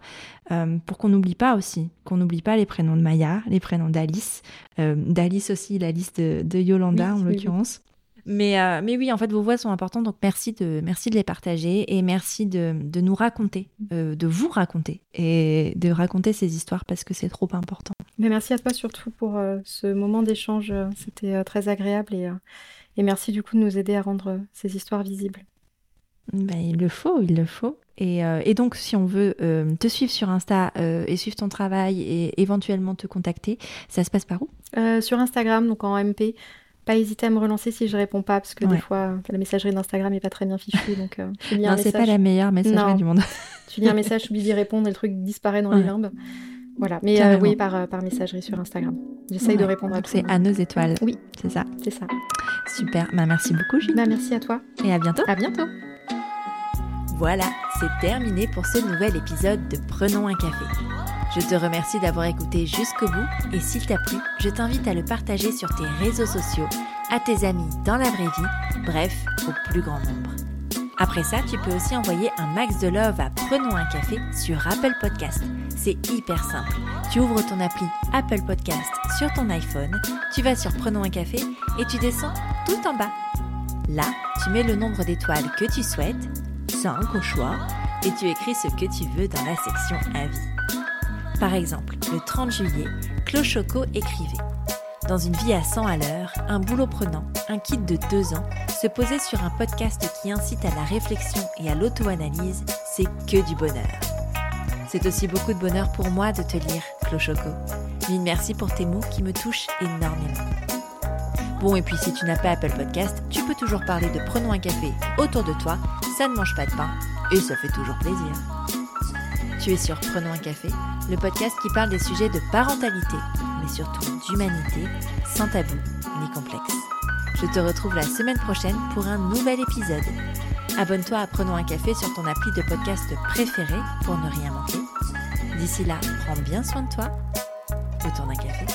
Speaker 1: pour qu'on n'oublie pas aussi, qu'on n'oublie pas les prénoms de Maya, les prénoms d'Alice, d'Alice aussi, la liste de, Yolanda en l'occurrence. Mais, euh, mais oui, en fait, vos voix sont importantes, donc merci de, merci de les partager et merci de, de nous raconter, euh, de vous raconter et de raconter ces histoires parce que c'est trop important.
Speaker 2: Mais merci à toi surtout pour euh, ce moment d'échange, c'était très agréable et, et merci du coup de nous aider à rendre ces histoires visibles.
Speaker 1: Ben, il le faut, il le faut. Et, euh, et donc, si on veut euh, te suivre sur Insta euh, et suivre ton travail et éventuellement te contacter, ça se passe par où?
Speaker 2: Sur Instagram, donc en MP. Pas hésiter à me relancer si je réponds pas, parce que
Speaker 1: Ouais.
Speaker 2: des fois, la messagerie d'Instagram est pas très bien fichue. [LAUGHS] Donc, euh, tu lis un
Speaker 1: Non, c'est pas
Speaker 2: message,
Speaker 1: la meilleure messagerie
Speaker 2: Non.
Speaker 1: du monde. [LAUGHS]
Speaker 2: tu lis un [LAUGHS] message, tu oublies d'y répondre et le truc disparaît dans les limbes. Voilà, mais euh, oui, par, euh, par messagerie sur Instagram. J'essaye de répondre à
Speaker 1: Donc,
Speaker 2: tout.
Speaker 1: c'est à nos étoiles.
Speaker 2: Oui.
Speaker 1: C'est ça.
Speaker 2: C'est ça.
Speaker 1: Super. Ben, merci beaucoup, Julie.
Speaker 2: Bah, merci à toi.
Speaker 1: Et à bientôt.
Speaker 2: À bientôt.
Speaker 1: Voilà, c'est terminé pour ce nouvel épisode de Prenons un café. Je te remercie d'avoir écouté jusqu'au bout et s'il t'a plu, je t'invite à le partager sur tes réseaux sociaux, à tes amis dans la vraie vie, bref, au plus grand nombre. Après ça, tu peux aussi envoyer un max de love à Prenons un café sur Apple Podcast. C'est hyper simple. Tu ouvres ton appli Apple Podcast sur ton iPhone, tu vas sur Prenons un café et tu descends tout en bas. Là, tu mets le nombre d'étoiles que tu souhaites 5 au choix et tu écris ce que tu veux dans la section avis. Par exemple, le 30 juillet, Clochoco écrivait Dans une vie à 100 à l'heure, un boulot prenant, un kit de 2 ans, se poser sur un podcast qui incite à la réflexion et à l'auto-analyse, c'est que du bonheur. C'est aussi beaucoup de bonheur pour moi de te lire, Clochoco. Mille merci pour tes mots qui me touchent énormément. Bon, et puis si tu n'as pas Apple Podcast, tu peux toujours parler de Prenons un café autour de toi, ça ne mange pas de pain et ça fait toujours plaisir. Tu es sur Prenons un café, le podcast qui parle des sujets de parentalité, mais surtout d'humanité, sans tabou ni complexe. Je te retrouve la semaine prochaine pour un nouvel épisode. Abonne-toi à Prenons un café sur ton appli de podcast préféré pour ne rien manquer. D'ici là, prends bien soin de toi autour d'un café.